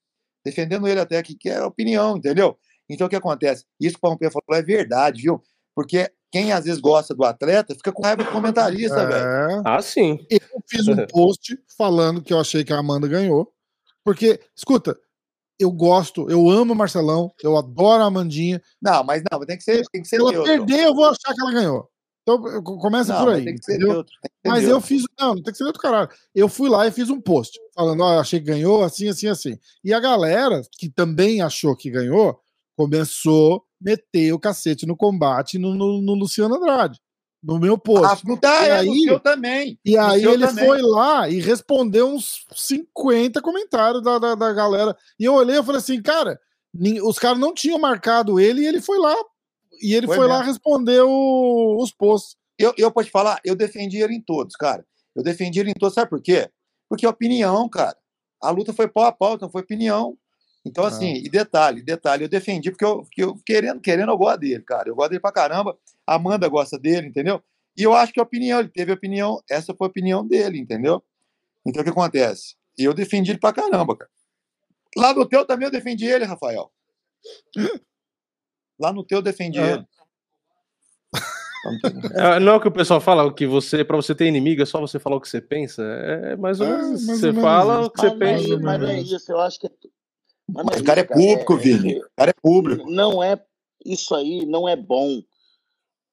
Defendendo ele até, que, que era opinião, entendeu? Então o que acontece? Isso que o Pompeu falou é verdade, viu? Porque quem às vezes gosta do atleta fica com raiva do comentarista, É. velho. Ah, sim. Eu fiz um post falando que eu achei que a Amanda ganhou. Porque, escuta, eu gosto, eu amo o Marcelão, eu adoro a Amandinha. Não, mas não, tem que ser, tem que ser Se ela neutro. perder, eu vou achar que ela ganhou. Então eu- começa Não, por aí. tem que ser entendeu? neutro. que ser Mas eu neutro. fiz. Não, não tem que ser outro caralho. Eu fui lá e fiz um post falando: ó, eu achei que ganhou, assim, assim, assim. E a galera que também achou que ganhou começou a meter o cacete no combate no, no- no Luciano Andrade, no meu post. Ah, tá, E é aí- seu também. E aí ele também. foi lá e respondeu uns 50 comentários da, da, da galera. E eu olhei e falei assim, cara, os caras não tinham marcado ele e ele foi lá. E ele foi, Foi lá responder o- os posts. Eu, eu posso te falar, eu defendi ele em todos, cara. Eu defendi ele em todos, sabe por quê? Porque é opinião, cara. A luta foi pau a pau, então foi opinião. Então, assim, e detalhe, detalhe, eu defendi porque eu, porque eu querendo, querendo, eu gosto dele, cara. Eu gosto dele pra caramba. A Amanda gosta dele, entendeu? E eu acho que a opinião, ele teve opinião, essa foi a opinião dele, entendeu? Então o que acontece? E eu defendi ele pra caramba, cara. Lá no teu também eu defendi ele, Rafael. Lá no teu eu defendi Ah. ele. É, não é o que o pessoal fala, que você, pra você ter inimigo, é só você falar o que você pensa. É mais ou É, menos isso. mais Você ou menos fala isso. o que você Mas é, pensa. mas não é isso, eu acho que. Mas Mas o cara é público, É- Vini. O cara é público. Não é. Isso aí não é bom.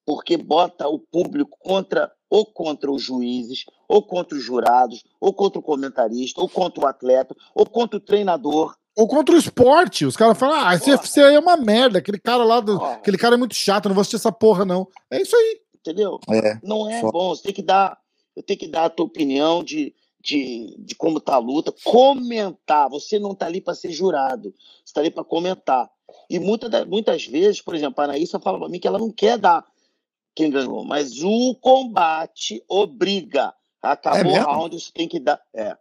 Porque bota o público contra ou contra os juízes, ou contra os jurados, ou contra o comentarista, ou contra o atleta, ou contra o treinador. Ou contra o esporte. Os caras falam, ah, esse UFC aí é uma merda. Aquele cara lá, do, aquele cara é muito chato, não vou assistir essa porra, não. É isso aí. Entendeu? É. Não é Só. bom. Você tem que dar, eu tenho que dar a tua opinião de, de, de como tá a luta, comentar. Você não tá ali para ser jurado, você tá ali para comentar. E muita, muitas vezes, por exemplo, a Anaísa fala para mim que ela não quer dar quem ganhou, mas o combate obriga. Acabou É o round, você tem que dar. É.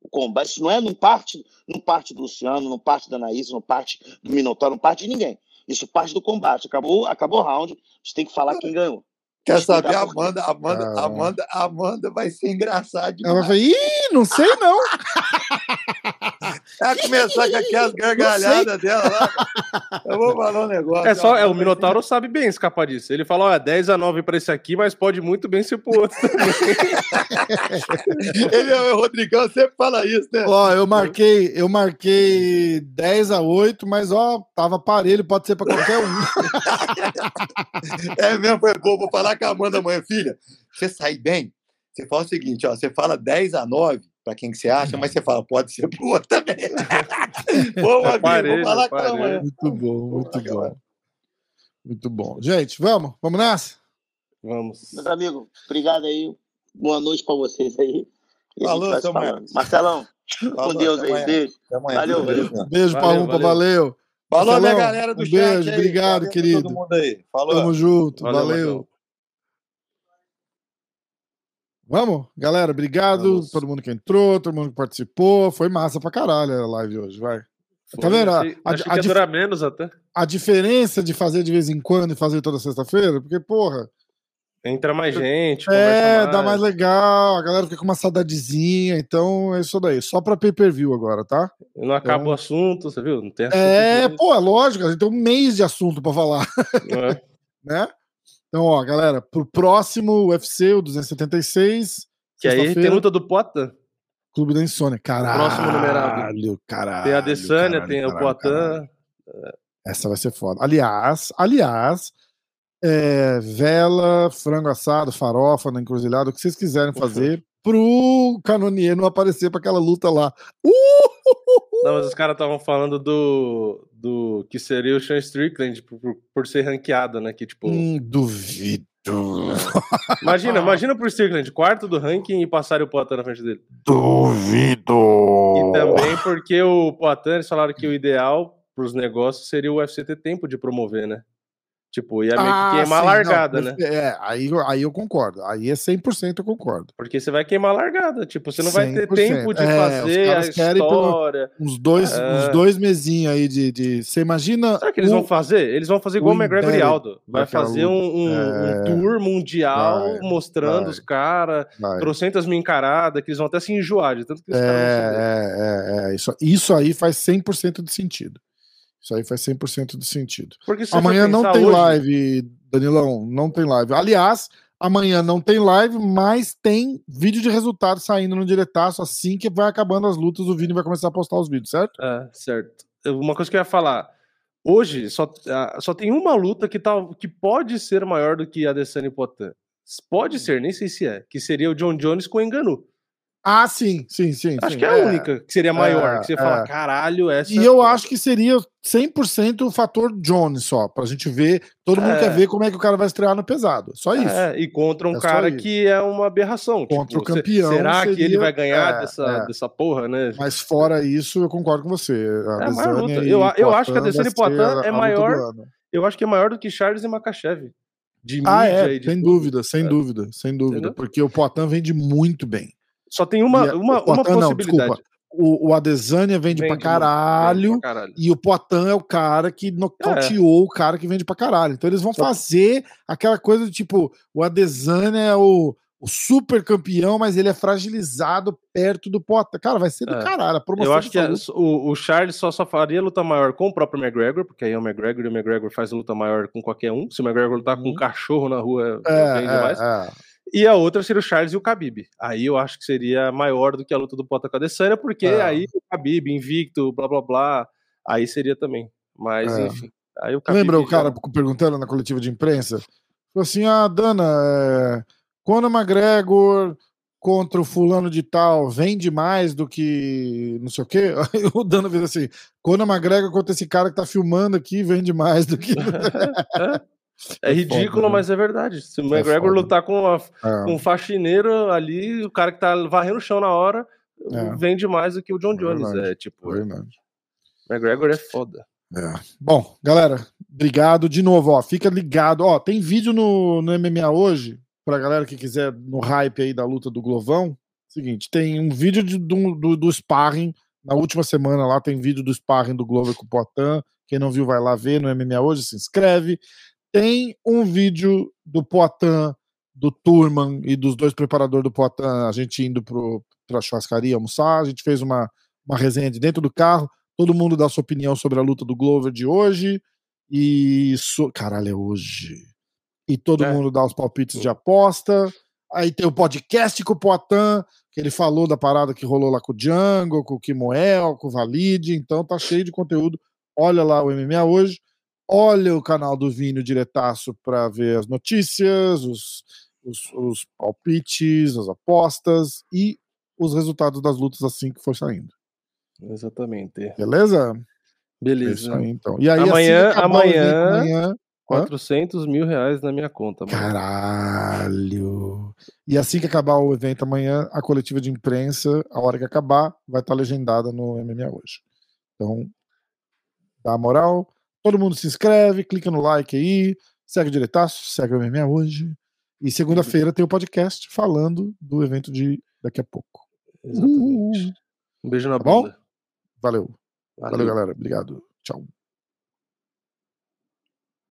O combate, isso não é, não parte, não parte do Luciano, não parte da Anaísa, não parte do Minotauro, não parte de ninguém. Isso parte do combate. Acabou, acabou o round, você tem que falar quem ganhou. Quer saber? A. Amanda, Amanda, Ah. Amanda, Amanda vai ser engraçado Ela demais. vai ih, não sei não. Ela começar com aquelas gargalhadas dela lá. Eu vou falar um negócio. É só, é, o Minotauro sabe bem escapar disso. Ele fala, ó, é 10 a 9 pra esse aqui, mas pode muito bem ser pro outro. Ele, o Rodrigão sempre fala isso, né? Ó, eu marquei, eu marquei 10 a 8, mas ó, tava parelho, pode ser pra qualquer um. É mesmo, foi bom. Vou falar com a Amanda amanhã, filha. Você sair bem, você fala o seguinte, ó, você fala 10 a 9 para quem que você acha, mas você fala, pode ser pro outro também. Boa, Aparelho, vou falar com ela. Muito bom, muito bom. Muito bom. Gente, vamos? Vamos nessa? Vamos. Meus amigos, obrigado aí. Boa noite para vocês aí. Falou. Marcos. Marcelão, Falou, com Deus aí. amanhã. Beijo. Até amanhã. Valeu, Beijo. Beijo, Valeu, Palumpa, valeu. valeu. Falou, minha Marcelão, galera do um chat. beijo, aí. obrigado, Valeu querido. Todo mundo aí. Falou. Tamo junto, Valeu, valeu. Marcelo. Vamos, galera, obrigado. Vamos. Todo mundo que entrou, todo mundo que participou. Foi massa pra caralho a live hoje, vai. Tá vendo? A, Achei, a- achei a que ia menos até. a diferença de fazer de vez em quando e fazer toda sexta-feira, porque, porra, Entra mais gente, é, conversa dá mais legal, a galera fica com uma saudadezinha, então é isso daí. Só pra pay-per-view agora, tá? Não acaba Então- o assunto, você viu? Não tem assunto É, pô, é lógico, a gente tem um mês de assunto pra falar, É. né? Então, ó, galera, pro próximo UFC, o 276, Que aí tem luta do Potan. Clube da Insônia. Caralho, Próximo numerado. caralho. Tem a Adesanya, tem o Potan. caralho. Essa vai ser foda. Aliás, aliás, é, vela, frango assado, farofa na encruzilhada, o que vocês quiserem fazer pro Canonier não aparecer pra aquela luta lá. Uh! Não, mas os caras estavam falando do, do que seria o Sean Strickland por, por, por ser ranqueado, né? Que tipo, Hum, duvido. imagina, imagina pro Strickland, quarto do ranking e passar o Poatan na frente dele. Duvido. E também porque o Poatan, eles falaram que o ideal pros negócios seria o UFC ter tempo de promover, né? Tipo, ia meio que Ah, queimar a sim, largada, não, né? É, aí, aí eu concordo. Aí é 100% eu concordo. Porque você vai queimar a largada. Tipo, você não vai ter 100%. tempo de É, os fazer a caras pelo- história. Uns dois, É. uns dois mesinhos aí de, de. Você imagina. O que eles o- vão fazer? Eles vão fazer igual o McGregor e Aldo. Vai fazer um, um- É. um tour mundial Vai, mostrando vai. os caras, trocentas mil encaradas, que eles vão até se enjoar de tanto que os caras. É, é, é, é. Isso, isso aí faz 100% de sentido. Isso aí faz 100% de sentido. Amanhã não tem hoje- live, Danilão. Não tem live. Aliás, amanhã não tem live, mas tem vídeo de resultado saindo no diretaço assim que vai acabando as lutas. O Vini vai começar a postar os vídeos, certo? É, certo. Uma coisa que eu ia falar. Hoje só, só tem uma luta que, tá, que pode ser maior do que a Adesanya e Potan. Pode ser, nem sei se é. Que seria o John Jones com o Enganu. Ah, sim, sim, sim. Acho sim. que é a única que seria maior. que você é. fala, caralho, essa. E eu acho que seria 100% o fator Jones só, pra gente ver. Todo mundo É. quer ver como é que o cara vai estrear no pesado. Só isso. É, e contra um É cara que é uma aberração. Contra o se- campeão Será que ele seria- vai ganhar é, dessa, é. dessa porra, né? Mas fora isso, eu concordo com você. A É luta. Eu eu acho que a e Poatan a- é maior. Eu acho que é maior do que Charles e Makachev. De Ah, mídia é, e de sem tudo. dúvida, sem É. dúvida, sem dúvida. Entendeu? Porque o Poitin vende muito bem. Só tem uma, E uma, não, possibilidade. desculpa. O, o Adesanya vende, Vende pra caralho. vende pra caralho. E o Poitin é o cara que nocauteou o cara que vende pra caralho. Então eles vão Só- fazer aquela coisa de tipo: o Adesanya é o, o super campeão, mas ele é fragilizado perto do Poitin. Cara, vai ser do É. caralho. A promoção Eu acho que luta- o, o Charles só, só faria luta maior com o próprio McGregor, porque aí é o McGregor e o McGregor faz luta maior com qualquer um. Se o McGregor lutar com um Uhum. cachorro na rua, é, vende mais. é, é. E a outra seria o Charles e o Khabib. Aí eu acho que seria maior do que a luta do Pota com a Adesanya, porque É. aí o Khabib, invicto, blá blá blá, aí seria também. Mas, É. enfim. Aí o Khabib Lembra o já- cara perguntando na coletiva de imprensa? Falou assim: ah, Dana, é... Conor McGregor contra o fulano de tal vende mais do que não sei o quê? Aí o Dana fez assim: Conor McGregor contra esse cara que tá filmando aqui vende mais do que. É ridículo, foda, né? mas é verdade. Se o É McGregor foda. lutar com, a- É, com um faxineiro ali, o cara que tá varrendo o chão na hora, É. vende mais do que o John É Jones. É tipo, é verdade. McGregor é foda. É. Bom, galera, obrigado de novo. Ó, fica ligado. Ó, tem vídeo no, no MMA hoje, pra galera que quiser no hype aí da luta do Glovão. Seguinte, tem um vídeo de- do, do, do sparring. Na última semana lá tem vídeo do sparring do Glover com o Poitin. Quem não viu, vai lá ver no MMA hoje, se inscreve. Tem um vídeo do Poitin, do Turman e dos dois preparadores do Poitin, a gente indo pro, pra churrascaria almoçar. A gente fez uma, uma resenha de dentro do carro. Todo mundo dá sua opinião sobre a luta do Glover de hoje. E. So... Caralho, é hoje. E todo É. mundo dá os palpites de aposta. Aí tem o podcast com o Poitin, que ele falou da parada que rolou lá com o Django, com o Kimoel, com o Valide. Então tá cheio de conteúdo. Olha lá o MMA hoje. Olha o canal do Vini Diretaço para ver as notícias, os, os, os palpites, as apostas e os resultados das lutas assim que for saindo. Exatamente. Beleza? É Beleza. aí, então. E aí, Amanhã- acabar o evento amanhã- amanhã 400 mil reais na minha conta, mano. Caralho! E assim que acabar o evento amanhã, a coletiva de imprensa, a hora que acabar, vai estar legendada no MMA hoje. Então, dá a moral. Todo mundo se inscreve, clica no like aí, segue o diretaço, segue o MMA hoje. E segunda-feira tem o podcast falando do evento de daqui a pouco. Exatamente. Um beijo na Tá bunda. Valeu. Valeu, Valeu. galera. Obrigado. Tchau.